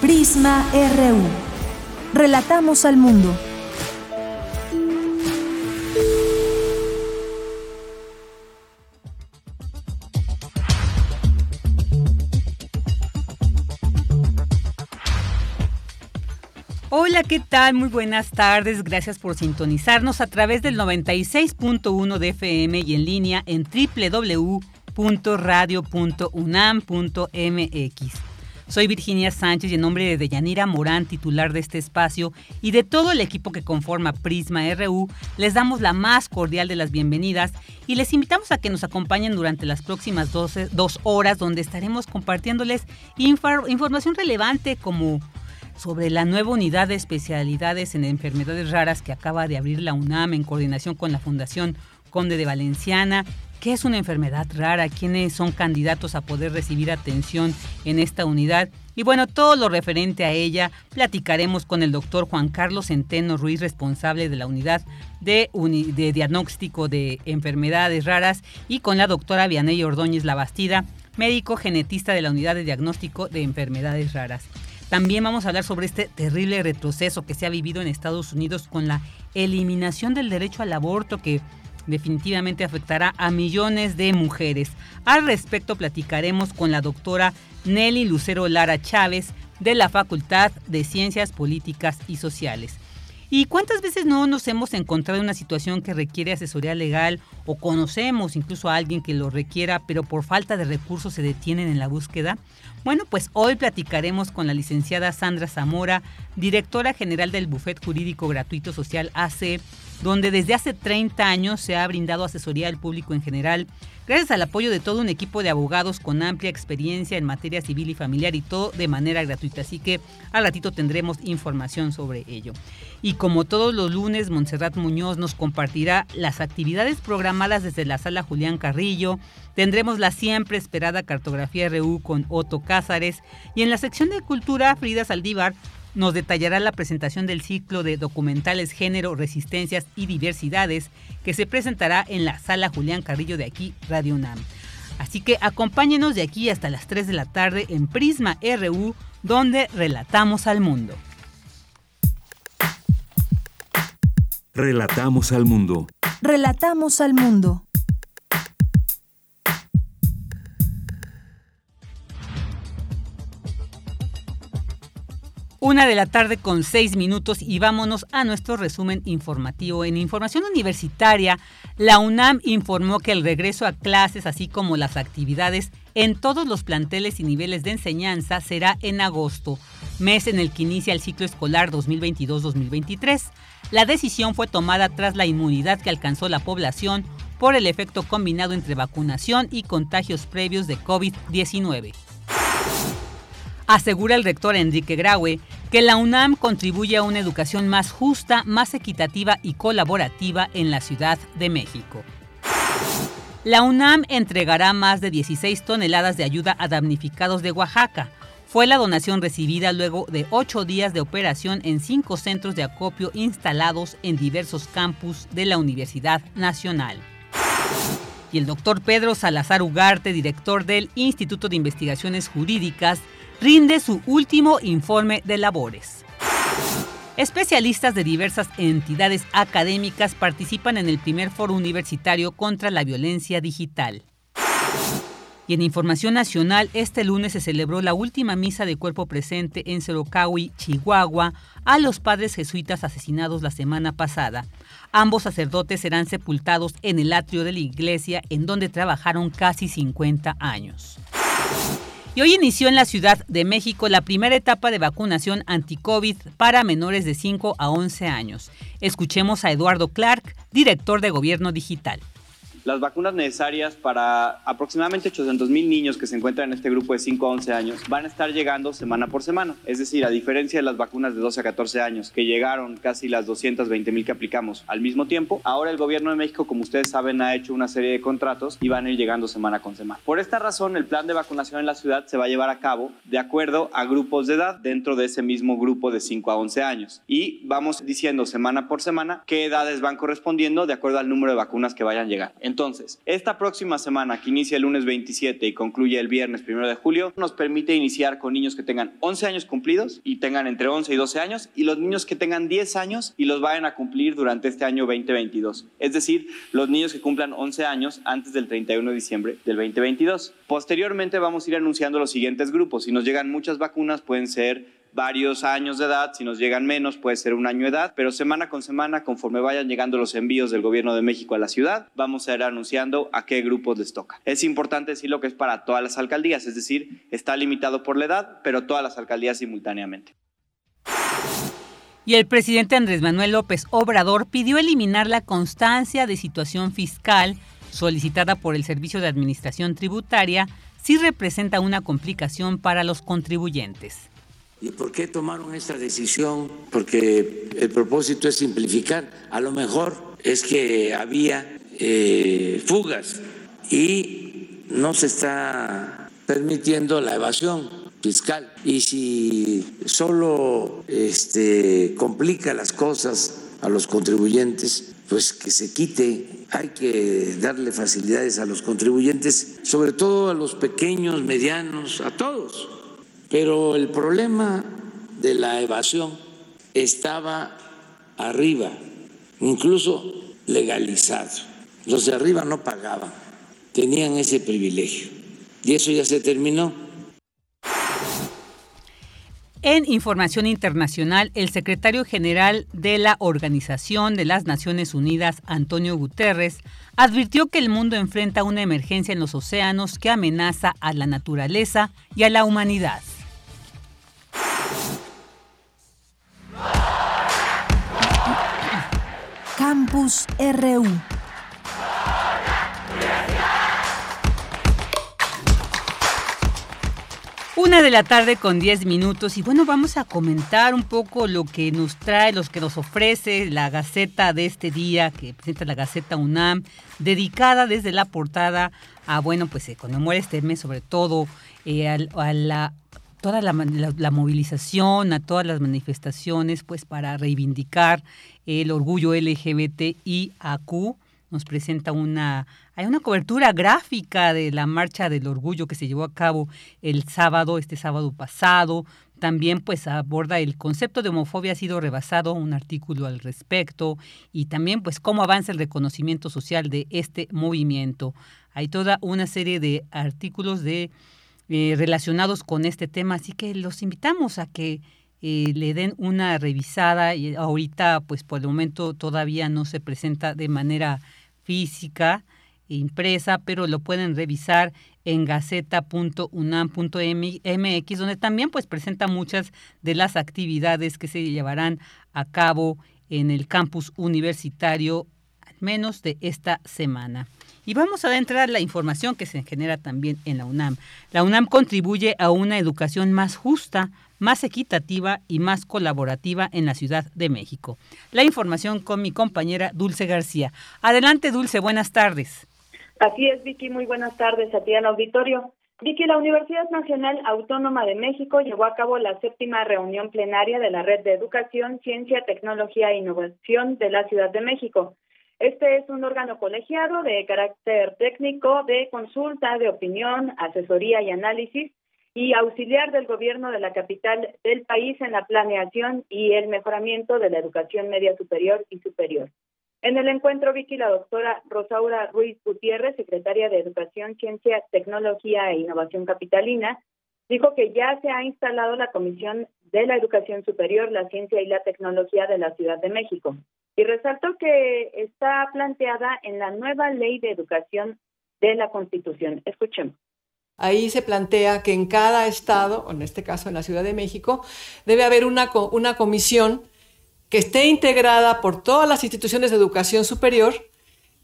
Prisma RU. Relatamos al mundo. Hola, ¿qué tal? Muy buenas tardes. Gracias por sintonizarnos a través del 96.1 de FM y en línea en www.radio.unam.mx. Soy Virginia Sánchez y en nombre de Deyanira Morán, titular de este espacio, y de todo el equipo que conforma Prisma RU, les damos la más cordial de las bienvenidas y les invitamos a que nos acompañen durante las próximas 12, dos horas donde estaremos compartiéndoles información relevante como sobre la nueva unidad de especialidades en enfermedades raras que acaba de abrir la UNAM en coordinación con la Fundación Conde de Valenciana ¿Qué es una enfermedad rara? ¿Quiénes son candidatos a poder recibir atención en esta unidad? Y bueno, todo lo referente a ella platicaremos con el doctor Juan Carlos Centeno Ruiz, responsable de la unidad de, diagnóstico de enfermedades raras, y con la doctora Vianey Ordóñez Labastida, médico genetista de la unidad de diagnóstico de enfermedades raras. También vamos a hablar sobre este terrible retroceso que se ha vivido en Estados Unidos con la eliminación del derecho al aborto que definitivamente afectará a millones de mujeres. Al respecto platicaremos con la doctora Nelly Lucero Lara Chávez de la Facultad de Ciencias Políticas y Sociales. ¿Y cuántas veces no nos hemos encontrado en una situación que requiere asesoría legal o conocemos incluso a alguien que lo requiera, pero por falta de recursos se detienen en la búsqueda? Bueno, pues hoy platicaremos con la licenciada Sandra Zamora, directora general del Bufet Jurídico Gratuito Social AC, donde desde hace 30 años se ha brindado asesoría al público en general, gracias al apoyo de todo un equipo de abogados con amplia experiencia en materia civil y familiar y todo de manera gratuita. Así que al ratito tendremos información sobre ello. Y como todos los lunes, Montserrat Muñoz nos compartirá las actividades programadas desde la sala Julián Carrillo. Tendremos la siempre esperada cartografía RU con Otto Cázares. Y en la sección de cultura, Frida Saldívar nos detallará la presentación del ciclo de documentales Género, Resistencias y Diversidades que se presentará en la sala Julián Carrillo de aquí, Radio UNAM. Así que acompáñenos de aquí hasta las 3 de la tarde en Prisma RU, donde relatamos al mundo. Relatamos al mundo. Relatamos al mundo. Una de la tarde con seis minutos y vámonos a nuestro resumen informativo. En información universitaria, la UNAM informó que el regreso a clases, así como las actividades en todos los planteles y niveles de enseñanza, será en agosto, mes en el que inicia el ciclo escolar 2022-2023. La decisión fue tomada tras la inmunidad que alcanzó la población por el efecto combinado entre vacunación y contagios previos de COVID-19 asegura el rector Enrique Graue que la UNAM contribuye a una educación más justa, más equitativa y colaborativa en la Ciudad de México. La UNAM entregará más de 16 toneladas de ayuda a damnificados de Oaxaca. Fue la donación recibida luego de ocho días de operación en cinco centros de acopio instalados en diversos campus de la Universidad Nacional. Y el doctor Pedro Salazar Ugarte, director del Instituto de Investigaciones Jurídicas, rinde su último informe de labores. Especialistas de diversas entidades académicas participan en el primer foro universitario contra la violencia digital. Y en Información Nacional, este lunes se celebró la última misa de cuerpo presente en Cerocahui, Chihuahua, a los padres jesuitas asesinados la semana pasada. Ambos sacerdotes serán sepultados en el atrio de la iglesia en donde trabajaron casi 50 años. Y hoy inició en la Ciudad de México la primera etapa de vacunación anti-COVID para menores de 5 a 11 años. Escuchemos a Eduardo Clark, director de Gobierno Digital. Las vacunas necesarias para aproximadamente 800 mil niños que se encuentran en este grupo de 5 a 11 años van a estar llegando semana por semana. Es decir, a diferencia de las vacunas de 12 a 14 años, que llegaron casi las 220 mil que aplicamos al mismo tiempo, ahora el gobierno de México, como ustedes saben, ha hecho una serie de contratos y van a ir llegando semana con semana. Por esta razón, el plan de vacunación en la ciudad se va a llevar a cabo de acuerdo a grupos de edad dentro de ese mismo grupo de 5 a 11 años. Y vamos diciendo semana por semana qué edades van correspondiendo de acuerdo al número de vacunas que vayan llegando. Entonces, esta próxima semana que inicia el lunes 27 y concluye el viernes 1 de julio, nos permite iniciar con niños que tengan 11 años cumplidos y tengan entre 11 y 12 años y los niños que tengan 10 años y los vayan a cumplir durante este año 2022. Es decir, los niños que cumplan 11 años antes del 31 de diciembre del 2022. Posteriormente vamos a ir anunciando los siguientes grupos. Si nos llegan muchas vacunas, pueden ser varios años de edad, si nos llegan menos puede ser un año de edad, pero semana con semana, conforme vayan llegando los envíos del gobierno de México a la ciudad, vamos a ir anunciando a qué grupos les toca. Es importante decirlo que es para todas las alcaldías, es decir, está limitado por la edad, pero todas las alcaldías simultáneamente. Y el presidente Andrés Manuel López Obrador pidió eliminar la constancia de situación fiscal solicitada por el Servicio de Administración Tributaria si representa una complicación para los contribuyentes. ¿Y por qué tomaron esta decisión? Porque el propósito es simplificar. A lo mejor es que había eh, fugas y no se está permitiendo la evasión fiscal. Y si solo este, complica las cosas a los contribuyentes, pues que se quite. Hay que darle facilidades a los contribuyentes, sobre todo a los pequeños, medianos, a todos pero el problema de la evasión estaba arriba, incluso legalizado. Los de arriba no pagaban, tenían ese privilegio. Y eso ya se terminó. En información internacional, el secretario general de la Organización de las Naciones Unidas, Antonio Guterres, advirtió que el mundo enfrenta una emergencia en los océanos que amenaza a la naturaleza y a la humanidad. Campus RU. Una de la tarde con 10 minutos y bueno, vamos a comentar un poco lo que nos trae, los que nos ofrece la Gaceta de este día, que presenta la Gaceta UNAM, dedicada desde la portada a, bueno, pues se conmemora este mes sobre todo eh, a la toda la, movilización, a todas las manifestaciones, pues para reivindicar el orgullo LGBTIAQ. Nos presenta una, hay una cobertura gráfica de la marcha del orgullo que se llevó a cabo el sábado, este sábado pasado. También pues aborda el concepto de homofobia ha sido rebasado, un artículo al respecto, y también pues cómo avanza el reconocimiento social de este movimiento. Hay toda una serie de artículos de eh, relacionados con este tema, así que los invitamos a que eh, le den una revisada y ahorita pues por el momento todavía no se presenta de manera física impresa, pero lo pueden revisar en gaceta.unam.mx, donde también pues presenta muchas de las actividades que se llevarán a cabo en el campus universitario, al menos de esta semana. Y vamos a entrar la información que se genera también en la UNAM. La UNAM contribuye a una educación más justa, más equitativa y más colaborativa en la Ciudad de México. La información con mi compañera Dulce García. Adelante, Dulce, buenas tardes. Así es, Vicky, muy buenas tardes a ti en auditorio. Vicky, la Universidad Nacional Autónoma de México llevó a cabo la séptima reunión plenaria de la Red de Educación, Ciencia, Tecnología e Innovación de la Ciudad de México. Este es un órgano colegiado de carácter técnico de consulta, de opinión, asesoría y análisis y auxiliar del gobierno de la capital del país en la planeación y el mejoramiento de la educación media superior y superior. En el encuentro, Vicky, la doctora Rosaura Ruiz Gutiérrez, secretaria de Educación, Ciencia, Tecnología e Innovación Capitalina, dijo que ya se ha instalado la Comisión de la Educación Superior, la Ciencia y la Tecnología de la Ciudad de México, y resaltó que está planteada en la nueva ley de educación de la Constitución. Escuchemos. Ahí se plantea que en cada estado, en este caso en la Ciudad de México, debe haber una, una comisión que esté integrada por todas las instituciones de educación superior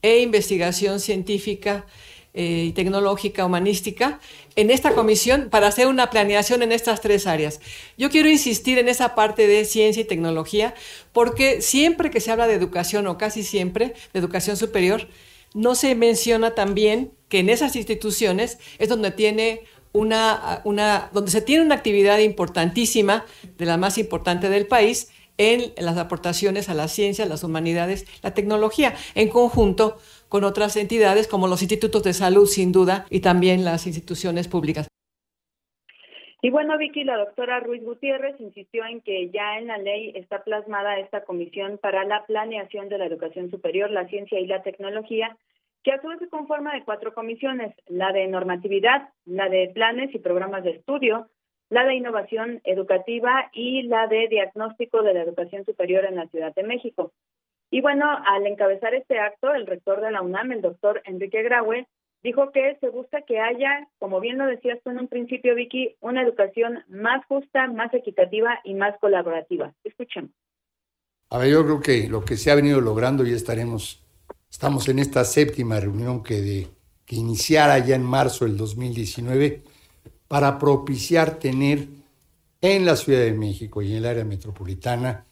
e investigación científica eh, y tecnológica, humanística, en esta comisión para hacer una planeación en estas tres áreas. Yo quiero insistir en esa parte de ciencia y tecnología porque siempre que se habla de educación, o casi siempre, de educación superior, no se menciona también que en esas instituciones es donde tiene una, una, donde se tiene una actividad importantísima, de la más importante del país, en las aportaciones a la ciencia, las humanidades, la tecnología, en conjunto con otras entidades como los institutos de salud, sin duda, y también las instituciones públicas. Y bueno, Vicky, la doctora Ruiz Gutiérrez insistió en que ya en la ley está plasmada esta comisión para la planeación de la educación superior, la ciencia y la tecnología, que a su vez se conforma de cuatro comisiones, la de normatividad, la de planes y programas de estudio, la de innovación educativa y la de diagnóstico de la educación superior en la Ciudad de México. Y bueno, al encabezar este acto, el rector de la UNAM, el doctor Enrique Graue, dijo que se busca que haya, como bien lo decías tú en un principio, Vicky, una educación más justa, más equitativa y más colaborativa. Escuchemos. A ver, yo creo que lo que se ha venido logrando, ya estaremos, estamos en esta séptima reunión que, de, que iniciara ya en marzo del 2019 para propiciar tener en la Ciudad de México y en el área metropolitana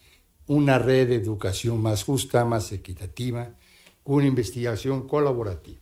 una red de educación más justa, más equitativa, una investigación colaborativa.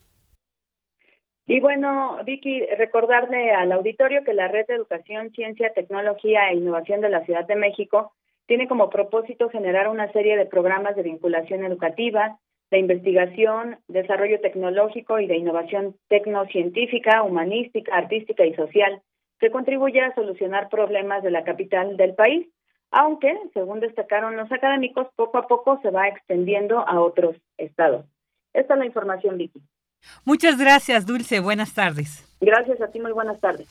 Y bueno, Vicky, recordarle al auditorio que la Red de Educación, Ciencia, Tecnología e Innovación de la Ciudad de México tiene como propósito generar una serie de programas de vinculación educativa, de investigación, desarrollo tecnológico y de innovación tecnocientífica, humanística, artística y social, que contribuya a solucionar problemas de la capital del país aunque, según destacaron los académicos, poco a poco se va extendiendo a otros estados. Esta es la información, Vicky. Muchas gracias, Dulce. Buenas tardes. Gracias a ti, muy buenas tardes.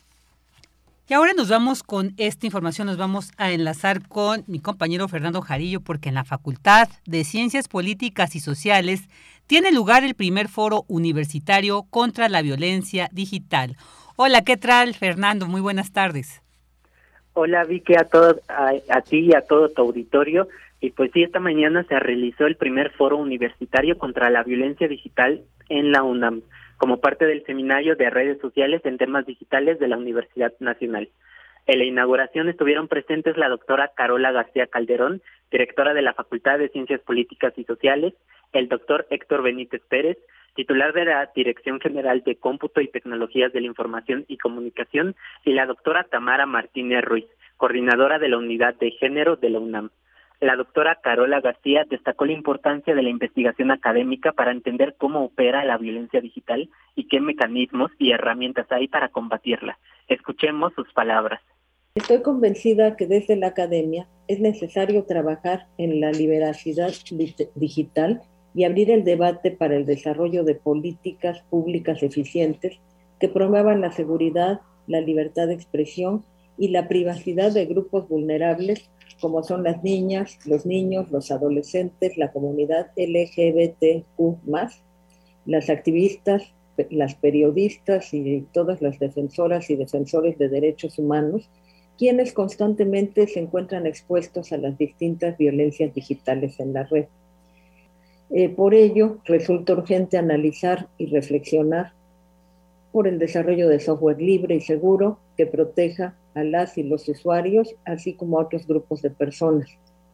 Y ahora nos vamos con esta información, nos vamos a enlazar con mi compañero Fernando Jarillo, porque en la Facultad de Ciencias Políticas y Sociales tiene lugar el primer foro universitario contra la violencia digital. Hola, ¿qué tal, Fernando? Muy buenas tardes. Hola Vicky, a, todo, a, ti y a todo tu auditorio. Y pues sí, esta mañana se realizó el primer foro universitario contra la violencia digital en la UNAM, como parte del seminario de redes sociales en temas digitales de la Universidad Nacional. En la inauguración estuvieron presentes la doctora Carola García Calderón, directora de la Facultad de Ciencias Políticas y Sociales, el doctor Héctor Benítez Pérez, titular de la Dirección General de Cómputo y Tecnologías de la Información y Comunicación, y la doctora Tamara Martínez Ruiz, coordinadora de la Unidad de Género de la UNAM. La doctora Carola García destacó la importancia de la investigación académica para entender cómo opera la violencia digital y qué mecanismos y herramientas hay para combatirla. Escuchemos sus palabras. Estoy convencida que desde la academia es necesario trabajar en la liberacidad digital y abrir el debate para el desarrollo de políticas públicas eficientes que promuevan la seguridad, la libertad de expresión y la privacidad de grupos vulnerables como son las niñas, los niños, los adolescentes, la comunidad LGBTQ, las activistas, las periodistas y todas las defensoras y defensores de derechos humanos, quienes constantemente se encuentran expuestos a las distintas violencias digitales en la red. Eh, por ello, resulta urgente analizar y reflexionar por el desarrollo de software libre y seguro que proteja a las y los usuarios, así como a otros grupos de personas.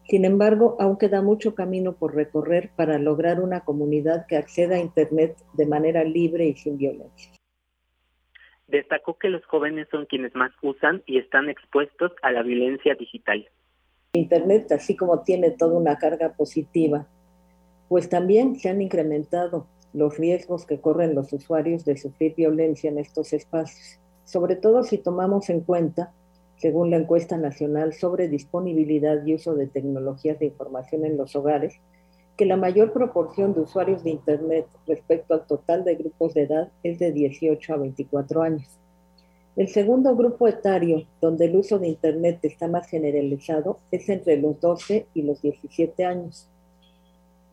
Sin embargo, aún queda mucho camino por recorrer para lograr una comunidad que acceda a Internet de manera libre y sin violencia. Destacó que los jóvenes son quienes más usan y están expuestos a la violencia digital. Internet, así como tiene toda una carga positiva pues también se han incrementado los riesgos que corren los usuarios de sufrir violencia en estos espacios, sobre todo si tomamos en cuenta, según la encuesta nacional sobre disponibilidad y uso de tecnologías de información en los hogares, que la mayor proporción de usuarios de Internet respecto al total de grupos de edad es de 18 a 24 años. El segundo grupo etario, donde el uso de Internet está más generalizado, es entre los 12 y los 17 años.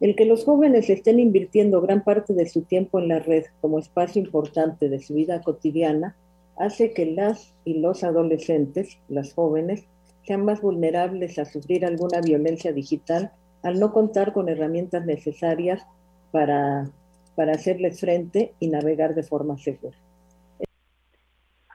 El que los jóvenes estén invirtiendo gran parte de su tiempo en la red como espacio importante de su vida cotidiana hace que las y los adolescentes, las jóvenes, sean más vulnerables a sufrir alguna violencia digital al no contar con herramientas necesarias para para hacerles frente y navegar de forma segura.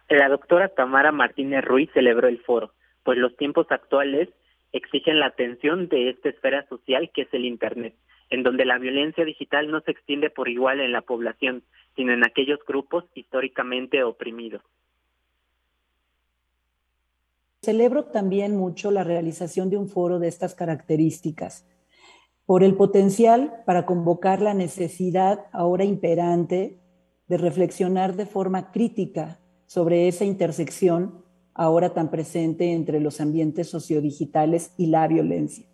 La doctora Tamara Martínez Ruiz celebró el foro, pues los tiempos actuales exigen la atención de esta esfera social que es el Internet, en donde la violencia digital no se extiende por igual en la población, sino en aquellos grupos históricamente oprimidos. Celebro también mucho la realización de un foro de estas características, por el potencial para convocar la necesidad ahora imperante de reflexionar de forma crítica sobre esa intersección ahora tan presente entre los ambientes sociodigitales y la violencia,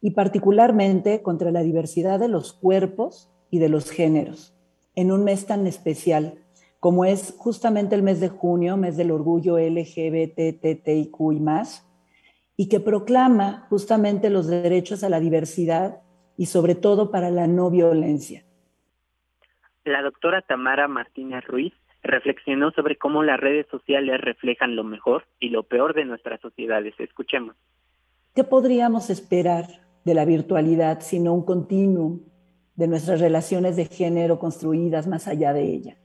y particularmente contra la diversidad de los cuerpos y de los géneros, en un mes tan especial como es justamente el mes de junio, mes del orgullo LGBTTIQ y más, y que proclama justamente los derechos a la diversidad y sobre todo para la no violencia. La doctora Tamara Martínez Ruiz reflexionó sobre cómo las redes sociales reflejan lo mejor y lo peor de nuestras sociedades. Escuchemos. ¿Qué podríamos esperar de la virtualidad sino un continuum de nuestras relaciones de género construidas más allá de ella?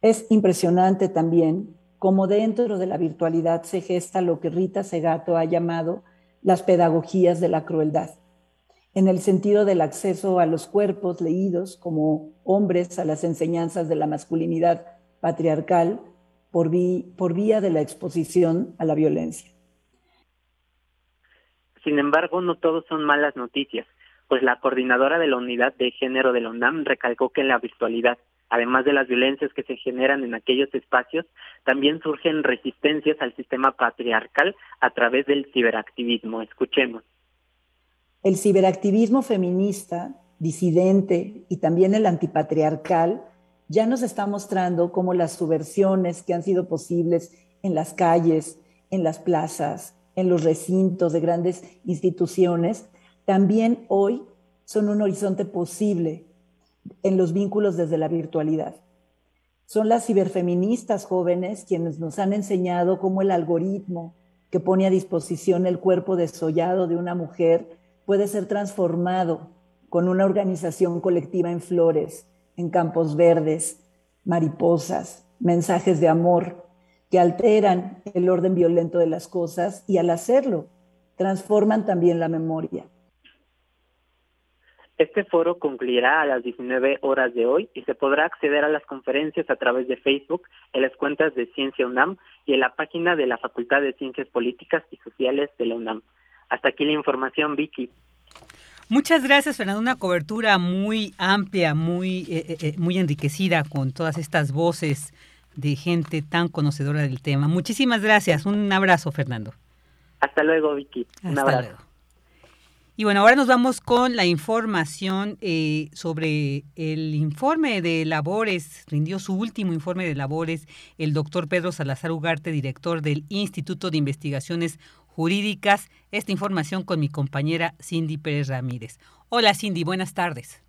Es impresionante también cómo dentro de la virtualidad se gesta lo que Rita Segato ha llamado las pedagogías de la crueldad, en el sentido del acceso a los cuerpos leídos como hombres a las enseñanzas de la masculinidad patriarcal por, por vía de la exposición a la violencia. Sin embargo, no todos son malas noticias, pues la coordinadora de la unidad de género de la UNAM recalcó que en la virtualidad además de las violencias que se generan en aquellos espacios, también surgen resistencias al sistema patriarcal a través del ciberactivismo. Escuchemos. El ciberactivismo feminista, disidente y también el antipatriarcal ya nos está mostrando cómo las subversiones que han sido posibles en las calles, en las plazas, en los recintos de grandes instituciones, también hoy son un horizonte posible en los vínculos desde la virtualidad. Son las ciberfeministas jóvenes quienes nos han enseñado cómo el algoritmo que pone a disposición el cuerpo desollado de una mujer puede ser transformado con una organización colectiva en flores, en campos verdes, mariposas, mensajes de amor que alteran el orden violento de las cosas y al hacerlo transforman también la memoria. Este foro concluirá a las 19 horas de hoy y se podrá acceder a las conferencias a través de Facebook, en las cuentas de Ciencia UNAM y en la página de la Facultad de Ciencias Políticas y Sociales de la UNAM. Hasta aquí la información, Vicky. Muchas gracias, Fernando. Una cobertura muy amplia, muy, eh, eh, eh, muy enriquecida con todas estas voces de gente tan conocedora del tema. Muchísimas gracias. Un abrazo, Fernando. Hasta luego, Vicky. Un abrazo. Luego. Y bueno, ahora nos vamos con la información eh, sobre el informe de labores, rindió su último informe de labores el doctor Pedro Salazar Ugarte, director del Instituto de Investigaciones Jurídicas. Esta información con mi compañera Cindy Pérez Ramírez. Hola Cindy, buenas tardes.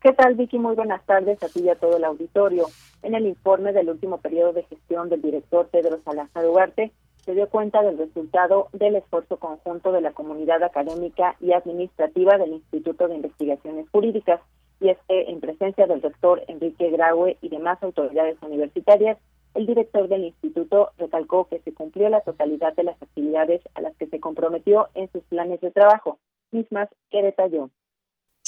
¿Qué tal Vicky? Muy buenas tardes a ti y a todo el auditorio. En el informe del último periodo de gestión del director Pedro Salazar Ugarte, se dio cuenta del resultado del esfuerzo conjunto de la comunidad académica y administrativa del Instituto de Investigaciones Jurídicas, y es que en presencia del rector Enrique Graue y demás autoridades universitarias, el director del instituto recalcó que se cumplió la totalidad de las actividades a las que se comprometió en sus planes de trabajo, mismas que detalló.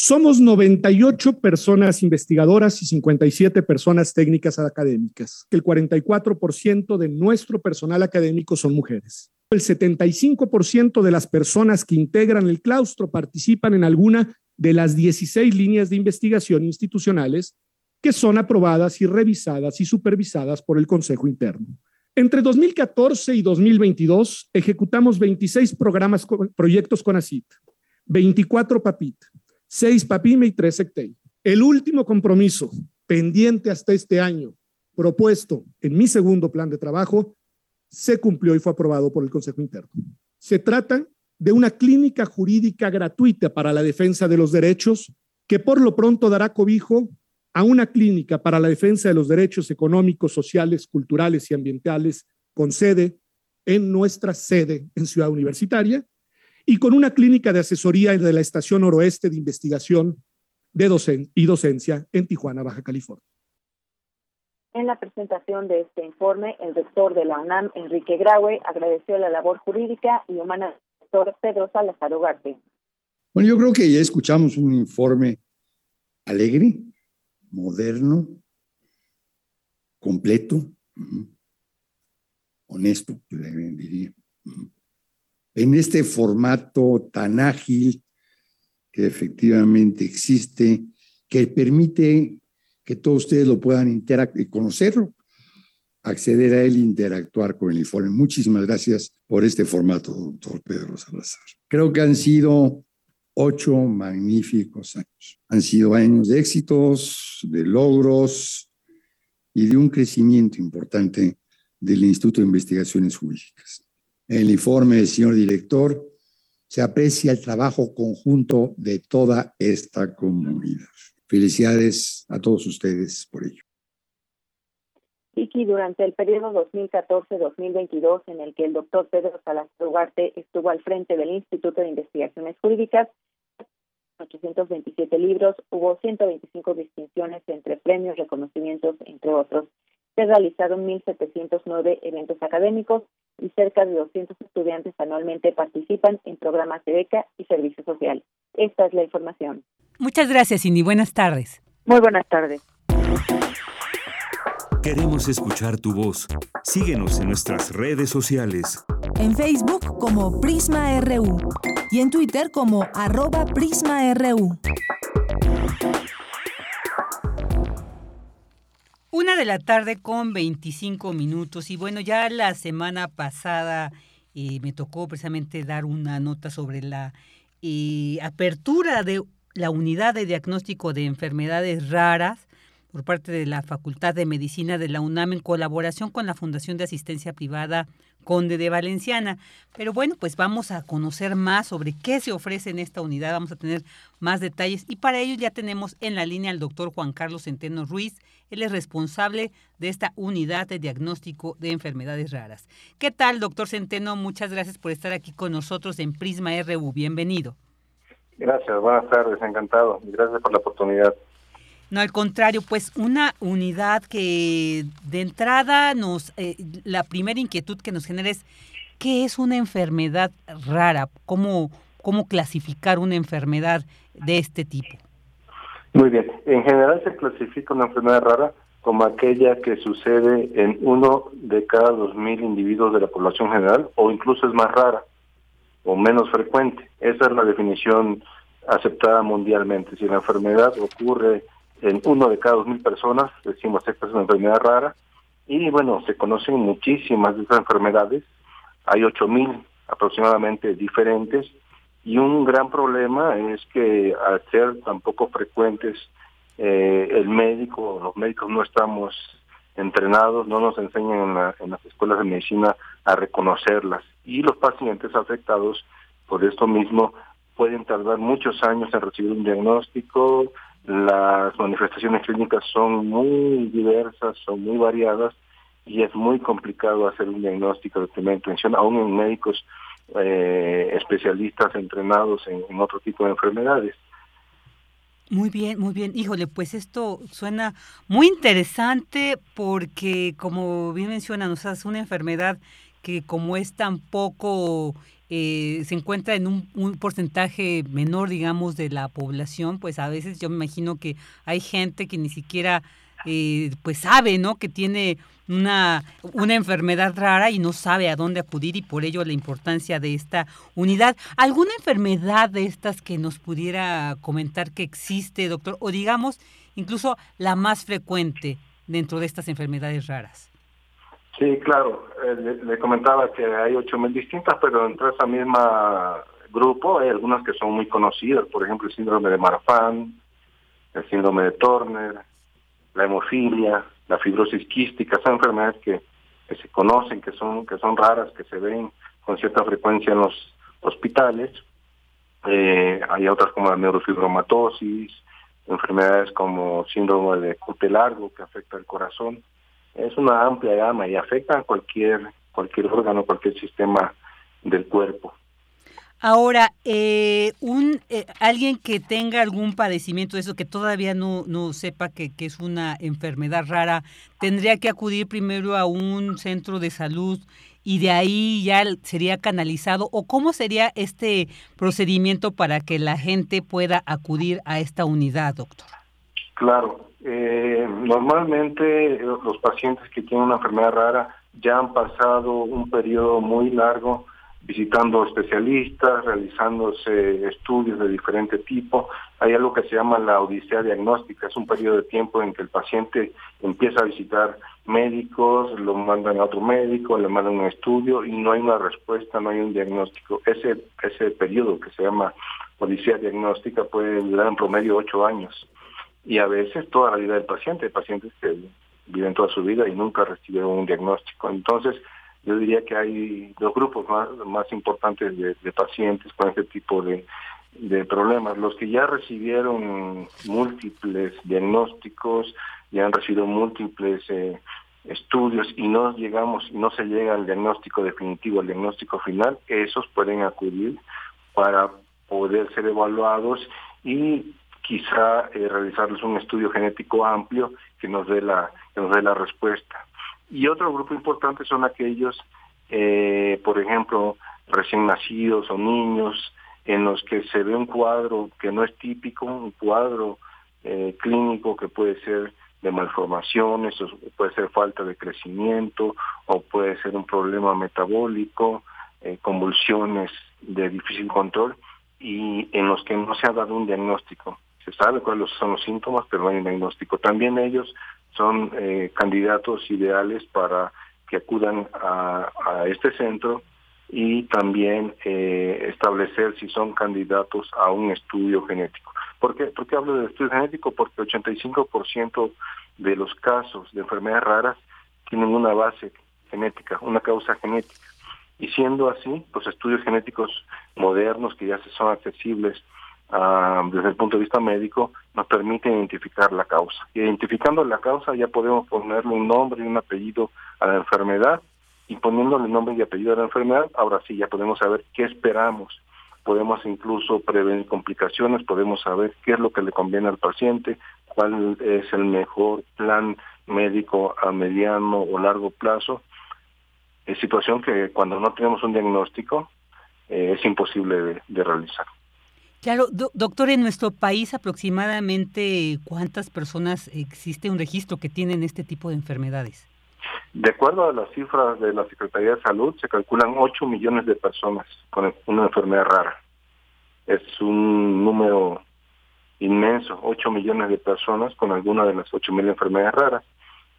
Somos 98 personas investigadoras y 57 personas técnicas académicas. El 44% de nuestro personal académico son mujeres. El 75% de las personas que integran el claustro participan en alguna de las 16 líneas de investigación institucionales que son aprobadas y revisadas y supervisadas por el Consejo Interno. Entre 2014 y 2022 ejecutamos 26 programas, proyectos con ACIT, 24 PAPIT, seis PAPIME y tres SECTEI. El último compromiso pendiente hasta este año, propuesto en mi segundo plan de trabajo, se cumplió y fue aprobado por el Consejo Interno. Se trata de una clínica jurídica gratuita para la defensa de los derechos que por lo pronto dará cobijo a una clínica para la defensa de los derechos económicos, sociales, culturales y ambientales con sede en nuestra sede en Ciudad Universitaria y con una clínica de asesoría de la Estación Oroeste de Investigación de docen y docencia en Tijuana, Baja California. En la presentación de este informe, el rector de la UNAM, Enrique Graue, agradeció la labor jurídica y humana del doctor Pedro Salazar Ugarte. Bueno, yo creo que ya escuchamos un informe alegre, moderno, completo, honesto, diría. En este formato tan ágil que efectivamente existe, que permite que todos ustedes lo puedan conocerlo, acceder a él, interactuar con el informe. Muchísimas gracias por este formato, doctor Pedro Salazar. Creo que han sido ocho magníficos años. Han sido años de éxitos, de logros y de un crecimiento importante del Instituto de Investigaciones Jurídicas. En el informe del señor director se aprecia el trabajo conjunto de toda esta comunidad. Felicidades a todos ustedes por ello. Vicky, durante el periodo 2014-2022, en el que el doctor Pedro Salazar Ugarte estuvo al frente del Instituto de Investigaciones Jurídicas, 827 libros, hubo 125 distinciones entre premios, reconocimientos, entre otros. Se realizaron 1.709 eventos académicos y cerca de 200 estudiantes anualmente participan en programas de beca y servicio social. Esta es la información. Muchas gracias, Cindy. Buenas tardes. Muy buenas tardes. Queremos escuchar tu voz. Síguenos en nuestras redes sociales. En Facebook como Prisma RU y en Twitter como arroba PrismaRU. Una de la tarde con 25 minutos y bueno, ya la semana pasada eh, me tocó precisamente dar una nota sobre la eh, apertura de la unidad de diagnóstico de enfermedades raras por parte de la Facultad de Medicina de la UNAM en colaboración con la Fundación de Asistencia Privada Conde de Valenciana. Pero bueno, pues vamos a conocer más sobre qué se ofrece en esta unidad, vamos a tener más detalles y para ello ya tenemos en la línea al doctor Juan Carlos Centeno Ruiz, él es responsable de esta unidad de diagnóstico de enfermedades raras. ¿Qué tal, doctor Centeno? Muchas gracias por estar aquí con nosotros en Prisma RU. Bienvenido. Gracias, buenas tardes, encantado. Gracias por la oportunidad. No, al contrario, pues una unidad que de entrada nos, eh, la primera inquietud que nos genera es, ¿qué es una enfermedad rara? ¿Cómo, ¿Cómo clasificar una enfermedad de este tipo? Muy bien, en general se clasifica una enfermedad rara como aquella que sucede en uno de cada dos mil individuos de la población general o incluso es más rara o menos frecuente. Esa es la definición aceptada mundialmente. Si la enfermedad ocurre en uno de cada dos mil personas, decimos esta es una enfermedad rara, y bueno, se conocen muchísimas de esas enfermedades, hay ocho mil aproximadamente diferentes, y un gran problema es que al ser tan poco frecuentes, eh, el médico, los médicos no estamos entrenados, no nos enseñan en, en las escuelas de medicina a reconocerlas, y los pacientes afectados por esto mismo pueden tardar muchos años en recibir un diagnóstico, las manifestaciones clínicas son muy diversas, son muy variadas y es muy complicado hacer un diagnóstico de primera intención, aún en médicos eh, especialistas entrenados en, otro tipo de enfermedades. Muy bien, muy bien. Híjole, pues esto suena muy interesante porque, como bien mencionan, o sea, es una enfermedad que como es tan poco eh, se encuentra en un, porcentaje menor, digamos, de la población, pues a veces yo me imagino que hay gente que ni siquiera eh, pues sabe, ¿no? Que tiene una, una enfermedad rara y no sabe a dónde acudir y por ello la importancia de esta unidad. ¿Alguna enfermedad de estas que nos pudiera comentar que existe, doctor? O digamos, incluso la más frecuente dentro de estas enfermedades raras. Sí, claro. Eh, le, comentaba que hay ocho mil distintas, pero dentro de esa misma grupo hay algunas que son muy conocidas, por ejemplo el síndrome de Marfan, el síndrome de Turner, la hemofilia, la fibrosis quística, son enfermedades que, se conocen, que son que son raras, que se ven con cierta frecuencia en los hospitales. Eh, hay otras como la neurofibromatosis, enfermedades como síndrome de cute largo que afecta al corazón es una amplia gama y afecta a cualquier, cualquier órgano, cualquier sistema del cuerpo. Ahora, eh, un eh, alguien que tenga algún padecimiento de eso, que todavía no, no sepa que, que, es una enfermedad rara, tendría que acudir primero a un centro de salud y de ahí ya sería canalizado o cómo sería este procedimiento para que la gente pueda acudir a esta unidad, doctor. Claro, eh, normalmente los pacientes que tienen una enfermedad rara ya han pasado un periodo muy largo visitando especialistas, realizándose estudios de diferente tipo. Hay algo que se llama la odisea diagnóstica, es un periodo de tiempo en que el paciente empieza a visitar médicos, lo mandan a otro médico, le mandan un estudio y no hay una respuesta, no hay un diagnóstico. Ese, ese periodo que se llama odisea diagnóstica puede durar en promedio ocho años y a veces toda la vida del paciente, pacientes que viven toda su vida y nunca recibieron un diagnóstico. Entonces, yo diría que hay dos grupos más, más importantes de, pacientes con este tipo de, problemas. Los que ya recibieron múltiples diagnósticos, ya han recibido múltiples eh, estudios y no llegamos, no se llega al diagnóstico definitivo, al diagnóstico final, esos pueden acudir para poder ser evaluados y quizá eh, realizarles un estudio genético amplio que nos dé la que nos dé la respuesta. Y otro grupo importante son aquellos, eh, por ejemplo, recién nacidos o niños, en los que se ve un cuadro que no es típico, un cuadro eh, clínico que puede ser de malformaciones, o puede ser falta de crecimiento, o puede ser un problema metabólico, convulsiones de difícil control, y en los que no se ha dado un diagnóstico. Se sabe cuáles son los síntomas, pero no hay un diagnóstico. También ellos son eh, candidatos ideales para que acudan a, este centro y también eh, establecer si son candidatos a un estudio genético. ¿Por qué, ¿Por qué hablo de estudio genético? Porque 85% de los casos de enfermedades raras tienen una base genética, una causa genética. Y siendo así, los estudios genéticos modernos que ya son accesibles Ah, desde el punto de vista médico, nos permite identificar la causa. Identificando la causa ya podemos ponerle un nombre y un apellido a la enfermedad y poniéndole nombre y apellido a la enfermedad, ahora sí ya podemos saber qué esperamos. Podemos incluso prevenir complicaciones, podemos saber qué es lo que le conviene al paciente, cuál es el mejor plan médico a mediano o largo plazo. Es situación que cuando no tenemos un diagnóstico eh, es imposible de realizar. Claro, doctor, en nuestro país aproximadamente cuántas personas existe un registro que tienen este tipo de enfermedades? De acuerdo a las cifras de la Secretaría de Salud, se calculan 8 millones de personas con una enfermedad rara. Es un número inmenso, 8 millones de personas con alguna de las 8 mil enfermedades raras.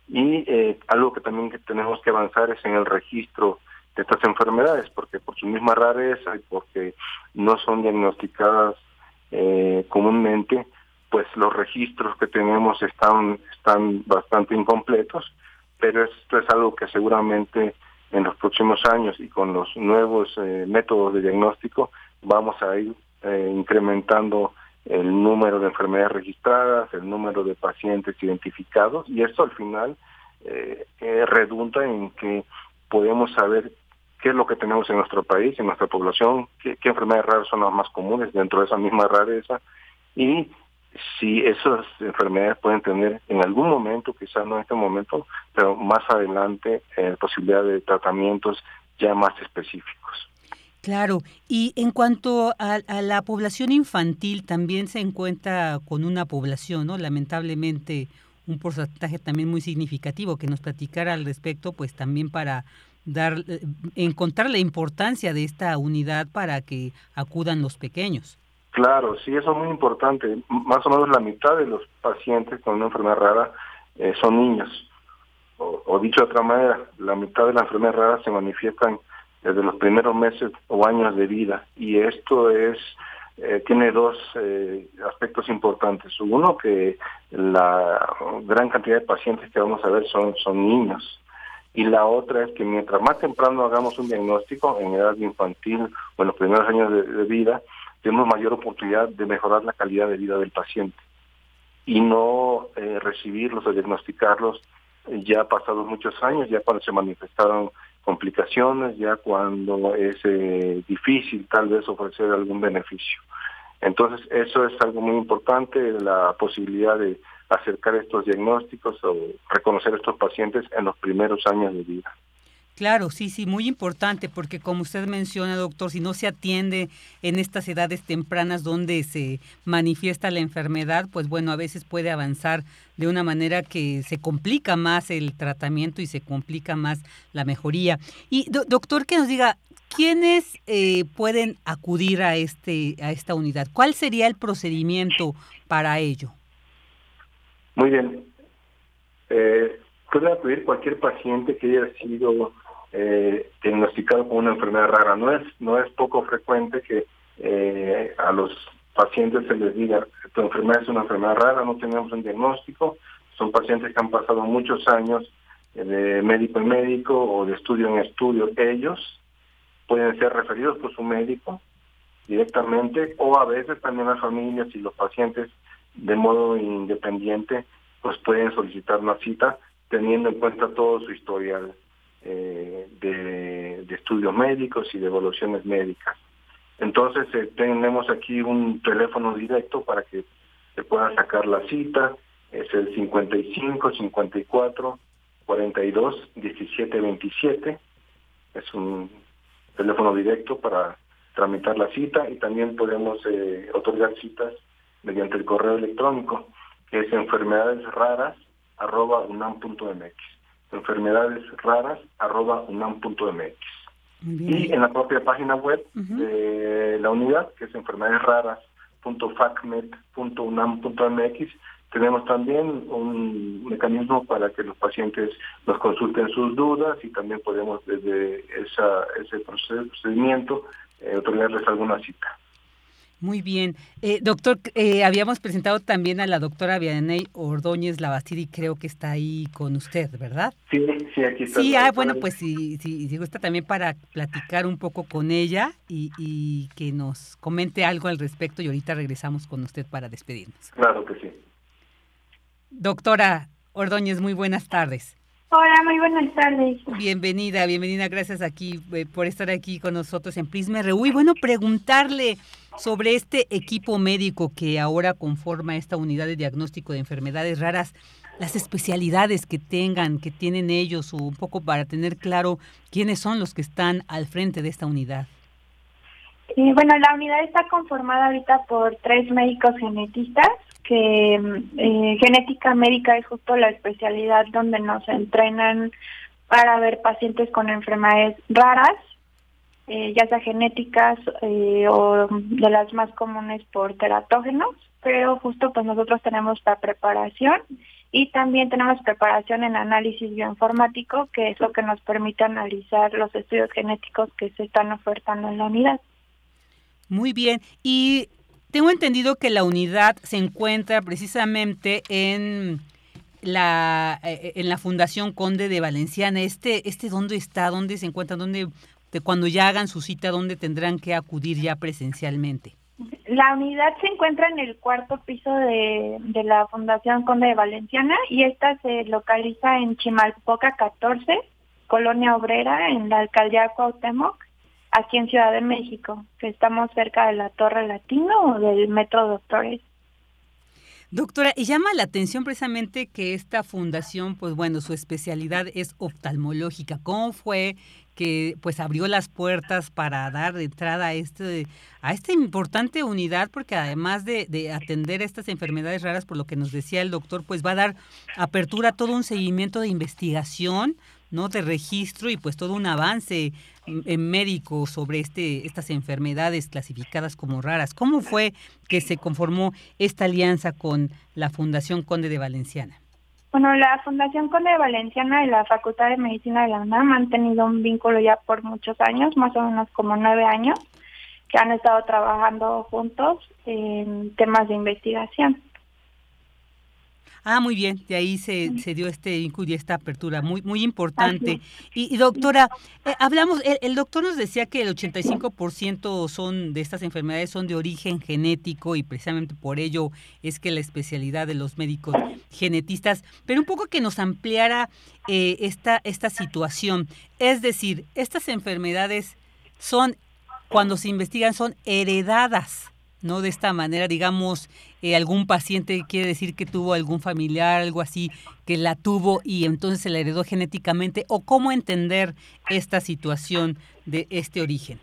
Y eh, algo que también tenemos que avanzar es en el registro estas enfermedades, porque por su misma rareza y porque no son diagnosticadas eh, comúnmente, pues los registros que tenemos están, están bastante incompletos, pero esto es algo que seguramente en los próximos años y con los nuevos eh, métodos de diagnóstico vamos a ir eh, incrementando el número de enfermedades registradas, el número de pacientes identificados y esto al final redunda en que podemos saber qué es lo que tenemos en nuestro país, en nuestra población, qué, enfermedades raras son las más comunes dentro de esa misma rareza y si esas enfermedades pueden tener en algún momento, quizás no en este momento, pero más adelante, eh, posibilidad de tratamientos ya más específicos. Claro, y en cuanto a, a, la población infantil, también se encuentra con una población, ¿no? Lamentablemente, un porcentaje también muy significativo que nos platicara al respecto, pues también para dar, eh, encontrar la importancia de esta unidad para que acudan los pequeños. Claro, sí, eso es muy importante. Más o menos la mitad de los pacientes con una enfermedad rara eh, son niños. O, dicho de otra manera, la mitad de las enfermedades raras se manifiestan desde los primeros meses o años de vida. Y esto es eh, tiene dos aspectos importantes. Uno, que la gran cantidad de pacientes que vamos a ver son, son niños y la otra es que mientras más temprano hagamos un diagnóstico en edad infantil o en los primeros años de, vida, tenemos mayor oportunidad de mejorar la calidad de vida del paciente y no eh, recibirlos o diagnosticarlos ya pasados muchos años, ya cuando se manifestaron complicaciones, ya cuando es eh, difícil tal vez ofrecer algún beneficio. Entonces, eso es algo muy importante, la posibilidad de acercar estos diagnósticos o reconocer estos pacientes en los primeros años de vida. Claro, sí, sí, muy importante, porque como usted menciona, doctor, si no se atiende en estas edades tempranas donde se manifiesta la enfermedad, pues bueno, a veces puede avanzar de una manera que se complica más el tratamiento y se complica más la mejoría. Y doctor, que nos diga, ¿quiénes eh, pueden acudir a, este, a esta unidad? ¿Cuál sería el procedimiento para ello? Muy bien. Eh, puede acudir cualquier paciente que haya sido eh, diagnosticado con una enfermedad rara. No es, no es poco frecuente que eh, a los pacientes se les diga, tu enfermedad es una enfermedad rara, no tenemos un diagnóstico. Son pacientes que han pasado muchos años eh, de médico en médico o de estudio en estudio. Ellos pueden ser referidos por su médico directamente o a veces también las familias y los pacientes de modo independiente pues pueden solicitar una cita teniendo en cuenta todo su historial eh, de, estudios médicos y de evaluaciones médicas. Entonces eh, tenemos aquí un teléfono directo para que se pueda sacar la cita, es el 55 54 42 17 27, es un teléfono directo para tramitar la cita y también podemos eh, otorgar citas mediante el correo electrónico que es enfermedades raras arroba unam.mx enfermedades raras arroba unam.mx. Y en la propia página web de la unidad, que es enfermedades raras.facmed.unam.mx, tenemos también un mecanismo para que los pacientes nos consulten sus dudas y también podemos desde esa, ese procedimiento eh, otorgarles alguna cita. Muy bien. Eh, doctor, eh, habíamos presentado también a la doctora Vianey Ordóñez Labastidi, creo que está ahí con usted, ¿verdad? Sí, sí, aquí está. Sí, ah, bueno, pues sí, sí, sí, gusta también para platicar un poco con ella y, y que nos comente algo al respecto y ahorita regresamos con usted para despedirnos. Claro que sí. Doctora Ordóñez, muy buenas tardes. Hola, muy buenas tardes. Bienvenida, bienvenida, gracias aquí eh, por estar aquí con nosotros en Prisma RU. Y bueno, preguntarle sobre este equipo médico que ahora conforma esta unidad de diagnóstico de enfermedades raras, las especialidades que tengan, que tienen ellos, o un poco para tener claro quiénes son los que están al frente de esta unidad. Eh, bueno, la unidad está conformada ahorita por tres médicos genetistas que eh, genética médica es justo la especialidad donde nos entrenan para ver pacientes con enfermedades raras, eh, ya sea genéticas eh, o de las más comunes por teratógenos, pero justo pues nosotros tenemos la preparación y también tenemos preparación en análisis bioinformático, que es lo que nos permite analizar los estudios genéticos que se están ofertando en la unidad. Muy bien. Y tengo entendido que la unidad se encuentra precisamente en la eh, en la Fundación Conde de Valenciana. Este este dónde está, dónde se encuentra, dónde de cuando ya hagan su cita, dónde tendrán que acudir ya presencialmente. La unidad se encuentra en el cuarto piso de, de la Fundación Conde de Valenciana y esta se localiza en Chimalpoca 14, Colonia Obrera, en la alcaldía Cuauhtémoc aquí en Ciudad de México, que estamos cerca de la Torre Latino o del Metro Doctores. Doctora, y llama la atención precisamente que esta fundación, pues bueno, su especialidad es oftalmológica. ¿Cómo fue que pues abrió las puertas para dar entrada a este a esta importante unidad porque además de, de, atender estas enfermedades raras por lo que nos decía el doctor pues va a dar apertura a todo un seguimiento de investigación ¿no? de registro y pues todo un avance médico sobre este, estas enfermedades clasificadas como raras. ¿Cómo fue que se conformó esta alianza con la Fundación Conde de Valenciana? Bueno, la Fundación Conde de Valenciana y la Facultad de Medicina de la UNAM han tenido un vínculo ya por muchos años, más o menos como nueve años, que han estado trabajando juntos en temas de investigación. Ah, muy bien, de ahí se, se dio este vínculo y esta apertura, muy, muy importante. Y, doctora, eh, hablamos, el, doctor nos decía que el 85% son de estas enfermedades son de origen genético y precisamente por ello es que la especialidad de los médicos genetistas, pero un poco que nos ampliara eh, esta, esta situación. Es decir, estas enfermedades son, cuando se investigan, son heredadas ¿no? De esta manera, digamos, eh, algún paciente quiere decir que tuvo algún familiar, algo así, que la tuvo y entonces se la heredó genéticamente, o cómo entender esta situación de este origen.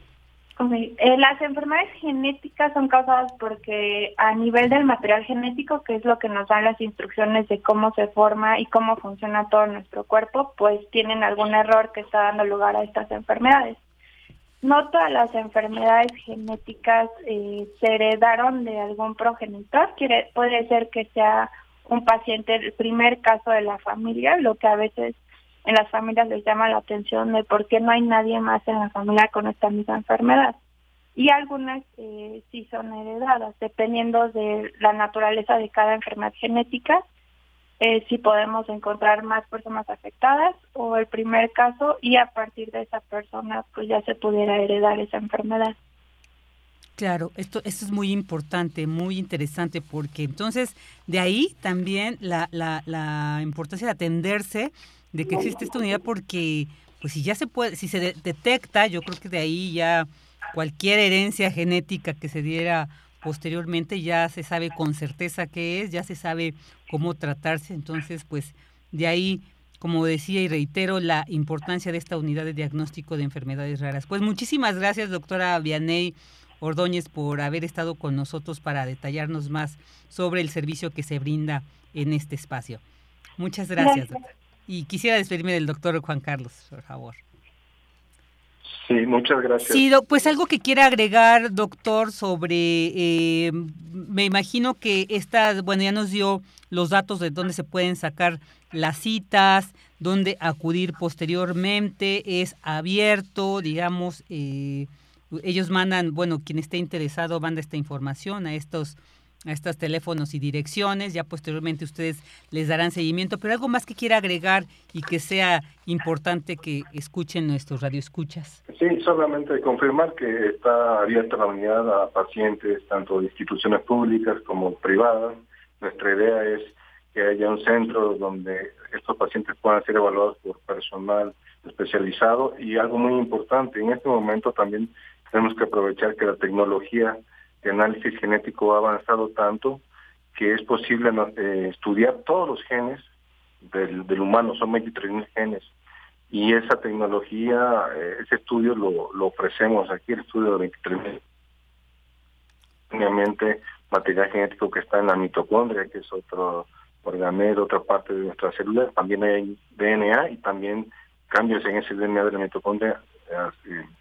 Eh, las enfermedades genéticas son causadas porque a nivel del material genético, que es lo que nos dan las instrucciones de cómo se forma y cómo funciona todo nuestro cuerpo, pues tienen algún error que está dando lugar a estas enfermedades. No todas las enfermedades genéticas eh, se heredaron de algún progenitor. Puede ser que sea un paciente el primer caso de la familia, lo que a veces en las familias les llama la atención de por qué no hay nadie más en la familia con esta misma enfermedad. Y algunas eh, sí son heredadas, dependiendo de la naturaleza de cada enfermedad genética eh, si podemos encontrar más personas afectadas o el primer caso y a partir de esa persona pues ya se pudiera heredar esa enfermedad. Claro, esto, esto es muy importante, muy interesante, porque entonces de ahí también la, la, la importancia de atenderse de que existe esta unidad, porque pues si ya se puede, si se detecta, yo creo que de ahí ya cualquier herencia genética que se diera posteriormente ya se sabe con certeza qué es, ya se sabe cómo tratarse, entonces pues de ahí, como decía y reitero, la importancia de esta unidad de diagnóstico de enfermedades raras. Pues muchísimas gracias, doctora Vianey Ordóñez, por haber estado con nosotros para detallarnos más sobre el servicio que se brinda en este espacio. Muchas gracias. Y quisiera despedirme del doctor Juan Carlos, por favor. Sí, muchas gracias. Sí, pues algo que quiera agregar, doctor, sobre, eh, me imagino que esta, bueno, ya nos dio los datos de dónde se pueden sacar las citas, dónde acudir posteriormente, es abierto, digamos, eh, ellos mandan, bueno, quien esté interesado manda esta información a estos a estos teléfonos y direcciones, ya posteriormente ustedes les darán seguimiento, pero algo más que quiera agregar y que sea importante que escuchen nuestros radioescuchas. Sí, solamente confirmar que está abierta la unidad a pacientes tanto de instituciones públicas como privadas. Nuestra idea es que haya un centro donde estos pacientes puedan ser evaluados por personal especializado y algo muy importante, en este momento también tenemos que aprovechar que la tecnología de análisis genético ha avanzado tanto que es posible eh, estudiar todos los genes del, humano, son 23.000 genes. Y esa tecnología, eh, ese estudio lo, ofrecemos aquí, el estudio de 23.000. Obviamente, material genético que está en la mitocondria, que es otro organelo, otra parte de nuestra célula, también hay DNA y también cambios en ese DNA de la mitocondria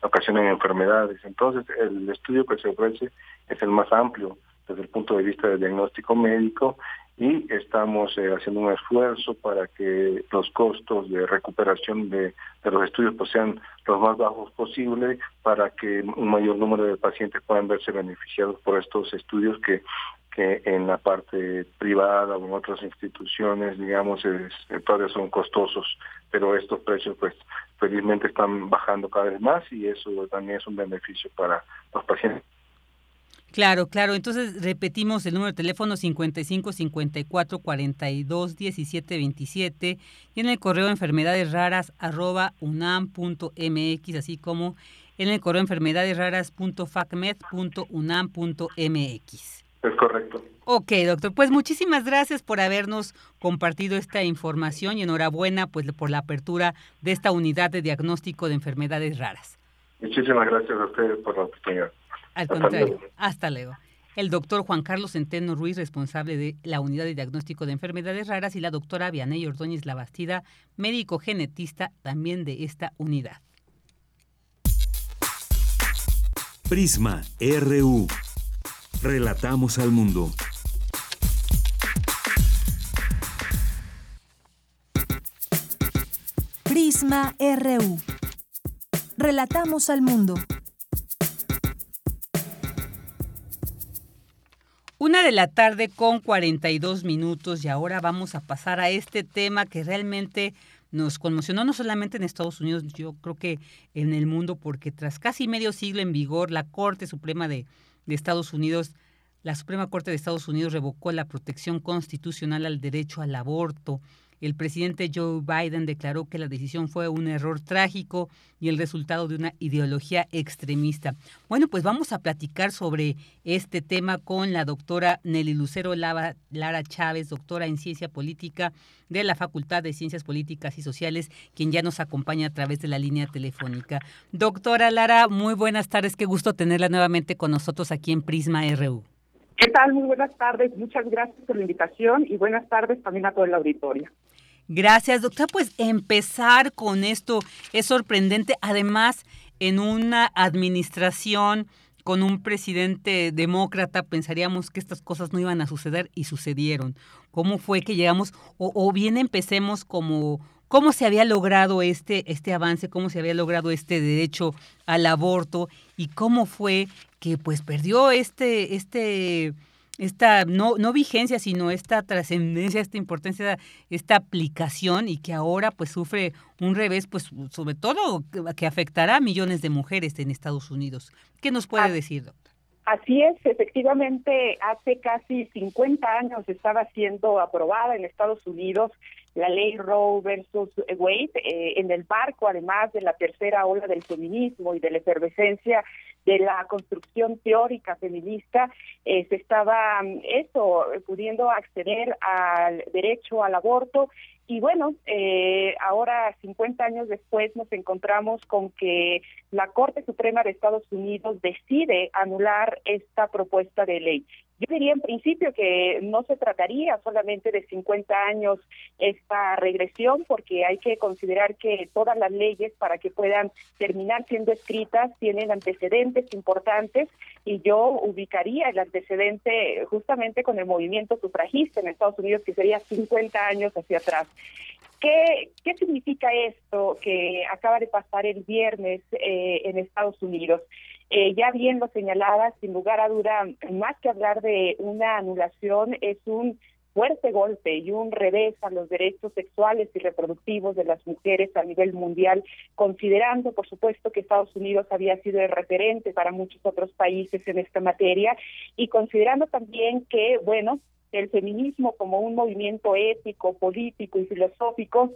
ocasionan enfermedades. Entonces, el estudio que se ofrece es el más amplio desde el punto de vista del diagnóstico médico y estamos eh, haciendo un esfuerzo para que los costos de recuperación de, de, los estudios pues, sean los más bajos posible para que un mayor número de pacientes puedan verse beneficiados por estos estudios que que en la parte privada o en otras instituciones, digamos, es, todavía son costosos, pero estos precios pues felizmente están bajando cada vez más y eso también es un beneficio para los pacientes. Claro, claro. Entonces repetimos el número de teléfono 55 54 42 17 27 y en el correo enfermedades raras arroba unam.mx, así como en el correo enfermedades raras.facmed.unam.mx. Es correcto. Ok, doctor. Pues muchísimas gracias por habernos compartido esta información y enhorabuena pues por la apertura de esta unidad de diagnóstico de enfermedades raras. Muchísimas gracias a ustedes por la oportunidad. Al contrario, hasta luego. El doctor Juan Carlos Centeno Ruiz, responsable de la unidad de diagnóstico de enfermedades raras, y la doctora Vianey Ordóñez Labastida, médico genetista también de esta unidad. Prisma RU. Relatamos al mundo. Prisma RU. Relatamos al mundo. Una de la tarde con 42 minutos y ahora vamos a pasar a este tema que realmente nos conmocionó no solamente en Estados Unidos, yo creo que en el mundo, porque tras casi medio siglo en vigor, la Corte Suprema de, de Estados Unidos, la Suprema Corte de Estados Unidos revocó la protección constitucional al derecho al aborto el presidente Joe Biden declaró que la decisión fue un error trágico y el resultado de una ideología extremista. Bueno, pues vamos a platicar sobre este tema con la doctora Nelly Lucero Lara Chávez, doctora en ciencia política de la Facultad de Ciencias Políticas y Sociales, quien ya nos acompaña a través de la línea telefónica. Doctora Lara, muy buenas tardes, qué gusto tenerla nuevamente con nosotros aquí en Prisma RU. ¿Qué tal? Muy buenas tardes. Muchas gracias por la invitación y buenas tardes también a todo el auditorio. Gracias, doctora. Pues empezar con esto es sorprendente. Además, en una administración con un presidente demócrata, pensaríamos que estas cosas no iban a suceder y sucedieron. ¿Cómo fue que llegamos? O, o bien empecemos como cómo se había logrado este, este avance, cómo se había logrado este derecho al aborto y cómo fue que pues perdió este, este, esta no, no vigencia, sino esta trascendencia, esta importancia, esta aplicación y que ahora pues sufre un revés, pues sobre todo que afectará a millones de mujeres en Estados Unidos. ¿Qué nos puede decir, doctor? Así es, efectivamente, hace casi 50 años estaba siendo aprobada en Estados Unidos la ley Roe versus Wade, eh, en el marco además de la tercera ola del feminismo y de la efervescencia de la construcción teórica feminista, eh, se estaba mm, eso, pudiendo acceder al derecho al aborto y bueno, eh, ahora 50 años después nos encontramos con que la Corte Suprema de Estados Unidos decide anular esta propuesta de ley. Yo diría en principio que no se trataría solamente de 50 años esta regresión, porque hay que considerar que todas las leyes para que puedan terminar siendo escritas tienen antecedentes importantes y yo ubicaría el antecedente justamente con el movimiento sufragista en Estados Unidos, que sería 50 años hacia atrás. ¿Qué, ¿Qué significa esto que acaba de pasar el viernes eh, en Estados Unidos? Eh, ya bien lo señalaba, sin lugar a duda, más que hablar de una anulación, es un fuerte golpe y un revés a los derechos sexuales y reproductivos de las mujeres a nivel mundial, considerando, por supuesto, que Estados Unidos había sido el referente para muchos otros países en esta materia y considerando también que, bueno, el feminismo como un movimiento ético, político y filosófico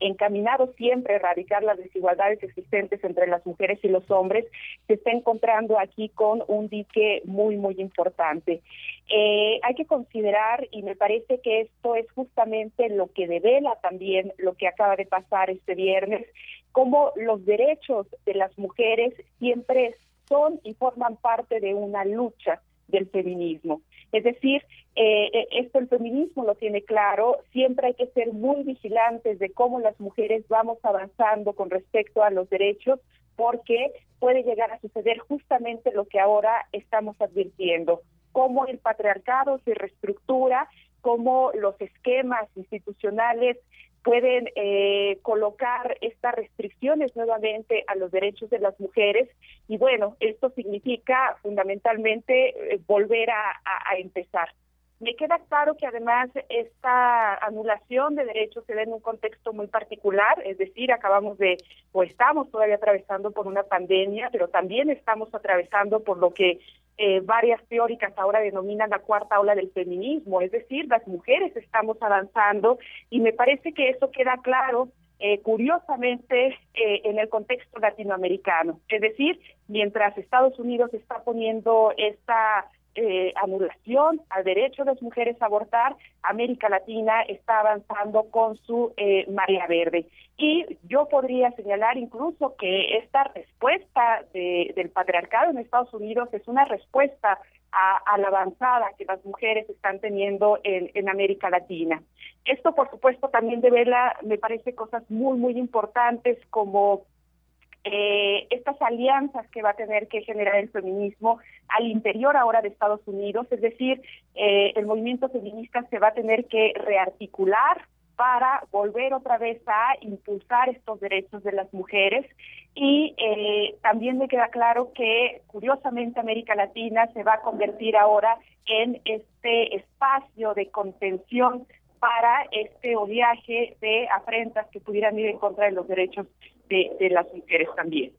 encaminado siempre a erradicar las desigualdades existentes entre las mujeres y los hombres, se está encontrando aquí con un dique muy, muy importante. Eh, hay que considerar, y me parece que esto es justamente lo que devela también lo que acaba de pasar este viernes, cómo los derechos de las mujeres siempre son y forman parte de una lucha del feminismo. Es decir, eh, eh, esto el feminismo lo tiene claro, siempre hay que ser muy vigilantes de cómo las mujeres vamos avanzando con respecto a los derechos, porque puede llegar a suceder justamente lo que ahora estamos advirtiendo, cómo el patriarcado se reestructura, cómo los esquemas institucionales pueden eh, colocar estas restricciones nuevamente a los derechos de las mujeres y bueno, esto significa fundamentalmente eh, volver a, empezar. Me queda claro que además esta anulación de derechos se da en un contexto muy particular, es decir, acabamos de o estamos todavía atravesando por una pandemia, pero también estamos atravesando por lo que eh, varias teóricas ahora denominan la cuarta ola del feminismo, es decir, las mujeres estamos avanzando y me parece que eso queda claro eh, curiosamente eh, en el contexto latinoamericano. Es decir, mientras Estados Unidos está poniendo esta eh, anulación al derecho de las mujeres a abortar, América Latina está avanzando con su eh, María Verde. Y yo podría señalar incluso que esta respuesta del patriarcado en Estados Unidos es una respuesta a, la avanzada que las mujeres están teniendo en, en América Latina. Esto, por supuesto, también devela, me parece, cosas muy, muy importantes como eh, estas alianzas que va a tener que generar el feminismo al interior ahora de Estados Unidos, es decir, eh, el movimiento feminista se va a tener que rearticular para volver otra vez a impulsar estos derechos de las mujeres. Y eh, también me queda claro que curiosamente América Latina se va a convertir ahora en este espacio de contención para este oleaje de afrentas que pudieran ir en contra de los derechos de, las mujeres también.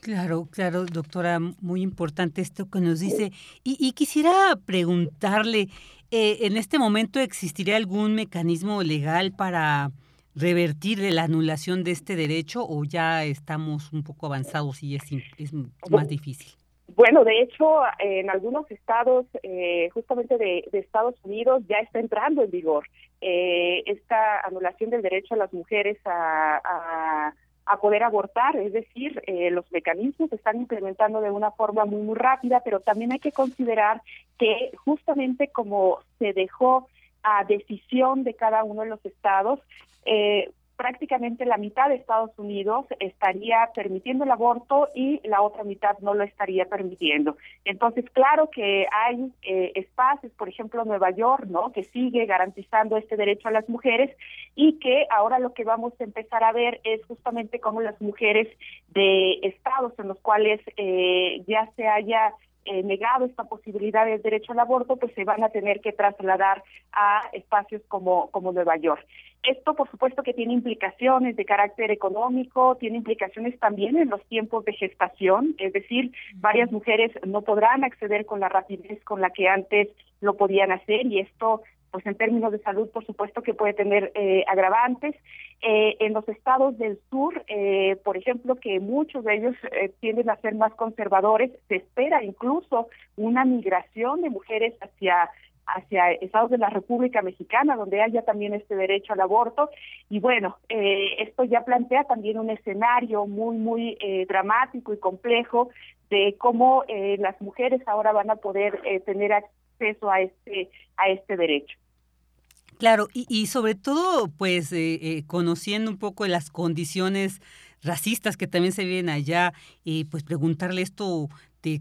Claro, claro, doctora, muy importante esto que nos dice. Y, y quisiera preguntarle, eh, ¿En este momento existiría algún mecanismo legal para revertir la anulación de este derecho o ya estamos un poco avanzados y es, es más difícil? Bueno, de hecho, en algunos estados, eh, justamente de, Estados Unidos, ya está entrando en vigor eh, esta anulación del derecho a las mujeres a a poder abortar, es decir, eh, los mecanismos se están implementando de una forma muy, muy rápida, pero también hay que considerar que justamente como se dejó a decisión de cada uno de los estados, eh, prácticamente la mitad de Estados Unidos estaría permitiendo el aborto y la otra mitad no lo estaría permitiendo. Entonces, claro que hay eh, espacios, por ejemplo, Nueva York, ¿no? Que sigue garantizando este derecho a las mujeres y que ahora lo que vamos a empezar a ver es justamente cómo las mujeres de estados en los cuales eh, ya se haya eh, negado esta posibilidad del derecho al aborto, pues se van a tener que trasladar a espacios como, como Nueva York. Esto, por supuesto, que tiene implicaciones de carácter económico, tiene implicaciones también en los tiempos de gestación, es decir, varias mujeres no podrán acceder con la rapidez con la que antes lo podían hacer y esto pues en términos de salud, por supuesto que puede tener eh, agravantes. Eh, en los estados del sur, eh, por ejemplo, que muchos de ellos tienden a ser más conservadores, se espera incluso una migración de mujeres hacia hacia estados de la República Mexicana, donde haya también este derecho al aborto. Y bueno, esto ya plantea también un escenario muy, muy dramático y complejo de cómo las mujeres ahora van a poder tener acceso a este, a este derecho. Claro, y, y sobre todo, pues, eh, eh, conociendo un poco las condiciones racistas que también se viven allá, y pues preguntarle esto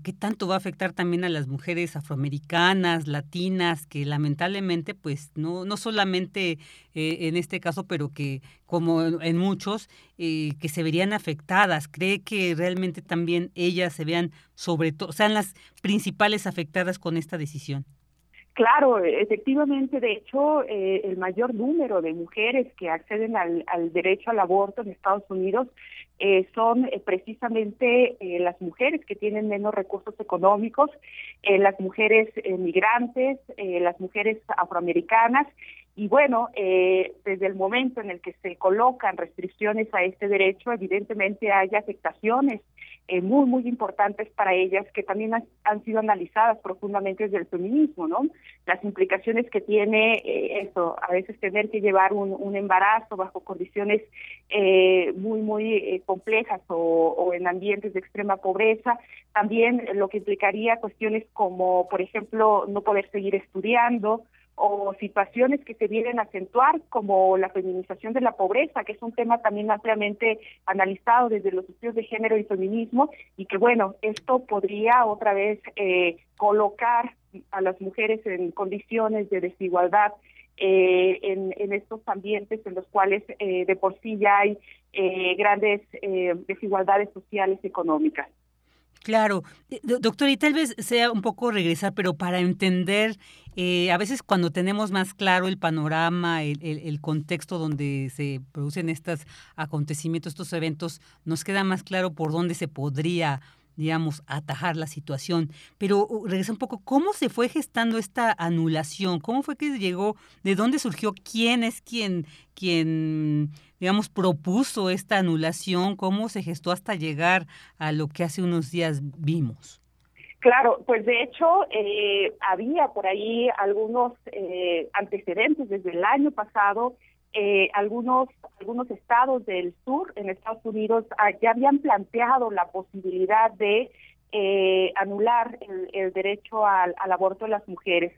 qué tanto va a afectar también a las mujeres afroamericanas, latinas, que lamentablemente, pues, no, no solamente eh, en este caso, pero que como en muchos, que se verían afectadas. ¿Cree que realmente también ellas se vean sobre todo, sean las principales afectadas con esta decisión? Claro, efectivamente, de hecho, eh, el mayor número de mujeres que acceden al, derecho al aborto en Estados Unidos eh, son eh, precisamente las mujeres que tienen menos recursos económicos, las mujeres migrantes, las mujeres afroamericanas. Y bueno, desde el momento en el que se colocan restricciones a este derecho, evidentemente hay afectaciones eh, muy, muy importantes para ellas que también han, sido analizadas profundamente desde el feminismo, ¿no? Las implicaciones que tiene eh, eso, a veces tener que llevar un, embarazo bajo condiciones eh, muy, muy complejas o, o en ambientes de extrema pobreza, también lo que implicaría cuestiones como, por ejemplo, no poder seguir estudiando, o situaciones que se vienen a acentuar como la feminización de la pobreza, que es un tema también ampliamente analizado desde los estudios de género y feminismo y que bueno, esto podría otra vez eh, colocar a las mujeres en condiciones de desigualdad eh, en, en, estos ambientes en los cuales eh, de por sí ya hay grandes desigualdades sociales y económicas. Claro, doctor, y tal vez sea un poco regresar, pero para entender eh, a veces cuando tenemos más claro el panorama, el, el, contexto donde se producen estos acontecimientos, estos eventos, nos queda más claro por dónde se podría digamos, atajar la situación. Pero uh, regresa un poco, ¿cómo se fue gestando esta anulación? ¿Cómo fue que llegó? ¿De dónde surgió? ¿Quién es quien, quien digamos, propuso esta anulación? ¿Cómo se gestó hasta llegar a lo que hace unos días vimos? Claro, pues de hecho eh, había por ahí algunos eh, antecedentes desde el año pasado. Eh, algunos algunos estados del sur en Estados Unidos ah, ya habían planteado la posibilidad de anular el, derecho al, al, aborto de las mujeres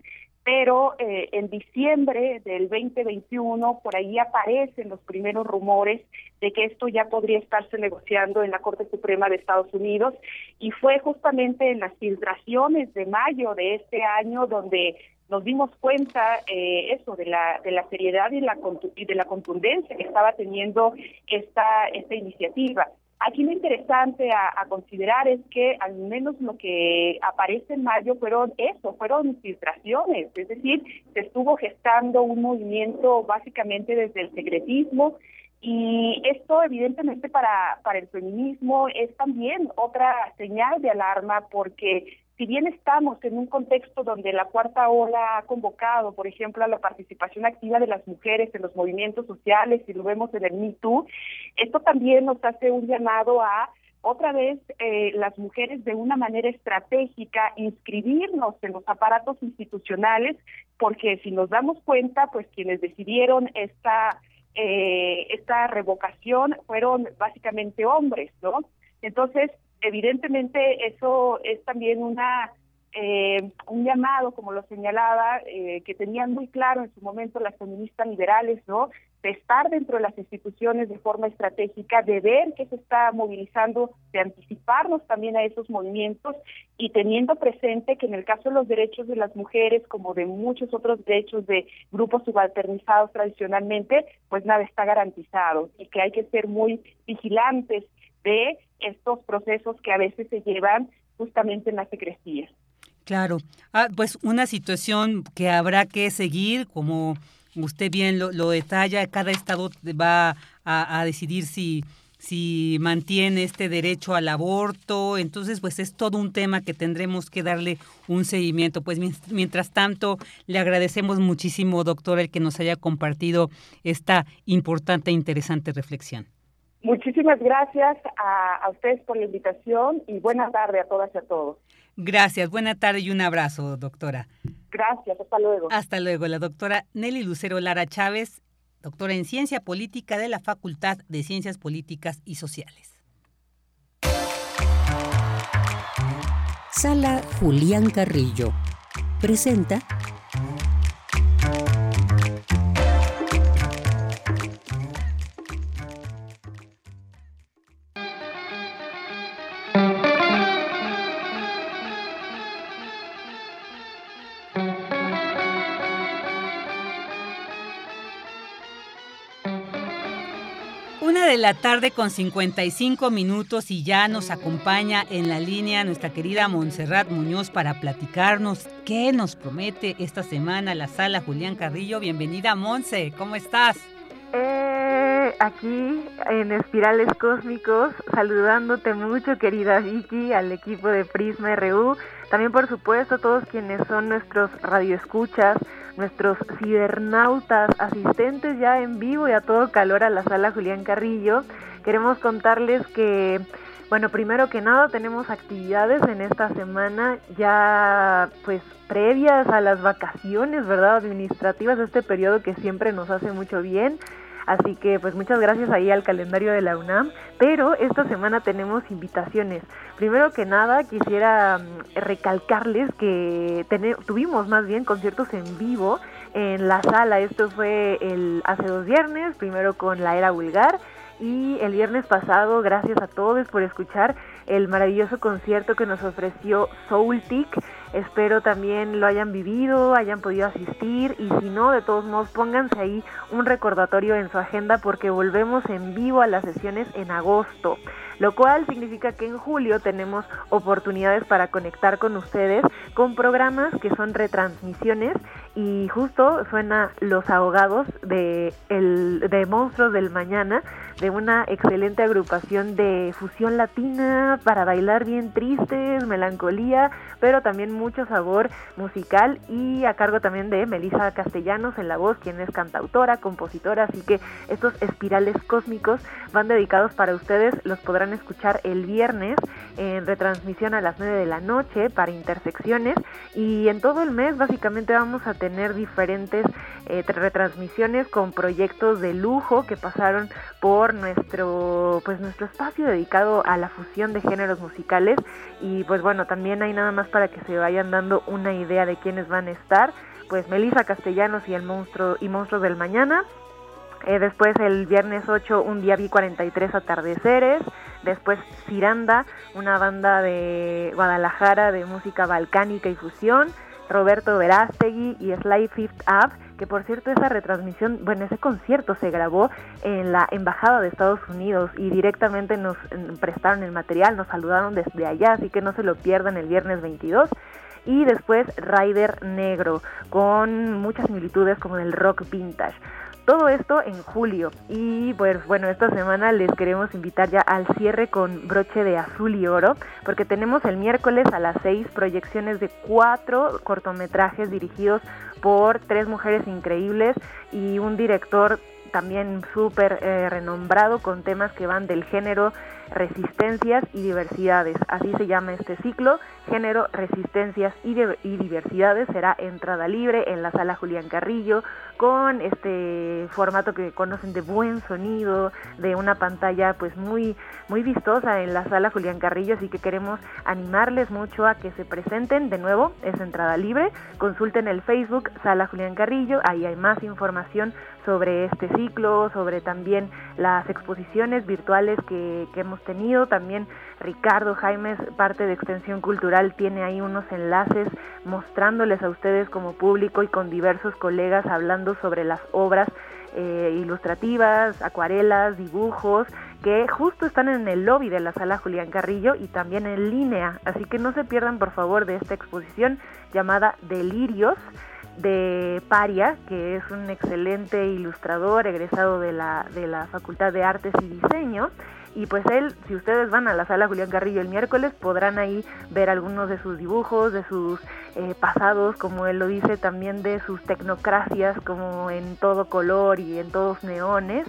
pero eh, en diciembre del 2021 por ahí aparecen los primeros rumores de que esto ya podría estarse negociando en la Corte Suprema de Estados Unidos y fue justamente en las filtraciones de mayo de este año donde nos dimos cuenta eh, eso de la de la seriedad y la y de la contundencia que estaba teniendo esta esta iniciativa. Aquí lo interesante a, considerar es que al menos lo que aparece en mayo fueron eso, fueron filtraciones, es decir, se estuvo gestando un movimiento básicamente desde el secretismo y esto evidentemente para, para el feminismo es también otra señal de alarma porque si bien estamos en un contexto donde la cuarta ola ha convocado, por ejemplo, a la participación activa de las mujeres en los movimientos sociales, y lo vemos en el Me Too, esto también nos hace un llamado a otra vez eh, las mujeres de una manera estratégica inscribirnos en los aparatos institucionales, porque si nos damos cuenta, pues quienes decidieron esta eh, esta revocación fueron básicamente hombres, ¿no? Entonces, evidentemente eso es también una eh, un llamado, como lo señalaba, eh, que tenían muy claro en su momento las feministas liberales, ¿no? De estar dentro de las instituciones de forma estratégica, de ver que se está movilizando, de anticiparnos también a esos movimientos y teniendo presente que en el caso de los derechos de las mujeres, como de muchos otros derechos de grupos subalternizados tradicionalmente, pues nada está garantizado y que hay que ser muy vigilantes de estos procesos que a veces se llevan justamente en la secrecía. Claro, ah, pues una situación que habrá que seguir, como usted bien lo, detalla, cada estado va a, decidir si, si mantiene este derecho al aborto, entonces pues es todo un tema que tendremos que darle un seguimiento. Pues mientras tanto, le agradecemos muchísimo, doctor, el que nos haya compartido esta importante e interesante reflexión. Muchísimas gracias a, ustedes por la invitación y buena tarde a todas y a todos. Gracias, buena tarde y un abrazo, doctora. Gracias, hasta luego. Hasta luego, la doctora Nelly Lucero Lara Chávez, doctora en Ciencia Política de la Facultad de Ciencias Políticas y Sociales. Sala Julián Carrillo presenta la tarde con 55 minutos y ya nos acompaña en la línea nuestra querida Montserrat Muñoz para platicarnos qué nos promete esta semana la sala Julián Carrillo. Bienvenida Monse, ¿cómo estás? Eh, aquí en Espirales Cósmicos, saludándote mucho querida Vicky, al equipo de Prisma RU, también por supuesto a todos quienes son nuestros radioescuchas, nuestros cibernautas, asistentes ya en vivo y a todo calor a la sala Julián Carrillo. Queremos contarles que, bueno, primero que nada tenemos actividades en esta semana ya pues previas a las vacaciones, ¿verdad? Administrativas este periodo que siempre nos hace mucho bien. Así que pues muchas gracias ahí al calendario de la UNAM. Pero esta semana tenemos invitaciones. Primero que nada quisiera mm, recalcarles que tuvimos más bien conciertos en vivo en la sala. Esto fue el hace dos viernes, primero con la era vulgar y el viernes pasado, gracias a todos por escuchar el maravilloso concierto que nos ofreció Soultic. Espero también lo hayan vivido, hayan podido asistir y si no, de todos modos, pónganse ahí un recordatorio en su agenda porque volvemos en vivo a las sesiones en agosto lo cual significa que en julio tenemos oportunidades para conectar con ustedes con programas que son retransmisiones y justo suena Los Ahogados de, el, de Monstruos del Mañana, de una excelente agrupación de fusión latina para bailar bien tristes, melancolía, pero también mucho sabor musical y a cargo también de Melissa Castellanos en la voz, quien es cantautora, compositora, así que estos espirales cósmicos van dedicados para ustedes, los podrán escuchar el viernes en retransmisión a las 9 de la noche para intersecciones y en todo el mes básicamente vamos a tener diferentes eh, retransmisiones con proyectos de lujo que pasaron por nuestro pues nuestro espacio dedicado a la fusión de géneros musicales y pues bueno también hay nada más para que se vayan dando una idea de quiénes van a estar pues Melissa Castellanos y el monstruo y monstruos del mañana eh, después el viernes 8 un día vi 43 atardeceres. Después Ciranda, una banda de Guadalajara de música balcánica y fusión. Roberto Verástegui y Sly Fifth Up, que por cierto esa retransmisión, bueno, ese concierto se grabó en la Embajada de Estados Unidos y directamente nos prestaron el material, nos saludaron desde allá, así que no se lo pierdan el viernes 22 y después Rider Negro, con muchas similitudes como del rock vintage. Todo esto en julio. Y pues bueno, esta semana les queremos invitar ya al cierre con broche de azul y oro, porque tenemos el miércoles a las seis proyecciones de cuatro cortometrajes dirigidos por tres mujeres increíbles y un director también súper eh, renombrado con temas que van del género, resistencias y diversidades. Así se llama este ciclo, género, resistencias y, diversidades. Será entrada libre en la sala Julián Carrillo con este formato que conocen de buen sonido, de una pantalla pues muy muy vistosa en la sala Julián Carrillo, así que queremos animarles mucho a que se presenten de nuevo, es entrada libre, consulten el Facebook Sala Julián Carrillo, ahí hay más información sobre este ciclo, sobre también las exposiciones virtuales que hemos también Ricardo Jaimes, parte de Extensión Cultural, tiene ahí unos enlaces mostrándoles a ustedes como público y con diversos colegas hablando sobre las obras eh, ilustrativas, acuarelas, dibujos, que justo están en el lobby de la sala Julián Carrillo y también en línea. Así que no se pierdan por favor de esta exposición llamada Delirios de Paria, que es un excelente ilustrador egresado de la, de la Facultad de Artes y Diseño y pues él, si ustedes van a la sala Julián Carrillo el miércoles, podrán ahí ver algunos de sus dibujos, de sus eh, pasados, como él lo dice, también de sus tecnocracias, como en todo color y en todos neones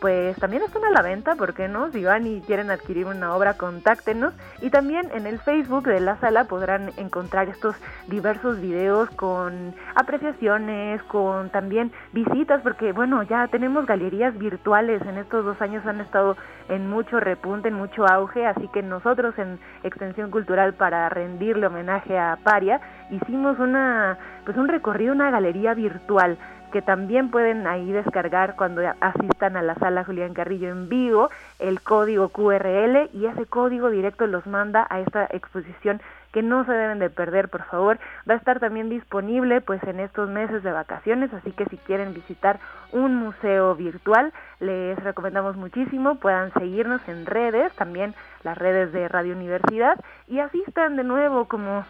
pues también están a la venta, ¿por qué no? Si van y quieren adquirir una obra, contáctenos. Y también en el Facebook de la sala podrán encontrar estos diversos videos con apreciaciones, con también visitas, porque bueno, ya tenemos galerías virtuales, en estos dos años han estado en mucho repunte, en mucho auge, así que nosotros en Extensión Cultural para rendirle homenaje a Paria, hicimos una, pues un recorrido, una galería virtual que también pueden ahí descargar cuando asistan a la sala Julián Carrillo en vivo el código QRL y ese código directo los manda a esta exposición que no se deben de perder, por favor. Va a estar también disponible pues en estos meses de vacaciones, así que si quieren visitar un museo virtual, les recomendamos muchísimo, puedan seguirnos en redes, también las redes de Radio Universidad y asistan de nuevo como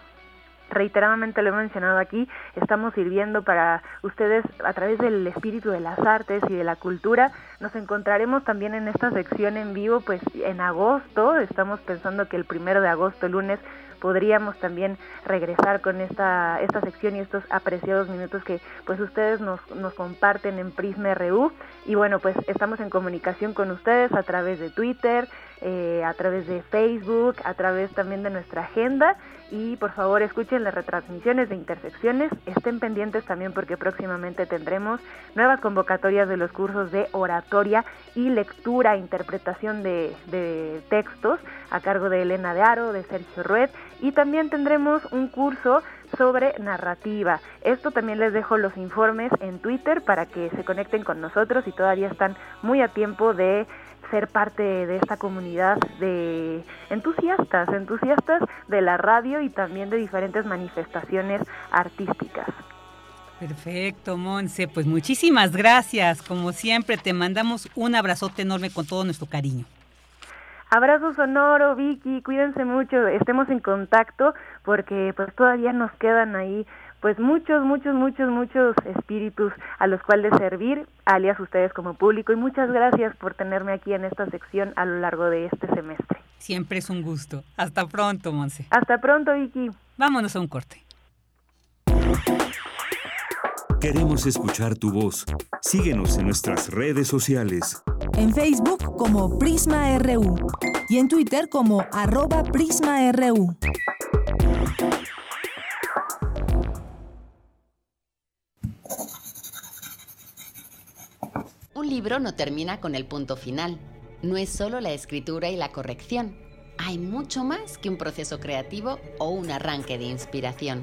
reiteradamente lo he mencionado aquí, estamos sirviendo para ustedes a través del espíritu de las artes y de la cultura. Nos encontraremos también en esta sección en vivo, pues en agosto, estamos pensando que el primero de agosto, lunes, podríamos también regresar con esta, esta sección y estos apreciados minutos que pues ustedes nos, nos comparten en Prisma RU y bueno pues estamos en comunicación con ustedes a través de Twitter, eh, a través de Facebook, a través también de nuestra agenda. Y por favor escuchen las retransmisiones de intersecciones, estén pendientes también porque próximamente tendremos nuevas convocatorias de los cursos de oratoria y lectura, interpretación de, de textos a cargo de Elena de Aro, de Sergio Rued y también tendremos un curso sobre narrativa. Esto también les dejo los informes en Twitter para que se conecten con nosotros y todavía están muy a tiempo de ser parte de esta comunidad de entusiastas, entusiastas de la radio y también de diferentes manifestaciones artísticas. Perfecto, Monse. Pues muchísimas gracias. Como siempre, te mandamos un abrazote enorme con todo nuestro cariño. Abrazo sonoro, Vicky, cuídense mucho, estemos en contacto porque pues todavía nos quedan ahí pues muchos, muchos, muchos, muchos espíritus a los cuales servir, alias ustedes como público y muchas gracias por tenerme aquí en esta sección a lo largo de este semestre. Siempre es un gusto. Hasta pronto, Monse. Hasta pronto, Vicky. Vámonos a un corte. Queremos escuchar tu voz. Síguenos en nuestras redes sociales. En Facebook como Prisma RU y en Twitter como arroba PrismaRU. Un libro no termina con el punto final. No es solo la escritura y la corrección. Hay mucho más que un proceso creativo o un arranque de inspiración.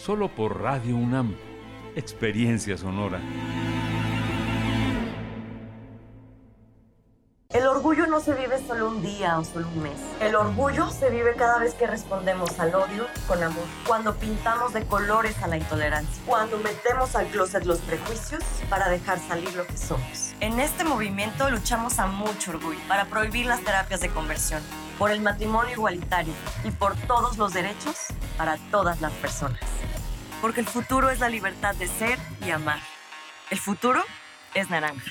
solo por Radio UNAM, Experiencia Sonora. El orgullo no se vive solo un día o solo un mes. El orgullo se vive cada vez que respondemos al odio con amor. Cuando pintamos de colores a la intolerancia. Cuando metemos al closet los prejuicios para dejar salir lo que somos. En este movimiento luchamos a mucho orgullo para prohibir las terapias de conversión, por el matrimonio igualitario y por todos los derechos para todas las personas. Porque el futuro es la libertad de ser y amar. El futuro es naranja.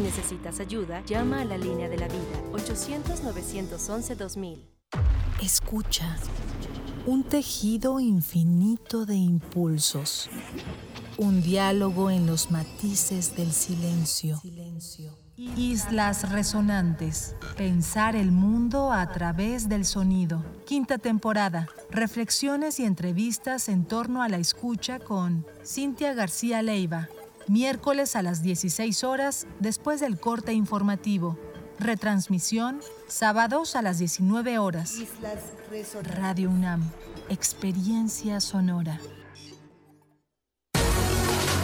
Si necesitas ayuda, llama a la línea de la vida 800-911-2000. Escucha. Un tejido infinito de impulsos. Un diálogo en los matices del silencio. Islas resonantes. Pensar el mundo a través del sonido. Quinta temporada. Reflexiones y entrevistas en torno a la escucha con Cintia García Leiva miércoles a las 16 horas después del corte informativo. Retransmisión, sábados a las 19 horas. Radio UNAM, experiencia sonora.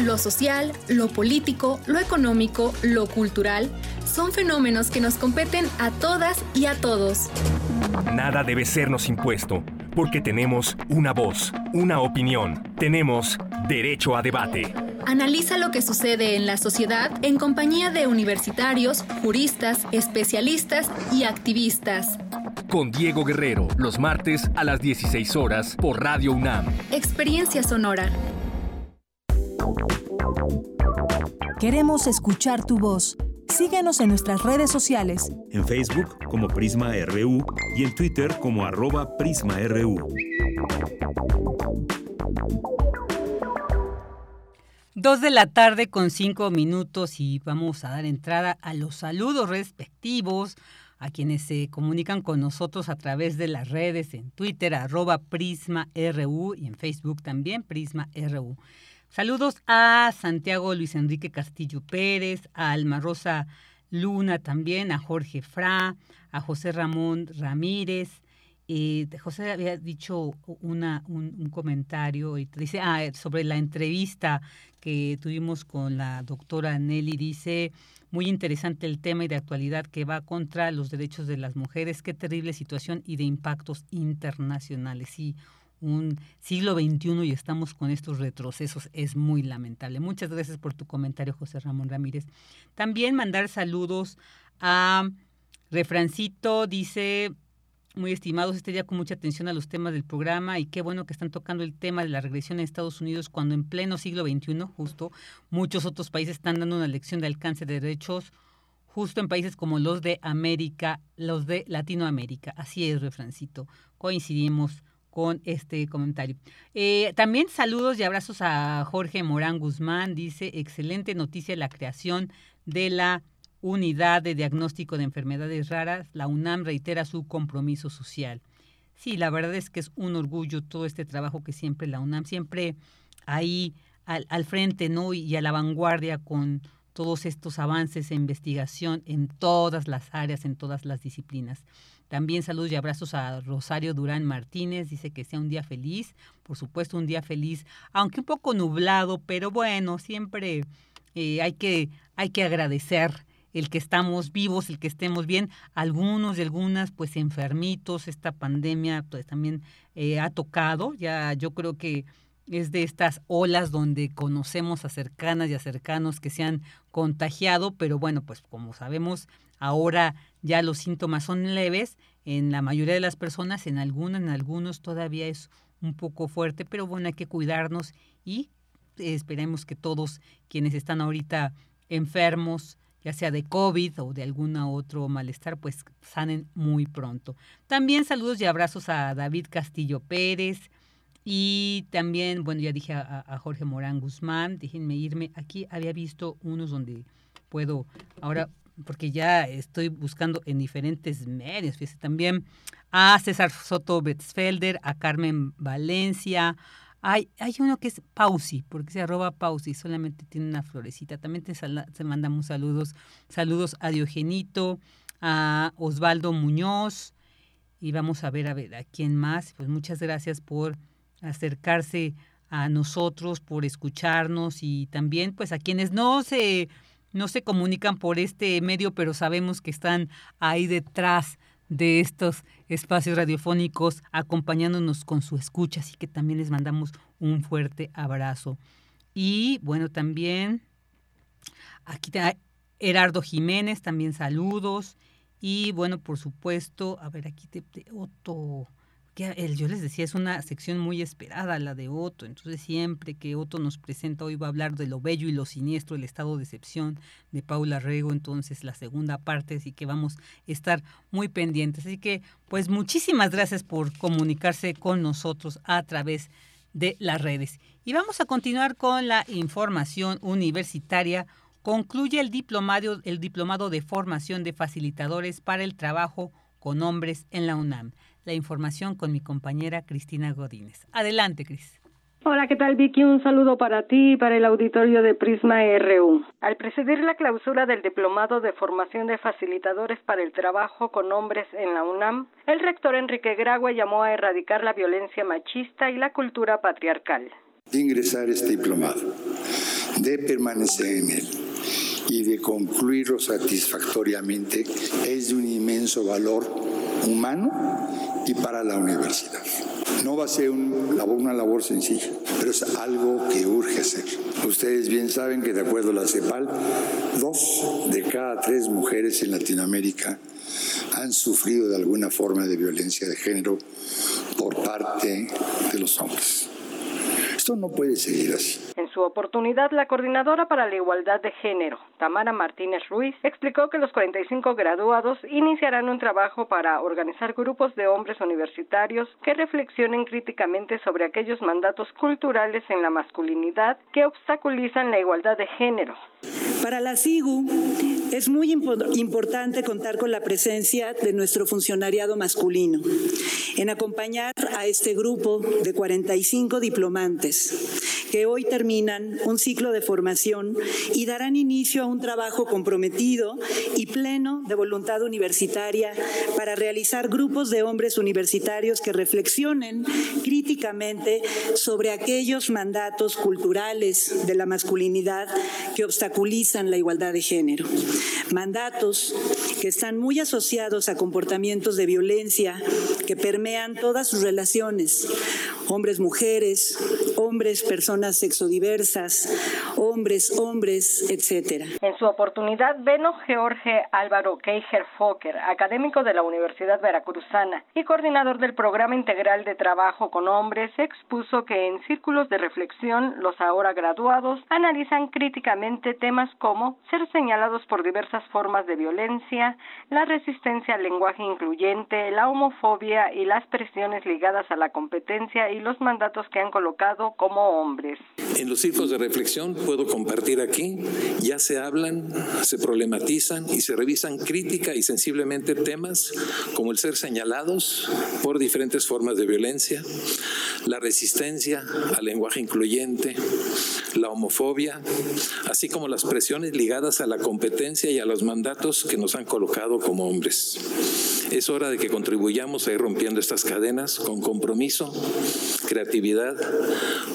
Lo social, lo político, lo económico, lo cultural son fenómenos que nos competen a todas y a todos. Nada debe sernos impuesto, porque tenemos una voz, una opinión, tenemos derecho a debate. Analiza lo que sucede en la sociedad en compañía de universitarios, juristas, especialistas y activistas. Con Diego Guerrero, los martes a las 16 horas por Radio UNAM. Experiencia Sonora. Queremos escuchar tu voz. Síguenos en nuestras redes sociales. En Facebook como Prisma RU y en Twitter como arroba PrismaRU. Dos de la tarde con cinco minutos y vamos a dar entrada a los saludos respectivos a quienes se comunican con nosotros a través de las redes en Twitter, arroba Prisma RU y en Facebook también, Prisma RU. Saludos a Santiago Luis Enrique Castillo Pérez, a Alma Rosa Luna también, a Jorge Fra, a José Ramón Ramírez. Eh, José había dicho una, un, comentario y dice ah, sobre la entrevista que tuvimos con la doctora Nelly. Dice, muy interesante el tema y de actualidad que va contra los derechos de las mujeres. Qué terrible situación y de impactos internacionales. Sí, un siglo XXI y estamos con estos retrocesos. Es muy lamentable. Muchas gracias por tu comentario, José Ramón Ramírez. También mandar saludos a Refrancito, dice, muy estimados, este día con mucha atención a los temas del programa y qué bueno que están tocando el tema de la regresión en Estados Unidos cuando en pleno siglo XXI, justo, muchos otros países están dando una lección de alcance de derechos justo en países como los de América, los de Latinoamérica. Así es, Refrancito. Coincidimos con este comentario. Eh, también saludos y abrazos a Jorge Morán Guzmán. Dice, excelente noticia la creación de la unidad de diagnóstico de enfermedades raras. La UNAM reitera su compromiso social. Sí, la verdad es que es un orgullo todo este trabajo que siempre la UNAM, siempre ahí al, al frente ¿no? y a la vanguardia con todos estos avances en investigación en todas las áreas, en todas las disciplinas. También saludos y abrazos a Rosario Durán Martínez, dice que sea un día feliz, por supuesto un día feliz, aunque un poco nublado, pero bueno, siempre eh, hay, que, hay que agradecer el que estamos vivos, el que estemos bien, algunos y algunas pues enfermitos, esta pandemia pues también eh, ha tocado, ya yo creo que es de estas olas donde conocemos a cercanas y a cercanos que se han contagiado, pero bueno, pues como sabemos, ahora ya los síntomas son leves en la mayoría de las personas, en algunas, en algunos todavía es un poco fuerte, pero bueno, hay que cuidarnos y esperemos que todos quienes están ahorita enfermos, ya sea de COVID o de algún otro malestar, pues sanen muy pronto. También saludos y abrazos a David Castillo Pérez y también, bueno, ya dije a, Jorge Morán Guzmán, déjenme irme. Aquí había visto unos donde puedo, ahora, porque ya estoy buscando en diferentes medios, fíjese, también a César Soto Betzfelder, a Carmen Valencia, hay, hay uno que es Pausi, porque se arroba Pausi, solamente tiene una florecita. También te, te mandamos saludos, saludos a Diogenito, a Osvaldo Muñoz, y vamos a ver a ver a quién más. Pues muchas gracias por acercarse a nosotros, por escucharnos y también pues a quienes no se no se comunican por este medio, pero sabemos que están ahí detrás de estos espacios radiofónicos acompañándonos con su escucha, así que también les mandamos un fuerte abrazo. Y bueno, también aquí está Gerardo Jiménez, también saludos. Y bueno, por supuesto, a ver, aquí te, que yo les decía, es una sección muy esperada la de Otto, entonces siempre que Otto nos presenta, hoy va a hablar de lo bello y lo siniestro, el estado de excepción de Paula Rego, entonces la segunda parte, así que vamos a estar muy pendientes. Así que, pues muchísimas gracias por comunicarse con nosotros a través de las redes. Y vamos a continuar con la información universitaria. Concluye el diplomado, el diplomado de formación de facilitadores para el trabajo con hombres en la UNAM la información con mi compañera Cristina Godínez. Adelante, Cris. Hola, ¿qué tal Vicky? Un saludo para ti y para el auditorio de Prisma RU. Al presidir la clausura del Diplomado de Formación de Facilitadores para el Trabajo con Hombres en la UNAM, el rector Enrique Gragua llamó a erradicar la violencia machista y la cultura patriarcal. De ingresar este diplomado, de permanecer en él y de concluirlo satisfactoriamente es de un inmenso valor humano y para la universidad. No va a ser una labor sencilla, pero es algo que urge hacer. Ustedes bien saben que de acuerdo a la CEPAL, dos de cada tres mujeres en Latinoamérica han sufrido de alguna forma de violencia de género por parte de los hombres. Esto no puede seguir así. En su oportunidad, la coordinadora para la igualdad de género, Tamara Martínez Ruiz, explicó que los 45 graduados iniciarán un trabajo para organizar grupos de hombres universitarios que reflexionen críticamente sobre aquellos mandatos culturales en la masculinidad que obstaculizan la igualdad de género. Para la SIGU es muy importante contar con la presencia de nuestro funcionariado masculino en acompañar a este grupo de 45 diplomantes que hoy terminan un ciclo de formación y darán inicio a un trabajo comprometido y pleno de voluntad universitaria para realizar grupos de hombres universitarios que reflexionen críticamente sobre aquellos mandatos culturales de la masculinidad que obstaculizan la igualdad de género. Mandatos que están muy asociados a comportamientos de violencia que permean todas sus relaciones, hombres, mujeres, hombres, personas sexodiversas, hombres, hombres, etcétera. En su oportunidad, Beno George Álvaro Keijer Fokker, académico de la Universidad Veracruzana y coordinador del Programa Integral de Trabajo con Hombres, expuso que en círculos de reflexión los ahora graduados analizan críticamente temas como ser señalados por diversas formas de violencia, la resistencia al lenguaje incluyente, la homofobia y las presiones ligadas a la competencia y los mandatos que han colocado como hombres. En los círculos de reflexión puedo compartir aquí, ya se hablan, se problematizan y se revisan crítica y sensiblemente temas como el ser señalados por diferentes formas de violencia, la resistencia al lenguaje incluyente, la homofobia, así como las presiones ligadas a la competencia y a los mandatos que nos han colocado como hombres. Es hora de que contribuyamos a ir rompiendo estas cadenas con compromiso, creatividad,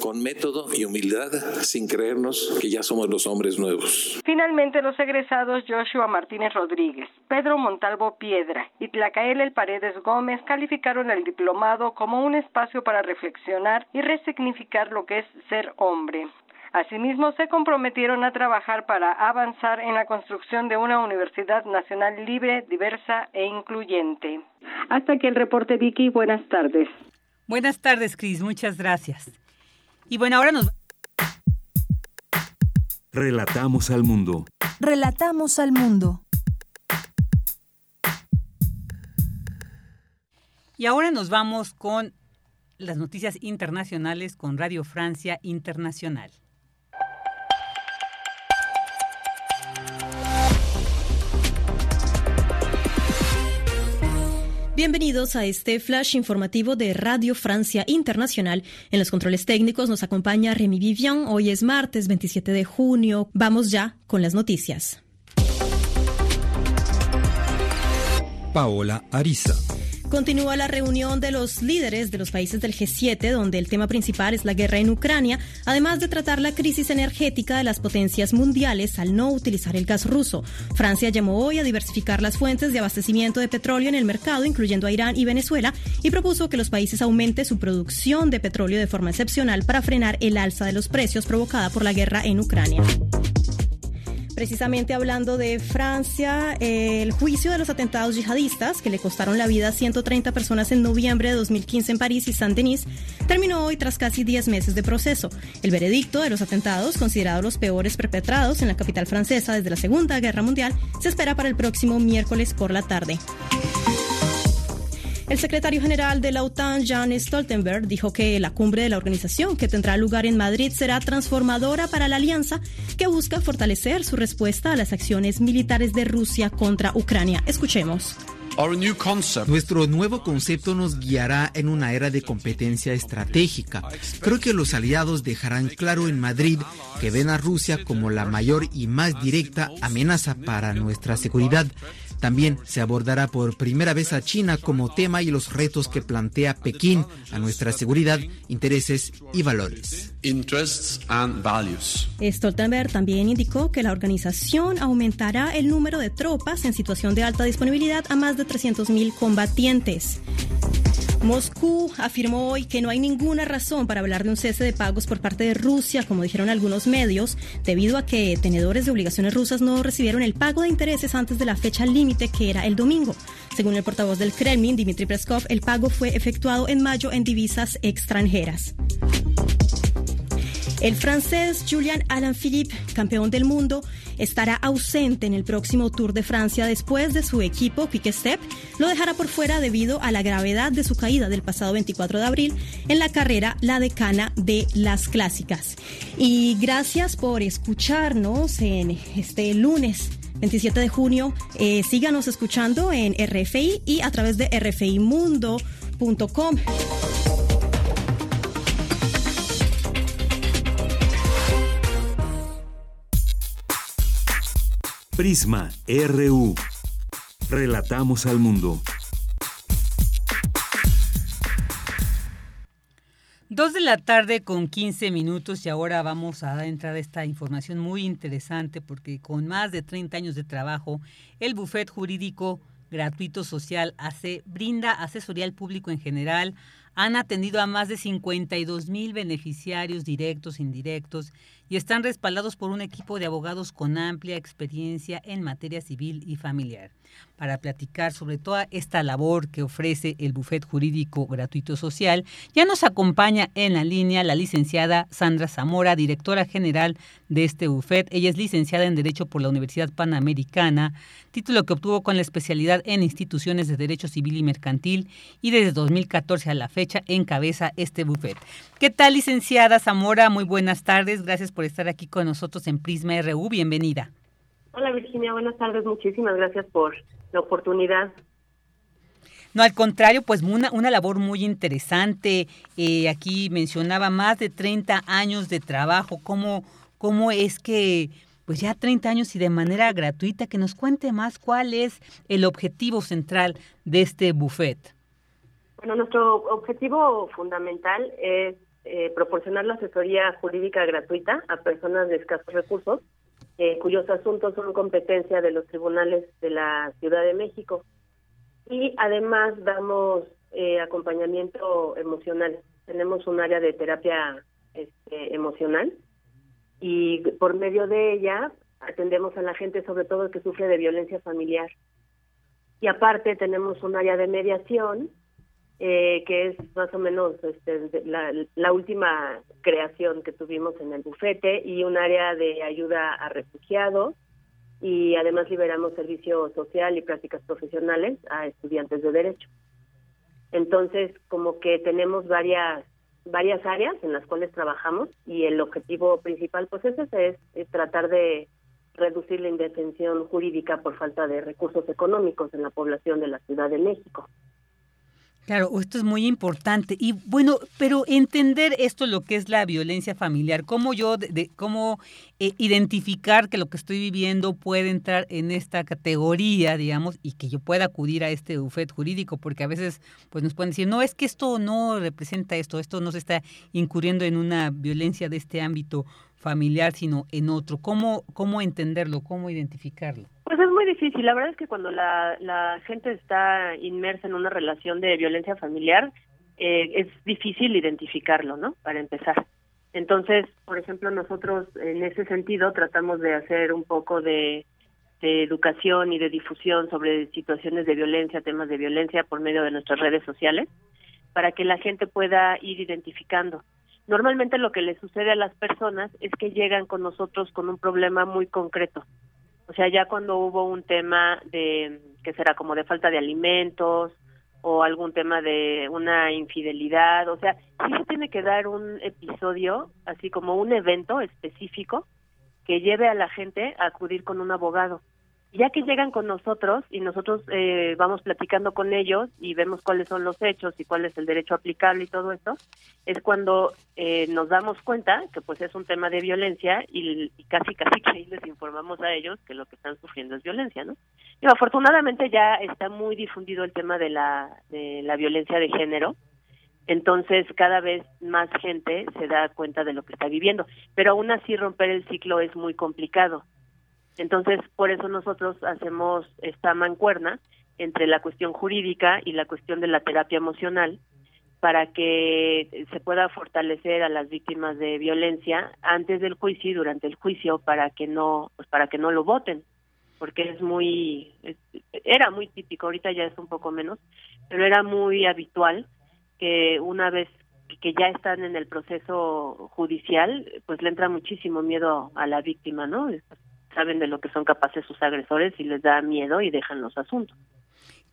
con método y humildad, sin creernos que ya somos los hombres nuevos. Finalmente, los egresados Joshua Martínez Rodríguez, Pedro Montalvo Piedra y Tlacael El Paredes Gómez calificaron el diplomado como un espacio para reflexionar y resignificar lo que es ser hombre. Asimismo, se comprometieron a trabajar para avanzar en la construcción de una universidad nacional libre, diversa e incluyente. Hasta aquí el reporte, Vicky. Buenas tardes. Buenas tardes, Cris. Muchas gracias. Y bueno, ahora nos... Relatamos al mundo. Relatamos al mundo. Y ahora nos vamos con las noticias internacionales con Radio Francia Internacional. Bienvenidos a este flash informativo de Radio Francia Internacional. En los controles técnicos nos acompaña Remy Vivian. Hoy es martes 27 de junio. Vamos ya con las noticias. Paola Ariza. Continúa la reunión de los líderes de los países del G7, donde el tema principal es la guerra en Ucrania, además de tratar la crisis energética de las potencias mundiales al no utilizar el gas ruso. Francia llamó hoy a diversificar las fuentes de abastecimiento de petróleo en el mercado, incluyendo a Irán y Venezuela, y propuso que los países aumenten su producción de petróleo de forma excepcional para frenar el alza de los precios provocada por la guerra en Ucrania. Precisamente hablando de Francia, el juicio de los atentados yihadistas que le costaron la vida a 130 personas en noviembre de 2015 en París y Saint-Denis terminó hoy tras casi 10 meses de proceso. El veredicto de los atentados, considerados los peores perpetrados en la capital francesa desde la Segunda Guerra Mundial, se espera para el próximo miércoles por la tarde. El secretario general de la OTAN, Jan Stoltenberg, dijo que la cumbre de la organización que tendrá lugar en Madrid será transformadora para la alianza que busca fortalecer su respuesta a las acciones militares de Rusia contra Ucrania. Escuchemos. Nuestro nuevo concepto nos guiará en una era de competencia estratégica. Creo que los aliados dejarán claro en Madrid que ven a Rusia como la mayor y más directa amenaza para nuestra seguridad. También se abordará por primera vez a China como tema y los retos que plantea Pekín a nuestra seguridad, intereses y valores. Stoltenberg también indicó que la organización aumentará el número de tropas en situación de alta disponibilidad a más de 300.000 combatientes. Moscú afirmó hoy que no hay ninguna razón para hablar de un cese de pagos por parte de Rusia, como dijeron algunos medios, debido a que tenedores de obligaciones rusas no recibieron el pago de intereses antes de la fecha límite, que era el domingo. Según el portavoz del Kremlin, Dmitry Peskov, el pago fue efectuado en mayo en divisas extranjeras. El francés Julian Alaphilippe, campeón del mundo, estará ausente en el próximo Tour de Francia después de su equipo Quick Step lo dejará por fuera debido a la gravedad de su caída del pasado 24 de abril en la carrera La Decana de las Clásicas. Y gracias por escucharnos en este lunes 27 de junio. Eh, síganos escuchando en RFI y a través de rfimundo.com. Prisma RU. Relatamos al mundo. Dos de la tarde con 15 minutos y ahora vamos a dar entrada a esta información muy interesante porque con más de 30 años de trabajo, el bufet jurídico gratuito social hace, brinda asesoría al público en general, han atendido a más de 52 mil beneficiarios directos e indirectos y están respaldados por un equipo de abogados con amplia experiencia en materia civil y familiar. Para platicar sobre toda esta labor que ofrece el Bufet Jurídico Gratuito Social, ya nos acompaña en la línea la licenciada Sandra Zamora, directora general de este bufet. Ella es licenciada en Derecho por la Universidad Panamericana, título que obtuvo con la especialidad en instituciones de Derecho Civil y Mercantil y desde 2014 a la fecha encabeza este bufet. ¿Qué tal, licenciada Zamora? Muy buenas tardes. Gracias por estar aquí con nosotros en Prisma RU. Bienvenida. Hola Virginia, buenas tardes. Muchísimas gracias por la oportunidad. No, al contrario, pues una, una labor muy interesante. Eh, aquí mencionaba más de 30 años de trabajo. ¿Cómo, ¿Cómo es que, pues ya 30 años y de manera gratuita, que nos cuente más cuál es el objetivo central de este buffet? Bueno, nuestro objetivo fundamental es eh, proporcionar la asesoría jurídica gratuita a personas de escasos recursos eh, cuyos asuntos son competencia de los tribunales de la Ciudad de México. Y además damos eh, acompañamiento emocional. Tenemos un área de terapia este, emocional y por medio de ella atendemos a la gente sobre todo que sufre de violencia familiar. Y aparte tenemos un área de mediación eh, que es más o menos este, la, última creación que tuvimos en el bufete, y un área de ayuda a refugiados, y además liberamos servicio social y prácticas profesionales a estudiantes de derecho. Entonces, como que tenemos varias varias áreas en las cuales trabajamos y el objetivo principal pues ese es tratar de reducir la indefensión jurídica por falta de recursos económicos en la población de la Ciudad de México. Claro, esto es muy importante. Y bueno, pero entender esto, lo que es la violencia familiar, cómo yo, de, cómo eh, identificar que lo que estoy viviendo puede entrar en esta categoría, digamos, y que yo pueda acudir a este bufet jurídico, porque a veces pues nos pueden decir, no, es que esto no representa esto, esto no se está incurriendo en una violencia de este ámbito familiar, sino en otro. ¿Cómo, cómo entenderlo, cómo identificarlo? Pues es muy difícil. La verdad es que cuando la, la gente está inmersa en una relación de violencia familiar, eh, es difícil identificarlo, ¿no? Para empezar. Entonces, por ejemplo, nosotros en ese sentido tratamos de hacer un poco de, de educación y de difusión sobre situaciones de violencia, temas de violencia por medio de nuestras redes sociales, para que la gente pueda ir identificando Normalmente lo que le sucede a las personas es que llegan con nosotros con un problema muy concreto. O sea, ya cuando hubo un tema de, que será como de falta de alimentos o algún tema de una infidelidad, o sea, sí se tiene que dar un episodio, así como un evento específico que lleve a la gente a acudir con un abogado ya que llegan con nosotros y nosotros eh, vamos platicando con ellos y vemos cuáles son los hechos y cuál es el derecho aplicable y todo esto, es cuando eh, nos damos cuenta que pues es un tema de violencia y, casi casi que les informamos a ellos que lo que están sufriendo es violencia, ¿no? Y afortunadamente ya está muy difundido el tema de la, de la violencia de género, entonces cada vez más gente se da cuenta de lo que está viviendo, pero aún así romper el ciclo es muy complicado entonces, por eso nosotros hacemos esta mancuerna entre la cuestión jurídica y la cuestión de la terapia emocional para que se pueda fortalecer a las víctimas de violencia antes del juicio y durante el juicio para que no pues para que no lo voten porque es muy era muy típico ahorita ya es un poco menos pero era muy habitual que una vez que ya están en el proceso judicial pues le entra muchísimo miedo a la víctima no saben de lo que son capaces sus agresores y les da miedo y dejan los asuntos.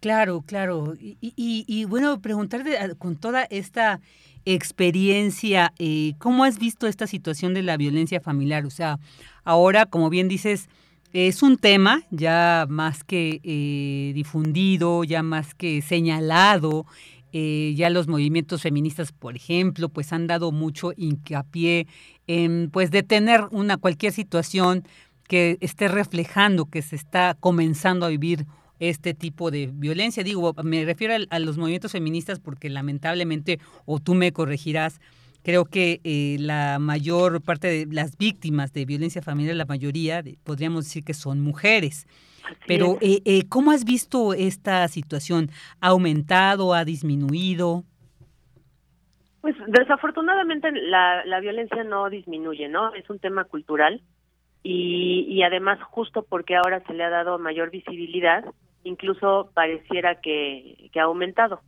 Claro, claro. Y, y, bueno, preguntarte con toda esta experiencia, eh, ¿cómo has visto esta situación de la violencia familiar? O sea, ahora, como bien dices, es un tema ya más que eh, difundido, ya más que señalado. Eh, ya los movimientos feministas, por ejemplo, pues han dado mucho hincapié en pues detener una cualquier situación que esté reflejando que se está comenzando a vivir este tipo de violencia. Digo, me refiero a, los movimientos feministas porque lamentablemente, o tú me corregirás, creo que eh, la mayor parte de las víctimas de violencia familiar, la mayoría, podríamos decir que son mujeres. Pero, eh, eh, ¿cómo has visto esta situación? ¿Ha aumentado? ¿Ha disminuido? Pues desafortunadamente la, la violencia no disminuye, ¿no? Es un tema cultural y, además justo porque ahora se le ha dado mayor visibilidad, incluso pareciera que, ha aumentado.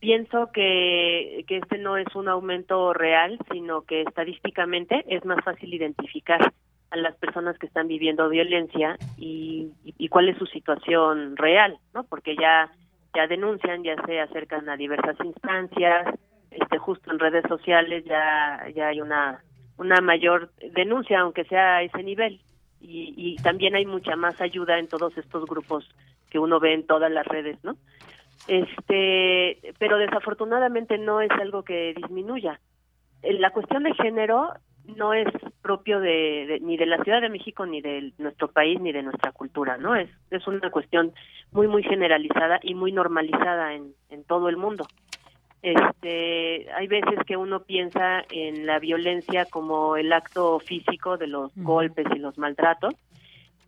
Pienso que, que este no es un aumento real, sino que estadísticamente es más fácil identificar a las personas que están viviendo violencia y, y, cuál es su situación real, ¿no? Porque ya ya denuncian, ya se acercan a diversas instancias, este justo en redes sociales ya ya hay una una mayor denuncia, aunque sea a ese nivel. Y, también hay mucha más ayuda en todos estos grupos que uno ve en todas las redes, ¿no? Este, pero desafortunadamente no es algo que disminuya. Eh, la cuestión de género no es propio de, ni de la Ciudad de México ni de nuestro país ni de nuestra cultura, ¿no? Es es una cuestión muy muy generalizada y muy normalizada en todo el mundo. Este, hay veces que uno piensa en la violencia como el acto físico de los golpes y los maltratos,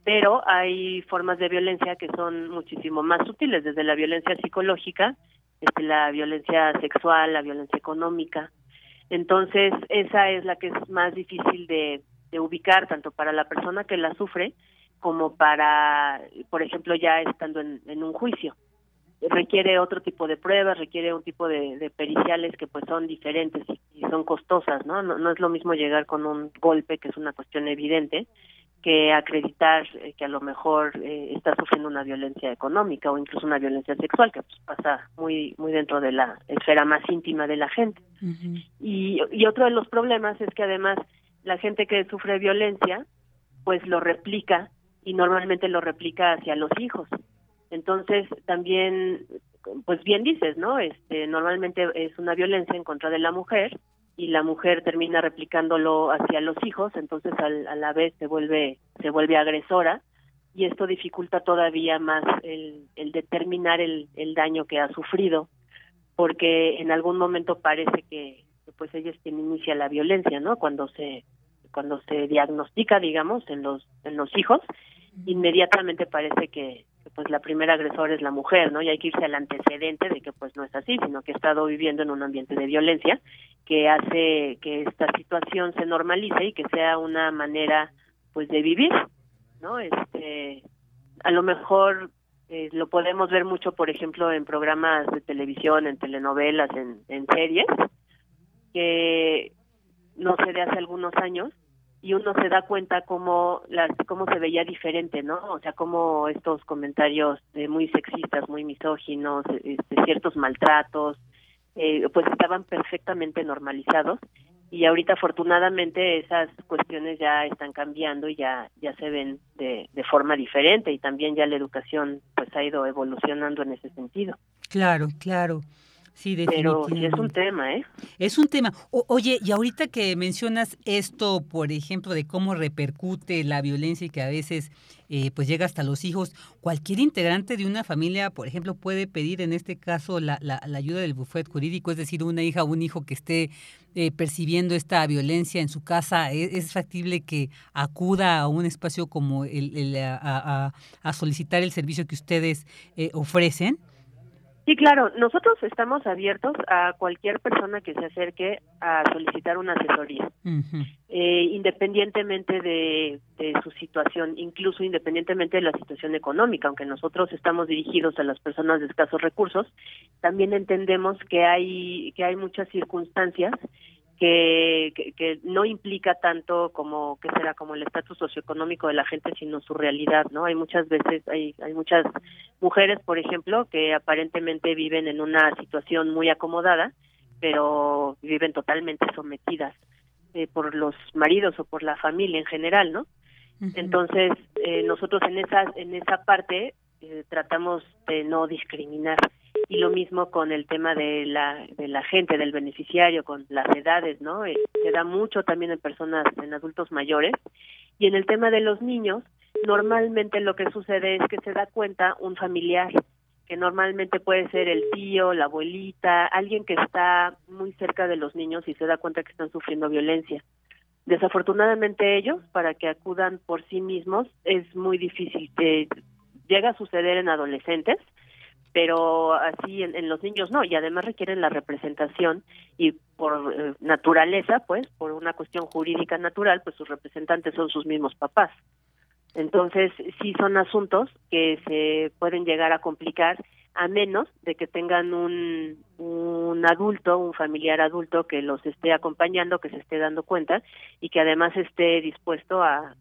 pero hay formas de violencia que son muchísimo más sutiles, desde la violencia psicológica, este, la violencia sexual, la violencia económica. Entonces, esa es la que es más difícil de, ubicar, tanto para la persona que la sufre como para, por ejemplo, ya estando en un juicio requiere otro tipo de pruebas, requiere un tipo de, periciales que pues son diferentes y, son costosas, ¿no? ¿no? es lo mismo llegar con un golpe, que es una cuestión evidente, que acreditar eh, que a lo mejor eh, está sufriendo una violencia económica o incluso una violencia sexual, que pues, pasa muy muy dentro de la esfera más íntima de la gente. y, y otro de los problemas es que además la gente que sufre violencia, pues lo replica y normalmente lo replica hacia los hijos. Entonces, también, pues bien dices, ¿no? Este, normalmente es una violencia en contra de la mujer y la mujer termina replicándolo hacia los hijos, entonces al, a la vez se vuelve se vuelve agresora y esto dificulta todavía más el, el determinar el, el daño que ha sufrido, porque en algún momento parece que, pues ella es quien inicia la violencia, ¿no? Cuando se cuando se diagnostica, digamos, en los en los hijos, inmediatamente parece que, pues la primera agresora es la mujer, ¿no? Y hay que irse al antecedente de que pues no es así, sino que ha estado viviendo en un ambiente de violencia que hace que esta situación se normalice y que sea una manera pues de vivir, ¿no? Este a lo mejor eh, lo podemos ver mucho, por ejemplo, en programas de televisión, en telenovelas, en, en series, que no sé de hace algunos años, y uno se da cuenta cómo las cómo se veía diferente no o sea cómo estos comentarios muy sexistas muy misóginos este, ciertos maltratos eh, pues estaban perfectamente normalizados. Y ahorita afortunadamente esas cuestiones ya están cambiando y ya ya se ven de, de forma diferente y también ya la educación pues ha ido evolucionando en ese sentido. Claro claro Sí, Pero es un tema, ¿eh? Es un tema. oye, y ahorita que mencionas esto, por ejemplo, de cómo repercute la violencia y que a veces eh, pues llega hasta los hijos, cualquier integrante de una familia, por ejemplo, puede pedir en este caso la, la, ayuda del bufet jurídico, es decir, una hija o un hijo que esté eh, percibiendo esta violencia en su casa, ¿es, ¿es, factible que acuda a un espacio como el, el a, a, solicitar el servicio que ustedes eh, ofrecen? Sí, claro, nosotros estamos abiertos a cualquier persona que se acerque a solicitar una asesoría, eh, independientemente de, su situación, incluso independientemente de la situación económica, aunque nosotros estamos dirigidos a las personas de escasos recursos, también entendemos que hay que hay muchas circunstancias que, que, no implica tanto como que será como el estatus socioeconómico de la gente sino su realidad no hay muchas veces hay hay muchas mujeres por ejemplo que aparentemente viven en una situación muy acomodada pero viven totalmente sometidas eh, por los maridos o por la familia en general no entonces eh, nosotros en esa en esa parte eh, tratamos de no discriminar y lo mismo con el tema de la de la gente del beneficiario con las edades no eh, se da mucho también en personas en adultos mayores y en el tema de los niños normalmente lo que sucede es que se da cuenta un familiar que normalmente puede ser el tío, la abuelita, alguien que está muy cerca de los niños y se da cuenta que están sufriendo violencia. Desafortunadamente ellos, para que acudan por sí mismos, es muy difícil. Eh, llega a suceder en adolescentes, pero así en, los niños no, y además requieren la representación y por eh, naturaleza, pues, por una cuestión jurídica natural, pues sus representantes son sus mismos papás. Entonces, sí son asuntos que se pueden llegar a complicar a menos de que tengan un, adulto, un familiar adulto que los esté acompañando, que se esté dando cuenta y que además esté dispuesto a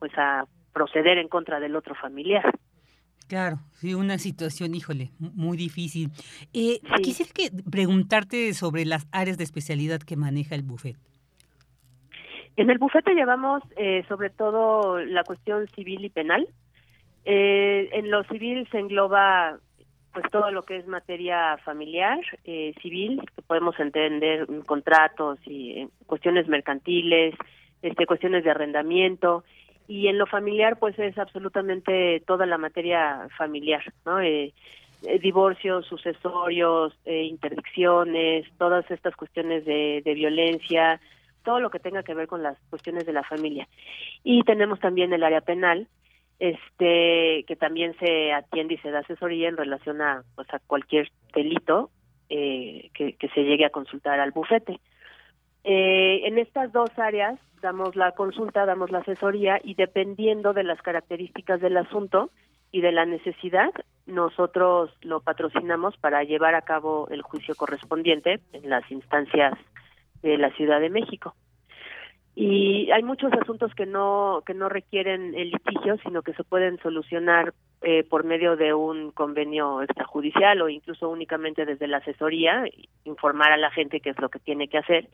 pues a proceder en contra del otro familiar. Claro, sí, una situación, híjole, muy difícil. Eh, Quisiera que preguntarte sobre las áreas de especialidad que maneja el buffet. En el bufete llevamos eh, sobre todo la cuestión civil y penal. Eh, en lo civil se engloba pues todo lo que es materia familiar, eh, civil, que podemos entender contratos y eh, cuestiones mercantiles, este, cuestiones de arrendamiento, y en lo familiar pues es absolutamente toda la materia familiar, ¿no? Eh, eh divorcios, sucesorios, eh, interdicciones, todas estas cuestiones de, violencia, todo lo que tenga que ver con las cuestiones de la familia. Y tenemos también el área penal, este que también se atiende y se da asesoría en relación a pues a cualquier delito eh, que se llegue a consultar al bufete. Eh, en estas dos áreas damos la consulta, damos la asesoría y dependiendo de las características del asunto y de la necesidad, nosotros lo patrocinamos para llevar a cabo el juicio correspondiente en las instancias de la Ciudad de México. Y hay muchos asuntos que no que no requieren el litigio, sino que se pueden solucionar eh, por medio de un convenio extrajudicial o incluso únicamente desde la asesoría, informar a la gente qué es lo que tiene que hacer.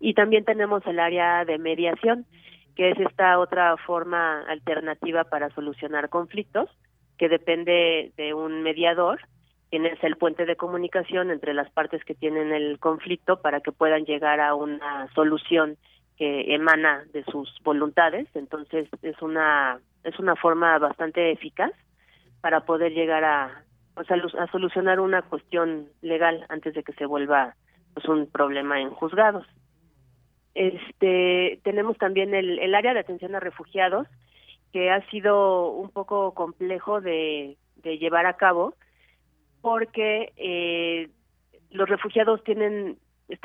Y también tenemos el área de mediación, que es esta otra forma alternativa para solucionar conflictos, que depende de un mediador, quien es el puente de comunicación entre las partes que tienen el conflicto para que puedan llegar a una solución que emana de sus voluntades, entonces es una es una forma bastante eficaz para poder llegar a a solucionar una cuestión legal antes de que se vuelva pues un problema en juzgados. Este tenemos también el, el área de atención a refugiados que ha sido un poco complejo de, de llevar a cabo porque eh, los refugiados tienen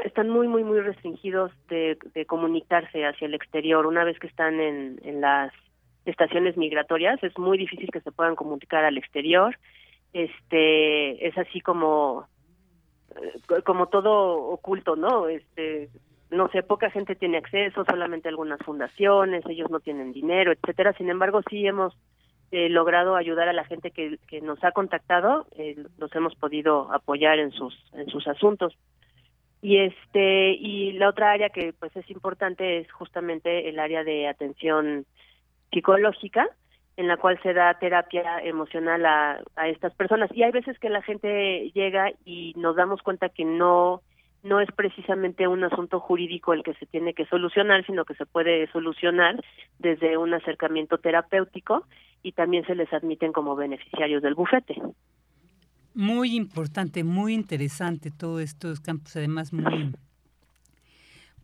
están muy, muy, muy restringidos de, comunicarse hacia el exterior. Una vez que están en, las estaciones migratorias, es muy difícil que se puedan comunicar al exterior. Este, es así como, eh, como todo oculto, ¿no? Este, no sé, poca gente tiene acceso, solamente algunas fundaciones, ellos no tienen dinero, etcétera. Sin embargo, sí hemos eh, logrado ayudar a la gente que, que nos ha contactado, eh, los hemos podido apoyar en sus en sus asuntos y este y la otra área que pues es importante es justamente el área de atención psicológica en la cual se da terapia emocional a, a estas personas y hay veces que la gente llega y nos damos cuenta que no no es precisamente un asunto jurídico el que se tiene que solucionar, sino que se puede solucionar desde un acercamiento terapéutico y también se les admiten como beneficiarios del bufete. Muy importante, muy interesante todo estos campos, además muy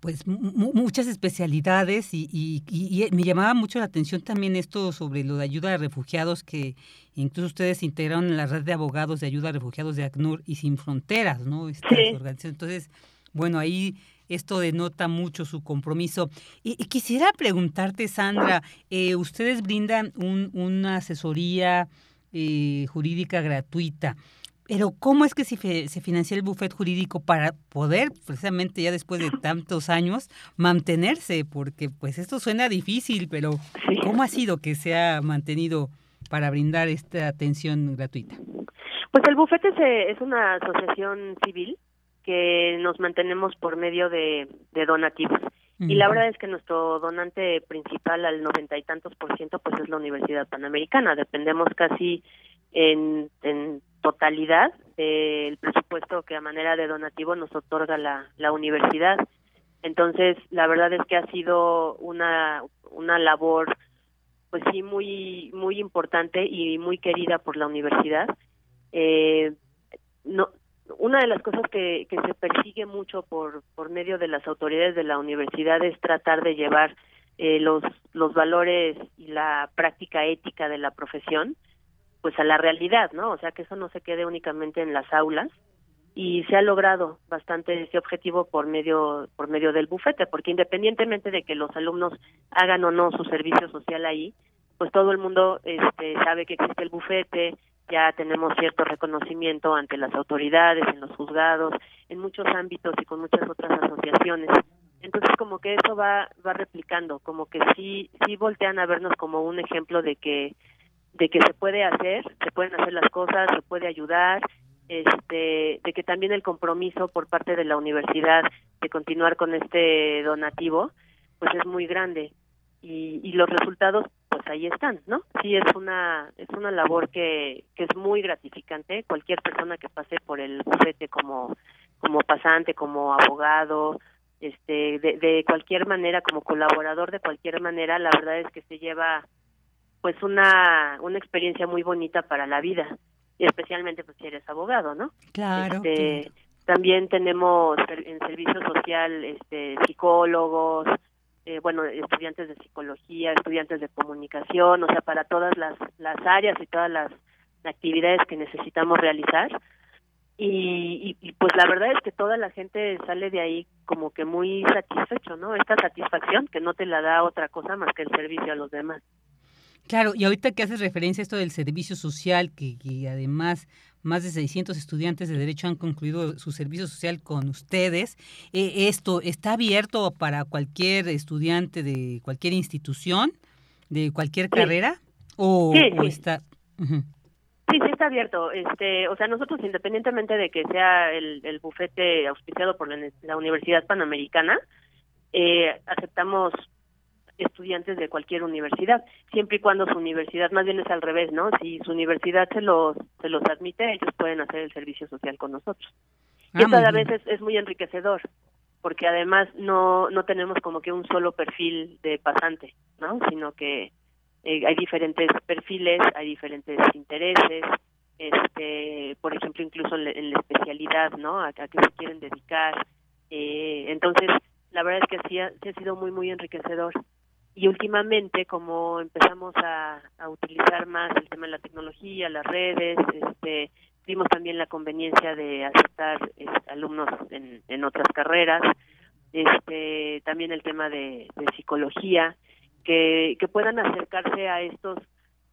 pues muchas especialidades y, me llamaba mucho la atención también esto sobre lo de ayuda a refugiados que incluso ustedes integraron en la red de abogados de ayuda a refugiados de ACNUR y Sin Fronteras, ¿no? Estas organizaciones. Entonces, bueno, ahí esto denota mucho su compromiso. Y, quisiera preguntarte, Sandra, eh, ustedes brindan una asesoría eh, jurídica gratuita. Pero ¿cómo es que se, se financia el buffet jurídico para poder, precisamente ya después de tantos años, mantenerse? Porque pues esto suena difícil, pero ¿cómo ha sido que se ha mantenido para brindar esta atención gratuita? Pues el bufete es una asociación civil que nos mantenemos por medio de, donativos. Y la verdad es que nuestro donante principal al noventa y tantos por ciento pues es la Universidad Panamericana. Dependemos casi en, en totalidad del presupuesto que a manera de donativo nos otorga la, la universidad. Entonces, la verdad es que ha sido una, una labor, pues sí, muy, muy importante y muy querida por la universidad. Eh, no, una de las cosas que, que se persigue mucho por, por medio de las autoridades de la universidad es tratar de llevar eh, los, los valores y la práctica ética de la profesión pues a la realidad, ¿no? O sea, que eso no se quede únicamente en las aulas y se ha logrado bastante ese objetivo por medio por medio del bufete, porque independientemente de que los alumnos hagan o no su servicio social ahí, pues todo el mundo este, sabe que existe el bufete, ya tenemos cierto reconocimiento ante las autoridades, en los juzgados, en muchos ámbitos y con muchas otras asociaciones. Entonces como que eso va va replicando, como que sí sí voltean a vernos como un ejemplo de que de que se puede hacer, se pueden hacer las cosas, se puede ayudar, este, de que también el compromiso por parte de la universidad de continuar con este donativo, pues es muy grande y, y los resultados pues ahí están, ¿no? Sí es una es una labor que, que es muy gratificante. Cualquier persona que pase por el bufete como como pasante, como abogado, este, de, de cualquier manera, como colaborador de cualquier manera, la verdad es que se lleva pues una, una experiencia muy bonita para la vida, y especialmente pues si eres abogado, ¿no? Claro. Este, También tenemos en servicio social este, psicólogos, eh, bueno, estudiantes de psicología, estudiantes de comunicación, o sea, para todas las, las áreas y todas las actividades que necesitamos realizar. Y, y, pues la verdad es que toda la gente sale de ahí como que muy satisfecho, ¿no? Esta satisfacción que no te la da otra cosa más que el servicio a los demás. Claro, y ahorita que haces referencia a esto del servicio social, que, que además más de 600 estudiantes de Derecho han concluido su servicio social con ustedes. Eh, ¿Esto está abierto para cualquier estudiante de cualquier institución, de cualquier carrera? ¿O, sí, sí. está...? Sí, sí está abierto. Este, o sea, nosotros independientemente de que sea el, el bufete auspiciado por la, la Universidad Panamericana, eh, aceptamos estudiantes de cualquier universidad, siempre y cuando su universidad, más bien es al revés, ¿no? Si su universidad se los, se los admite, ellos pueden hacer el servicio social con nosotros. Ah, y muy a veces es muy enriquecedor, porque además no, no tenemos como que un solo perfil de pasante, ¿no? Sino que eh, hay diferentes perfiles, hay diferentes intereses, este, por ejemplo, incluso en la, en la especialidad, ¿no? A, a qué se quieren dedicar. Eh, entonces, la verdad es que sí ha, sí ha sido muy, muy enriquecedor. Y últimamente, como empezamos a, a utilizar más el tema de la tecnología, las redes, este, vimos también la conveniencia de aceptar alumnos en, en otras carreras, este, también el tema de, de psicología, que, que puedan acercarse a estos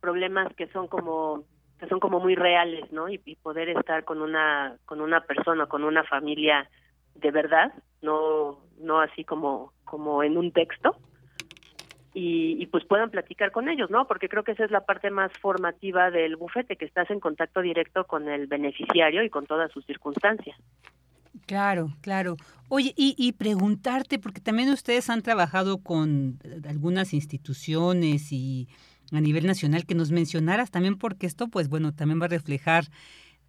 problemas que son como que son como muy reales, ¿no? Y, y poder estar con una con una persona, con una familia de verdad, no no así como como en un texto. Y, y pues puedan platicar con ellos, ¿no? Porque creo que esa es la parte más formativa del bufete, que estás en contacto directo con el beneficiario y con todas sus circunstancias. Claro, claro. Oye, y, y preguntarte, porque también ustedes han trabajado con eh, algunas instituciones y a nivel nacional que nos mencionaras también, porque esto, pues bueno, también va a reflejar,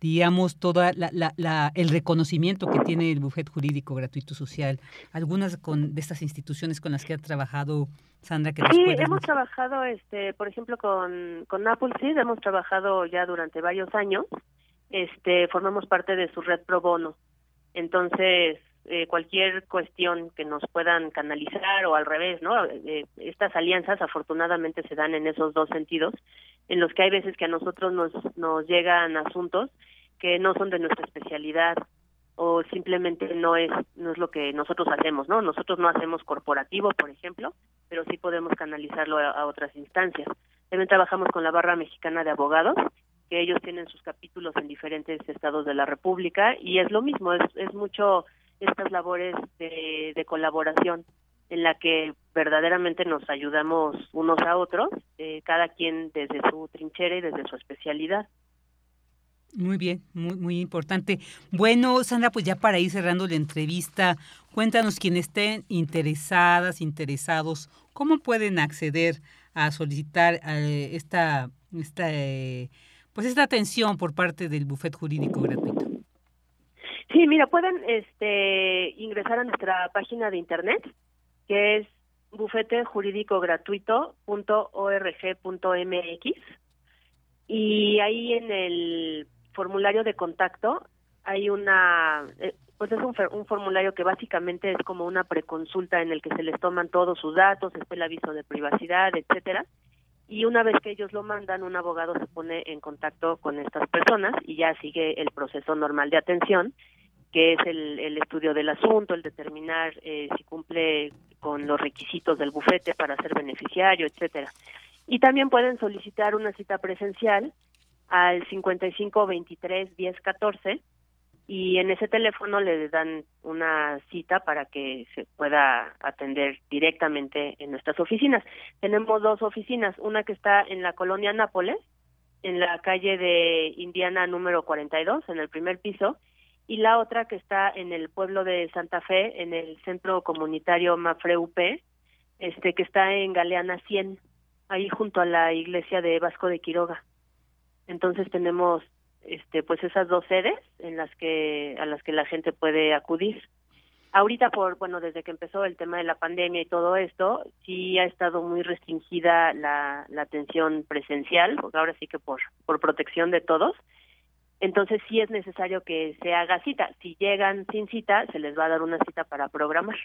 digamos, toda la, la, la- el reconocimiento que tiene el bufete jurídico gratuito social. Algunas con, de estas instituciones con las que ha trabajado Sandra, que Sí, puedas hemos trabajado, este, por ejemplo, con, con Apple Seed, hemos trabajado ya durante varios años, este, formamos parte de su red pro bono. Entonces, eh, cualquier cuestión que nos puedan canalizar o al revés, ¿no? Eh, estas alianzas afortunadamente se dan en esos dos sentidos, en los que hay veces que a nosotros nos, nos llegan asuntos que no son de nuestra especialidad o simplemente no es no es lo que nosotros hacemos, ¿no? Nosotros no hacemos corporativo, por ejemplo, pero sí podemos canalizarlo a, a otras instancias. También trabajamos con la Barra Mexicana de Abogados, que ellos tienen sus capítulos en diferentes estados de la República y es lo mismo, es, es mucho estas labores de, de colaboración en la que verdaderamente nos ayudamos unos a otros, eh, cada quien desde su trinchera y desde su especialidad. Muy bien, muy, muy importante. Bueno, Sandra, pues ya para ir cerrando la entrevista, cuéntanos quienes estén interesadas, interesados, ¿cómo pueden acceder a solicitar eh, esta, esta, eh, pues esta atención por parte del bufete jurídico gratuito? Sí, mira, pueden este, ingresar a nuestra página de internet, que es bufetejurídicogratuito.org.mx y ahí en el formulario de contacto hay una, eh, pues es un, formulario que básicamente es como una preconsulta en el que se les toman todos sus datos, está el aviso de privacidad, etcétera. Y una vez que ellos lo mandan, un abogado se pone en contacto con estas personas y ya sigue el proceso normal de atención, que es el, el estudio del asunto, el determinar eh, si cumple con los requisitos del bufete para ser beneficiario, etcétera. Y también pueden solicitar una cita presencial al 55 23 10 14 y en ese teléfono le dan una cita para que se pueda atender directamente en nuestras oficinas. Tenemos dos oficinas, una que está en la colonia Nápoles, en la calle de Indiana número 42, en el primer piso, y la otra que está en el pueblo de Santa Fe, en el centro comunitario Mafre UP, este que está en Galeana 100, ahí junto a la iglesia de Vasco de Quiroga. Entonces tenemos este pues esas dos sedes en las que a las que la gente puede acudir. Ahorita por bueno, desde que empezó el tema de la pandemia y todo esto, sí ha estado muy restringida la, la atención presencial, porque ahora sí que por por protección de todos. Entonces sí es necesario que se haga cita. Si llegan sin cita, se les va a dar una cita para programar.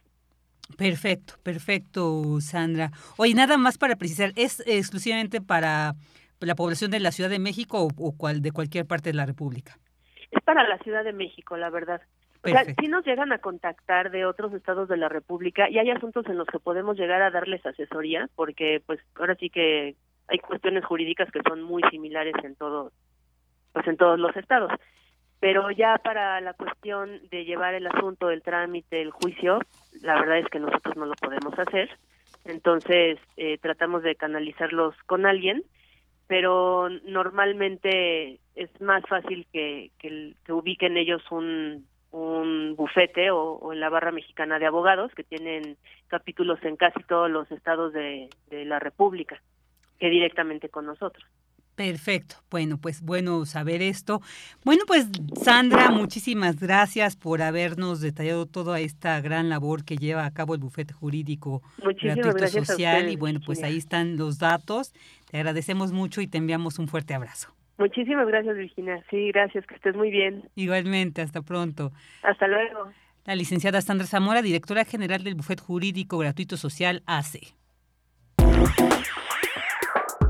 Perfecto, perfecto, Sandra. Oye, nada más para precisar, ¿es exclusivamente para la población de la Ciudad de México o, o cual, de cualquier parte de la República? Es para la Ciudad de México, la verdad. O sea, sí nos llegan a contactar de otros estados de la República y hay asuntos en los que podemos llegar a darles asesoría, porque pues ahora sí que hay cuestiones jurídicas que son muy similares en todos pues en todos los estados pero ya para la cuestión de llevar el asunto del trámite el juicio la verdad es que nosotros no lo podemos hacer entonces eh, tratamos de canalizarlos con alguien pero normalmente es más fácil que, que, que ubiquen ellos un, un bufete o, en la barra mexicana de abogados que tienen capítulos en casi todos los estados de, de la República que directamente con nosotros. Perfecto. Bueno, pues bueno saber esto. Bueno, pues Sandra, muchísimas gracias por habernos detallado toda esta gran labor que lleva a cabo el bufete jurídico gratuito social. y bueno, pues ahí están los datos. Te agradecemos mucho y te enviamos un fuerte abrazo. Muchísimas gracias, Virginia. Sí, gracias, que estés muy bien. Igualmente, hasta pronto. Hasta luego. La licenciada Sandra Zamora, directora general del Bufete Jurídico Gratuito Social AC.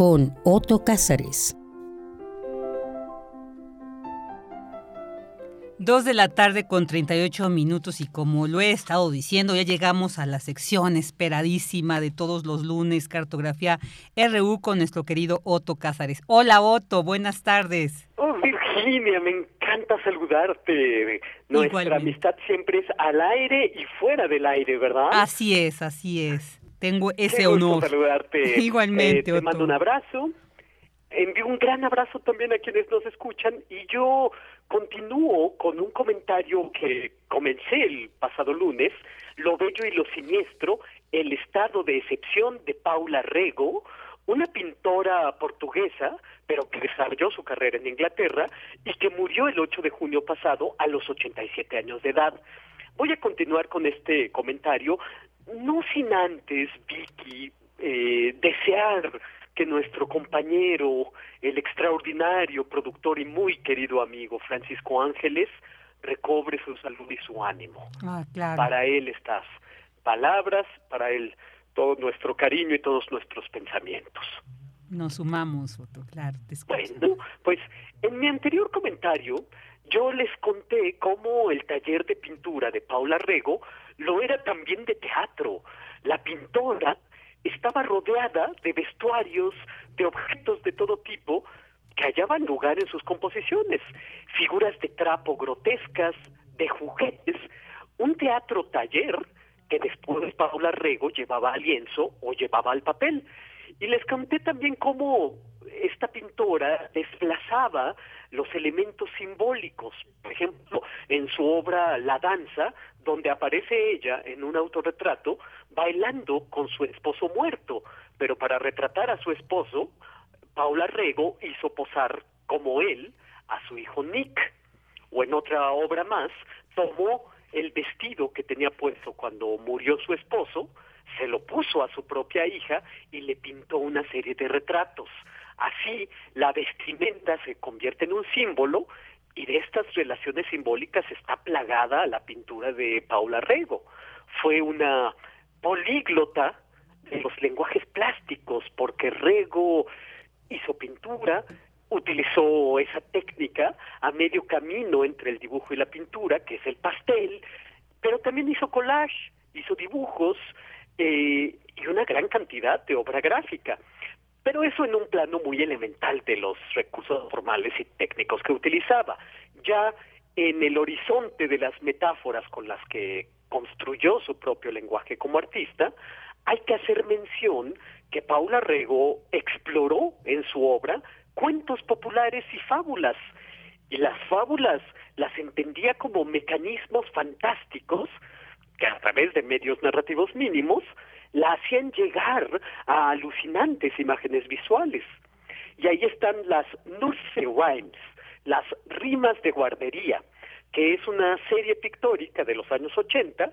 con Otto Cázares. Dos de la tarde con 38 minutos y como lo he estado diciendo, ya llegamos a la sección esperadísima de todos los lunes, Cartografía RU con nuestro querido Otto Cázares. Hola Otto, buenas tardes. Oh, Virginia, me encanta saludarte. Nuestra amistad siempre es al aire y fuera del aire, ¿verdad? Así es, así es. Tengo ese honor. saludarte. Igualmente, eh, Te mando un abrazo. Envío un gran abrazo también a quienes nos escuchan y yo continúo con un comentario que comencé el pasado lunes, Lo bello y lo siniestro, el estado de excepción de Paula Rego, una pintora portuguesa, pero que desarrolló su carrera en Inglaterra y que murió el 8 de junio pasado a los 87 años de edad. Voy a continuar con este comentario, no sin antes, Vicky, eh, desear que nuestro compañero, el extraordinario productor y muy querido amigo Francisco Ángeles, recobre su salud y su ánimo. Ah, claro. Para él estas palabras, para él todo nuestro cariño y todos nuestros pensamientos. Nos sumamos, Otto, claro. bueno, pues en mi anterior comentario yo les conté cómo el taller de pintura de Paula Rego lo era también de teatro. La pintora estaba rodeada de vestuarios, de objetos de todo tipo que hallaban lugar en sus composiciones, figuras de trapo grotescas, de juguetes, un teatro taller que después Paula Rego llevaba al lienzo o llevaba al papel. Y les conté también cómo esta pintora desplazaba los elementos simbólicos. Por ejemplo, en su obra La danza, donde aparece ella en un autorretrato bailando con su esposo muerto, pero para retratar a su esposo, Paula Rego hizo posar como él a su hijo Nick. O en otra obra más, tomó el vestido que tenía puesto cuando murió su esposo, se lo puso a su propia hija y le pintó una serie de retratos. Así, la vestimenta se convierte en un símbolo y de estas relaciones simbólicas está plagada la pintura de Paula Rego. Fue una políglota de los lenguajes plásticos porque Rego hizo pintura, utilizó esa técnica a medio camino entre el dibujo y la pintura, que es el pastel, pero también hizo collage, hizo dibujos eh, y una gran cantidad de obra gráfica. Pero eso en un plano muy elemental de los recursos formales y técnicos que utilizaba. Ya en el horizonte de las metáforas con las que construyó su propio lenguaje como artista, hay que hacer mención que Paula Rego exploró en su obra cuentos populares y fábulas. Y las fábulas las entendía como mecanismos fantásticos que a través de medios narrativos mínimos la hacían llegar a alucinantes imágenes visuales. Y ahí están las Nurse Rhymes, las rimas de guardería, que es una serie pictórica de los años 80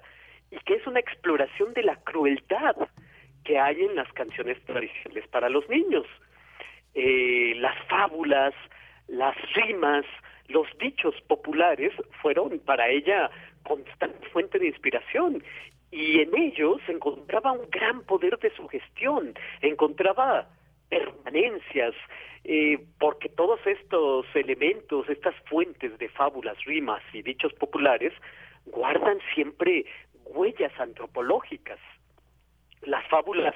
y que es una exploración de la crueldad que hay en las canciones tradicionales para los niños. eh, las fábulas, las rimas, los dichos populares fueron para ella constante fuente de inspiración y en ellos encontraba un gran poder de sugestión, encontraba permanencias, eh, porque todos estos elementos, estas fuentes de fábulas, rimas y dichos populares, guardan siempre huellas antropológicas. Las fábulas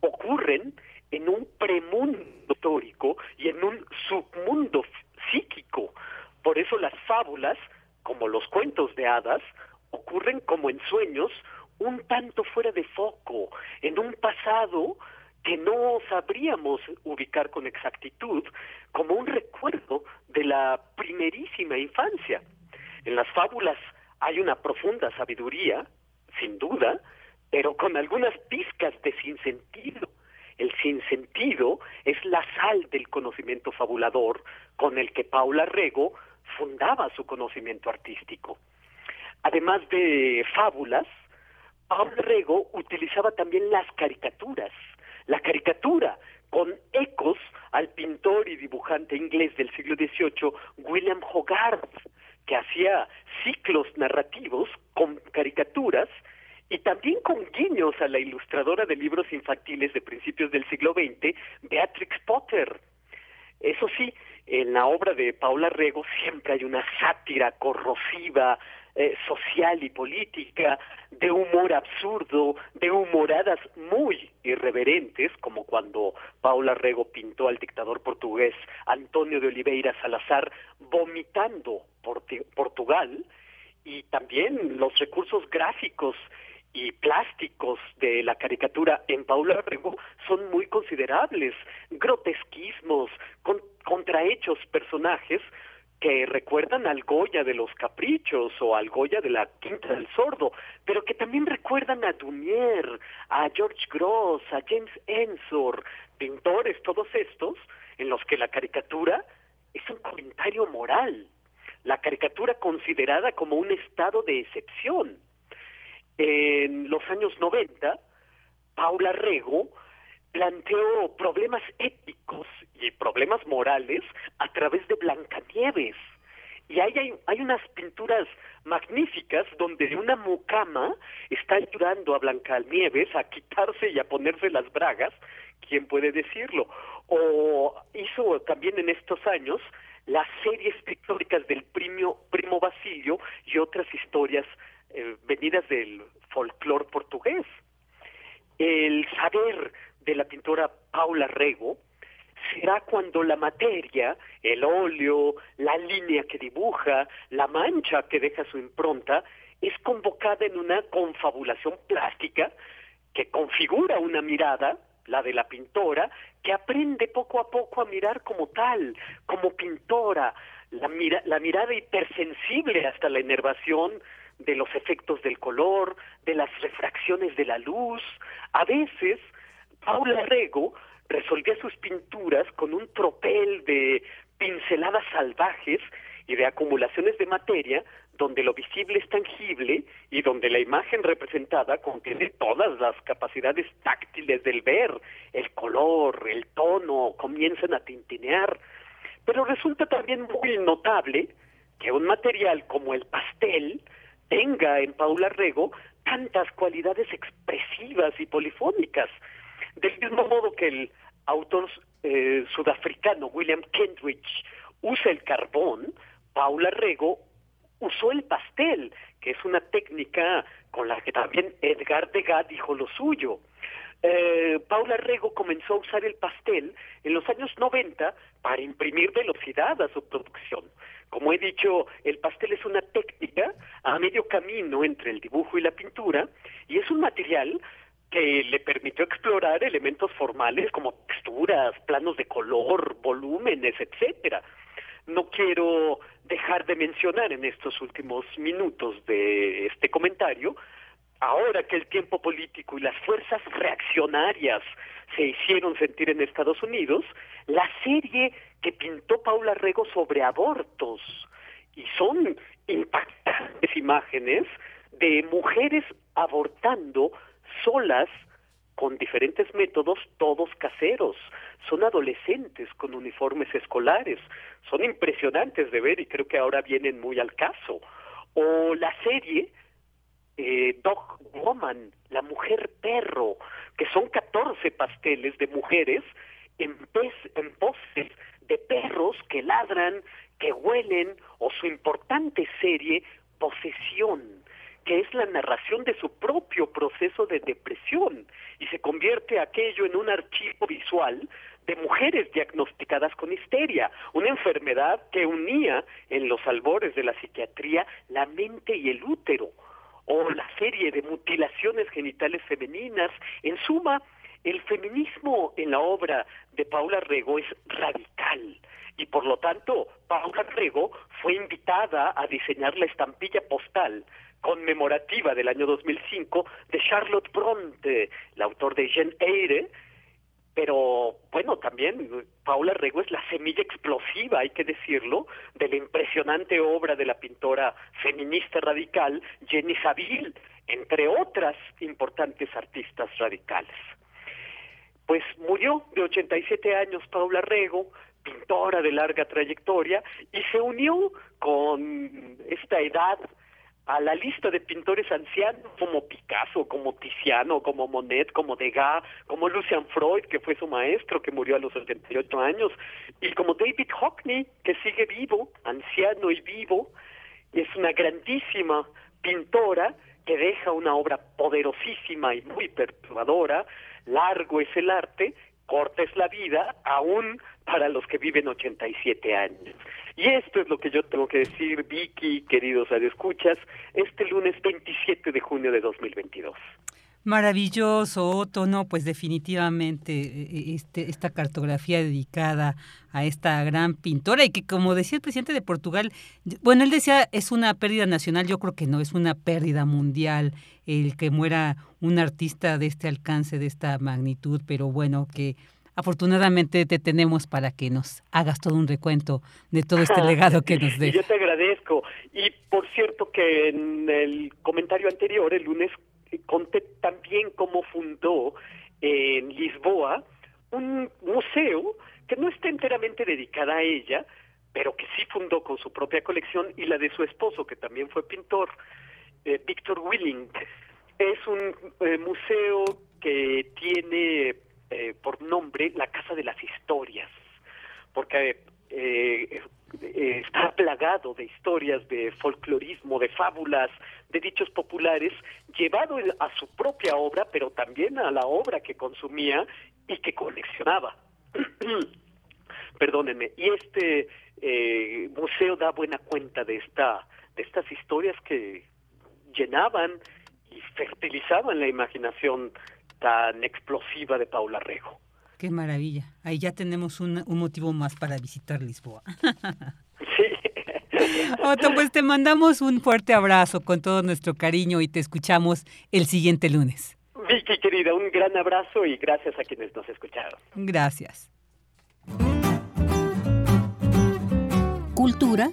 ocurren en un premundo histórico y en un submundo psíquico. Por eso las fábulas, como los cuentos de hadas, ocurren como en sueños un tanto fuera de foco, en un pasado que no sabríamos ubicar con exactitud como un recuerdo de la primerísima infancia. En las fábulas hay una profunda sabiduría, sin duda, pero con algunas pizcas de sinsentido. El sinsentido es la sal del conocimiento fabulador con el que Paula Rego fundaba su conocimiento artístico. Además de fábulas, Paula Rego utilizaba también las caricaturas la caricatura, con ecos al pintor y dibujante inglés del siglo XVIII, William Hogarth, que hacía ciclos narrativos con caricaturas y también con guiños a la ilustradora de libros infantiles de principios del siglo XX, Beatrix Potter. Eso sí, en la obra de Paula Rego siempre hay una sátira corrosiva, eh, social y política, de humor absurdo, de humoradas muy irreverentes, como cuando Paula Rego pintó al dictador portugués Antonio de Oliveira Salazar vomitando Portugal, y también los recursos gráficos y plásticos de la caricatura en Paula Rego son muy considerables, grotesquismos, con, contrahechos personajes que recuerdan al Goya de los Caprichos o al Goya de la Quinta del Sordo, pero que también recuerdan a Dumier, a George Gross, a James Ensor, pintores, todos estos, en los que la caricatura es un comentario moral, la caricatura considerada como un estado de excepción. En los años 90, Paula Rego planteó problemas éticos y problemas morales a través de Blancanieves. Y ahí hay, hay unas pinturas magníficas donde una mucama está ayudando a Blancanieves a quitarse y a ponerse las bragas, ¿quién puede decirlo? O hizo también en estos años las series pictóricas del primo, primo Basilio y otras historias eh, venidas del folclore portugués. El saber de la pintora Paula Rego será cuando la materia, el óleo, la línea que dibuja, la mancha que deja su impronta, es convocada en una confabulación plástica que configura una mirada, la de la pintora, que aprende poco a poco a mirar como tal, como pintora, la, la mirada hipersensible hasta la enervación de los efectos del color, de las refracciones de la luz, a veces Paula Rego resolvía sus pinturas con un tropel de pinceladas salvajes y de acumulaciones de materia donde lo visible es tangible y donde la imagen representada contiene todas las capacidades táctiles del ver, el color, el tono, comienzan a tintinear. Pero resulta también muy notable que un material como el pastel tenga en Paula Rego tantas cualidades expresivas y polifónicas. Del mismo modo que el autor eh, sudafricano William Kendridge usa el carbón, Paula Rego usó el pastel, que es una técnica con la que también Edgar Degas dijo lo suyo. Eh, Paula Rego comenzó a usar el pastel en los años 90 para imprimir velocidad a su producción. Como he dicho, el pastel es una técnica a medio camino entre el dibujo y la pintura y es un material que le permitió explorar elementos formales como texturas, planos de color, volúmenes, etcétera. No quiero dejar de mencionar en estos últimos minutos de este comentario, ahora que el tiempo político y las fuerzas reaccionarias se hicieron sentir en Estados Unidos, la serie que pintó Paula Rego sobre abortos. Y son impactantes imágenes de mujeres abortando solas con diferentes métodos, todos caseros. Son adolescentes con uniformes escolares. Son impresionantes de ver y creo que ahora vienen muy al caso. O la serie eh, Dog Woman, la mujer perro, que son 14 pasteles de mujeres en, en poses de perros que ladran, que huelen, o su importante serie Posesión, que es la narración de su propio proceso de depresión y se convierte aquello en un archivo visual de mujeres diagnosticadas con histeria, una enfermedad que unía en los albores de la psiquiatría la mente y el útero, o la serie de mutilaciones genitales femeninas. En suma, el feminismo en la obra de Paula Rego es radical y por lo tanto Paula Rego fue invitada a diseñar la estampilla postal conmemorativa del año 2005 de Charlotte Bronte, el autor de Jane Eyre, pero bueno, también Paula Rego es la semilla explosiva, hay que decirlo, de la impresionante obra de la pintora feminista radical Jenny Saville, entre otras importantes artistas radicales. Pues murió de 87 años Paula Rego, pintora de larga trayectoria, y se unió con esta edad a la lista de pintores ancianos como Picasso, como Tiziano, como Monet, como Degas, como Lucian Freud, que fue su maestro, que murió a los 88 años, y como David Hockney, que sigue vivo, anciano y vivo, y es una grandísima pintora que deja una obra poderosísima y muy perturbadora, largo es el arte, corta es la vida, aún para los que viven 87 años. Y esto es lo que yo tengo que decir, Vicky, queridos radioescuchas, este lunes 27 de junio de 2022. Maravilloso, Otto, no, pues definitivamente eh, este, esta cartografía dedicada a esta gran pintora y que como decía el presidente de Portugal, bueno, él decía es una pérdida nacional, yo creo que no, es una pérdida mundial el que muera un artista de este alcance, de esta magnitud, pero bueno, que afortunadamente te tenemos para que nos hagas todo un recuento de todo este legado que nos des. Yo te agradezco. Y por cierto que en el comentario anterior, el lunes, conté también cómo fundó en Lisboa un museo que no está enteramente dedicada a ella, pero que sí fundó con su propia colección y la de su esposo, que también fue pintor, eh, Víctor Willing. Es un eh, museo que tiene eh, por nombre La Casa de las Historias, porque eh, eh, está plagado de historias de folclorismo, de fábulas, de dichos populares, llevado a su propia obra, pero también a la obra que consumía y que coleccionaba. Perdónenme. Y este museo da buena cuenta de esta de estas historias que llenaban y fertilizaban la imaginación tan explosiva de Paula Rego. Qué maravilla. Ahí ya tenemos un, motivo más para visitar Lisboa. sí. Otto, pues te mandamos un fuerte abrazo con todo nuestro cariño y te escuchamos el siguiente lunes. Vicky, querida, un gran abrazo y gracias a quienes nos escucharon. Gracias. Cultura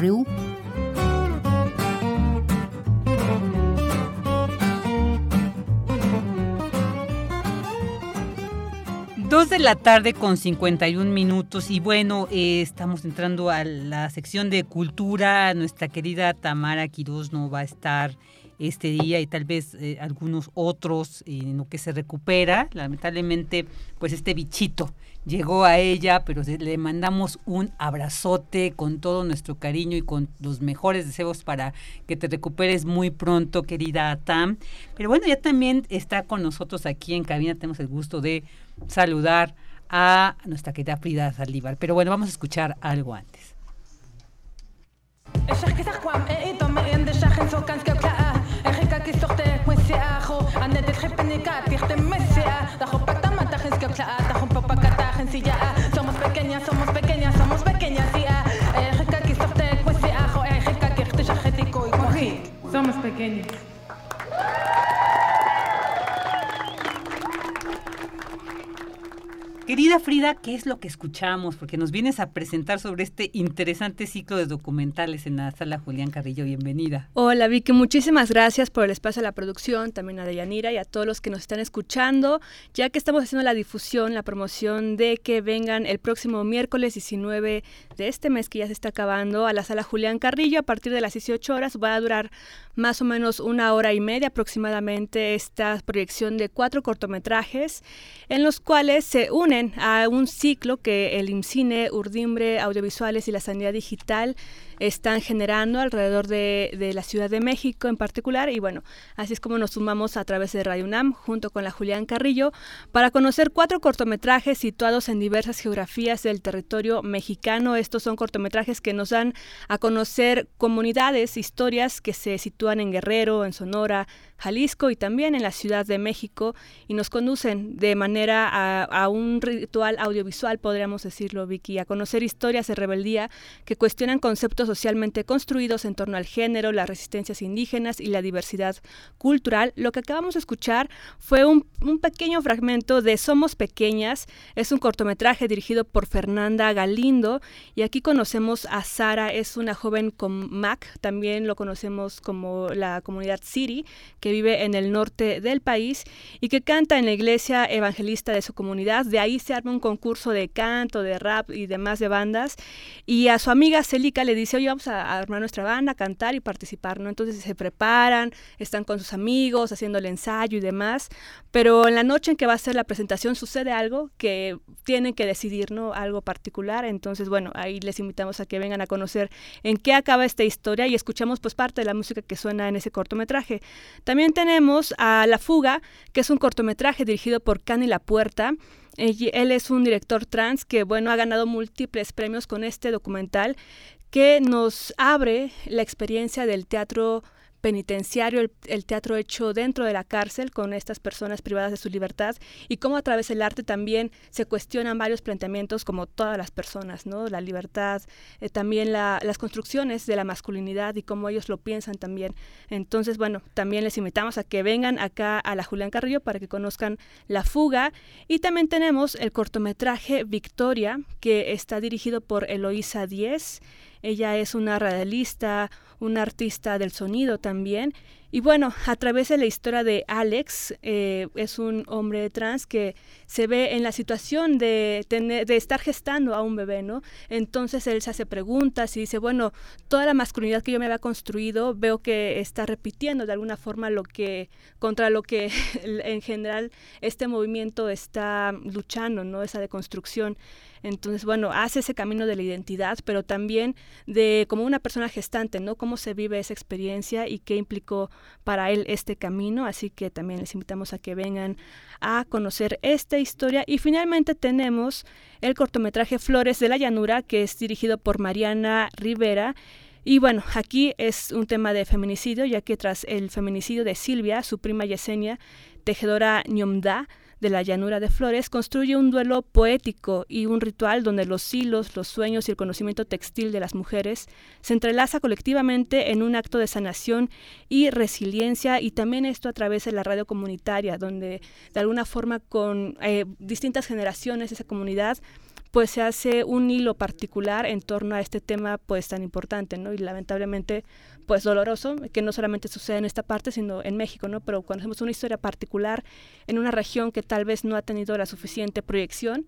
RU. Dos de la tarde con 51 minutos y bueno, eh, estamos entrando a la sección de cultura. Nuestra querida Tamara Quirós no va a estar este día y tal vez eh, algunos otros en lo que se recupera. Lamentablemente, pues este bichito llegó a ella, pero le mandamos un abrazote con todo nuestro cariño y con los mejores deseos para que te recuperes muy pronto, querida Tam. Pero bueno, ya también está con nosotros aquí en cabina, tenemos el gusto de saludar a nuestra querida Frida Saldívar. Pero bueno, vamos a escuchar algo antes. Somos pequeñas, somos pequeñas, somos pequeñas Somos pequeñas. Querida Frida, ¿qué es lo que escuchamos? Porque nos vienes a presentar sobre este interesante ciclo de documentales en la sala Julián Carrillo. Bienvenida. Hola Vicky, muchísimas gracias por el espacio de la producción, también a Deyanira y a todos los que nos están escuchando, ya que estamos haciendo la difusión, la promoción de que vengan el próximo miércoles 19 de este mes que ya se está acabando a la sala Julián Carrillo a partir de las 18 horas. Va a durar más o menos una hora y media aproximadamente esta proyección de cuatro cortometrajes en los cuales se unen a un ciclo que el IMCINE, Urdimbre, Audiovisuales y la Sanidad Digital están generando alrededor de, la Ciudad de México en particular. Y bueno, así es como nos sumamos a través de Radio UNAM junto con la Julián Carrillo para conocer cuatro cortometrajes situados en diversas geografías del territorio mexicano. Estos son cortometrajes que nos dan a conocer comunidades, historias que se sitúan en Guerrero, en Sonora, Jalisco y también en la Ciudad de México y nos conducen de manera a, a, un ritual audiovisual, podríamos decirlo, Vicky, a conocer historias de rebeldía que cuestionan conceptos socialmente construidos en torno al género, las resistencias indígenas y la diversidad cultural. Lo que acabamos de escuchar fue un, un pequeño fragmento de Somos Pequeñas, es un cortometraje dirigido por Fernanda Galindo y aquí conocemos a Sara, es una joven con Mac, también lo conocemos como la comunidad City, que vive en el norte del país y que canta en la iglesia evangelista de su comunidad. De ahí se arma un concurso de canto, de rap y demás de bandas. Y a su amiga Celica le dice, oye, vamos a armar nuestra banda, a cantar y participar, ¿no? Entonces se preparan, están con sus amigos, haciendo el ensayo y demás. Pero en la noche en que va a ser la presentación sucede algo que tienen que decidir, ¿no? Algo particular. Entonces, bueno, ahí les invitamos a que vengan a conocer en qué acaba esta historia y escuchamos pues parte de la música que suena en ese cortometraje. También tenemos a La Fuga, que es un cortometraje dirigido por Cani La Puerta. Él es un director trans que, bueno, ha ganado múltiples premios con este documental que nos abre la experiencia del teatro penitenciario, el, teatro hecho dentro de la cárcel con estas personas privadas de su libertad y cómo a través del arte también se cuestionan varios planteamientos como todas las personas, ¿no? La libertad, eh, también las construcciones de la masculinidad y cómo ellos lo piensan también. Entonces, bueno, también les invitamos a que vengan acá a la Julián Carrillo para que conozcan La Fuga y también tenemos el cortometraje Victoria que está dirigido por Eloísa Díez. Ella es una radialista, un artista del sonido también. Y bueno, a través de la historia de Alex, eh, es un hombre trans que se ve en la situación de, tener, de estar gestando a un bebé, ¿no? Entonces él se hace preguntas y dice, bueno, toda la masculinidad que yo me había construido, veo que está repitiendo de alguna forma lo que, contra lo que en general este movimiento está luchando, ¿no? Esa deconstrucción. Entonces, bueno, hace ese camino de la identidad, pero también de como una persona gestante, ¿no? Cómo se vive esa experiencia y qué implicó para él este camino. Así que también les invitamos a que vengan a conocer esta historia. Y finalmente tenemos el cortometraje Flores de la Llanura, que es dirigido por Mariana Rivera. Y bueno, aquí es un tema de feminicidio, ya que tras el feminicidio de Silvia, su prima Yesenia, tejedora ñomda, de la llanura de Flores construye un duelo poético y un ritual donde los hilos, los sueños y el conocimiento textil de las mujeres se entrelaza colectivamente en un acto de sanación y resiliencia y también esto a través de la radio comunitaria, donde de alguna forma con eh, distintas generaciones esa comunidad pues se hace un hilo particular en torno a este tema pues tan importante, ¿no? Y lamentablemente pues doloroso, que no solamente sucede en esta parte, sino en México, ¿no? Pero cuando hacemos una historia particular en una región que tal vez no ha tenido la suficiente proyección,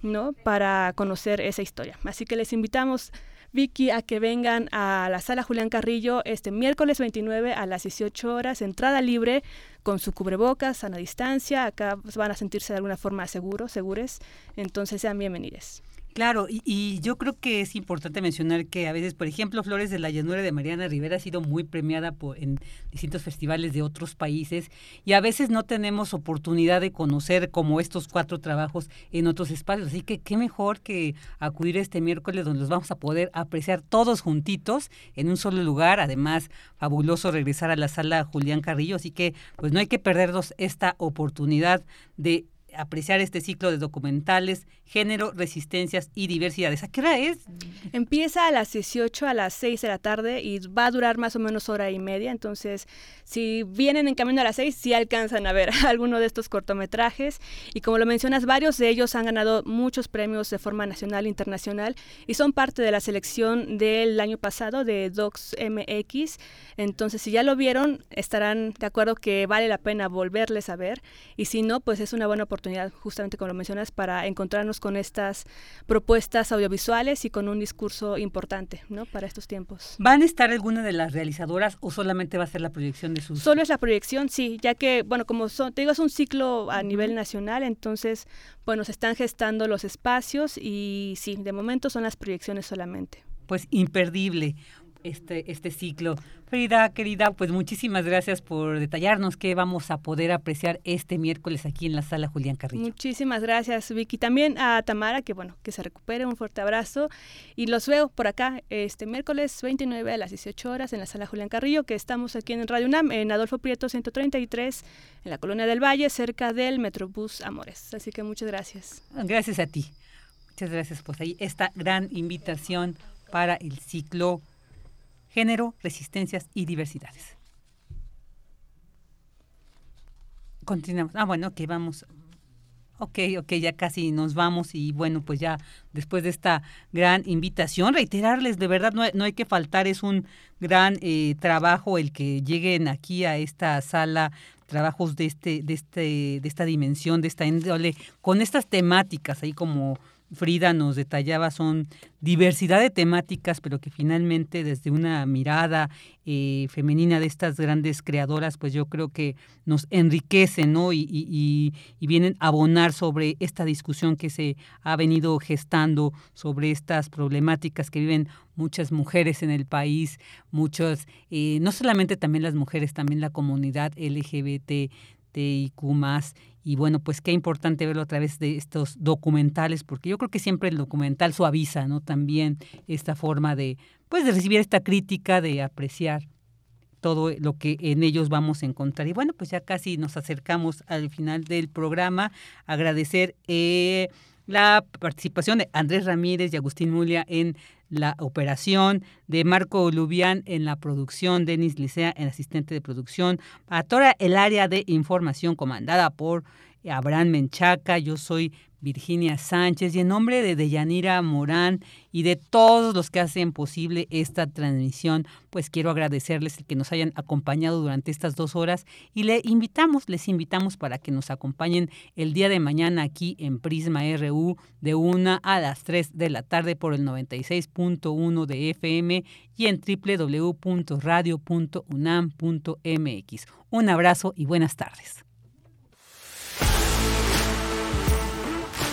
¿no? Para conocer esa historia. Así que les invitamos Vicky, a que vengan a la sala Julián Carrillo este miércoles 29 a las 18 horas, entrada libre, con su cubrebocas, sana distancia. Acá van a sentirse de alguna forma seguros, segures. Entonces sean bienvenidos. Claro, y, yo creo que es importante mencionar que a veces, por ejemplo, Flores de la Llanura de Mariana Rivera ha sido muy premiada por, en distintos festivales de otros países y a veces no tenemos oportunidad de conocer como estos cuatro trabajos en otros espacios. Así que qué mejor que acudir este miércoles donde los vamos a poder apreciar todos juntitos en un solo lugar. Además, fabuloso regresar a la sala Julián Carrillo. Así que pues no hay que perdernos esta oportunidad de apreciar este ciclo de documentales, género, resistencias y diversidades. ¿A qué hora es? Empieza a las 18 a las 6 de la tarde y va a durar más o menos hora y media. Entonces, si vienen en camino a las 6, sí alcanzan a ver alguno de estos cortometrajes. Y como lo mencionas, varios de ellos han ganado muchos premios de forma nacional e internacional y son parte de la selección del año pasado de Docs MX. Entonces, si ya lo vieron, estarán de acuerdo que vale la pena volverles a ver. Y si no, pues es una buena oportunidad, justamente como lo mencionas, para encontrarnos con estas propuestas audiovisuales y con un discurso importante ¿no? para estos tiempos. ¿Van a estar alguna de las realizadoras o solamente va a ser la proyección de sus...? Solo es la proyección, sí, ya que, bueno, como son, te digo, es un ciclo a nivel nacional, entonces, bueno, se están gestando los espacios y sí, de momento son las proyecciones solamente. Pues imperdible este, este ciclo. Frida, querida, pues muchísimas gracias por detallarnos qué vamos a poder apreciar este miércoles aquí en la sala Julián Carrillo. Muchísimas gracias, Vicky. También a Tamara, que bueno, que se recupere, un fuerte abrazo. Y los veo por acá este miércoles 29 a las 18 horas en la sala Julián Carrillo, que estamos aquí en Radio UNAM, en Adolfo Prieto 133, en la Colonia del Valle, cerca del Metrobús Amores. Así que muchas gracias. Gracias a ti. Muchas gracias, pues ahí esta gran invitación para el ciclo género, resistencias y diversidades. Continuamos. Ah, bueno, ok, vamos. Ok, ok, ya casi nos vamos y bueno, pues ya después de esta gran invitación, reiterarles, de verdad no hay, no hay que faltar, es un gran eh, trabajo el que lleguen aquí a esta sala trabajos de este de este de esta dimensión de esta con estas temáticas ahí como Frida nos detallaba son diversidad de temáticas, pero que finalmente desde una mirada eh, femenina de estas grandes creadoras, pues yo creo que nos enriquecen ¿no? y, vienen a abonar sobre esta discusión que se ha venido gestando sobre estas problemáticas que viven muchas mujeres en el país, muchos, eh, no solamente también las mujeres, también la comunidad LGBTIQ y bueno, pues qué importante verlo a través de estos documentales, porque yo creo que siempre el documental suaviza, ¿no? También esta forma de, pues, de recibir esta crítica, de apreciar todo lo que en ellos vamos a encontrar. Y bueno, pues ya casi nos acercamos al final del programa. Agradecer eh, la participación de Andrés Ramírez y Agustín Mulia en la operación, de Marco Lubián en la producción, Denis Licea en asistente de producción, a toda el área de información comandada por Abraham Menchaca, yo soy Virginia Sánchez y en nombre de Deyanira Morán y de todos los que hacen posible esta transmisión, pues quiero agradecerles que nos hayan acompañado durante estas dos horas y le invitamos, les invitamos para que nos acompañen el día de mañana aquí en Prisma RU de una a las 3 de la tarde por el 96.1 de FM y en www.radio.unam.mx. Un abrazo y buenas tardes.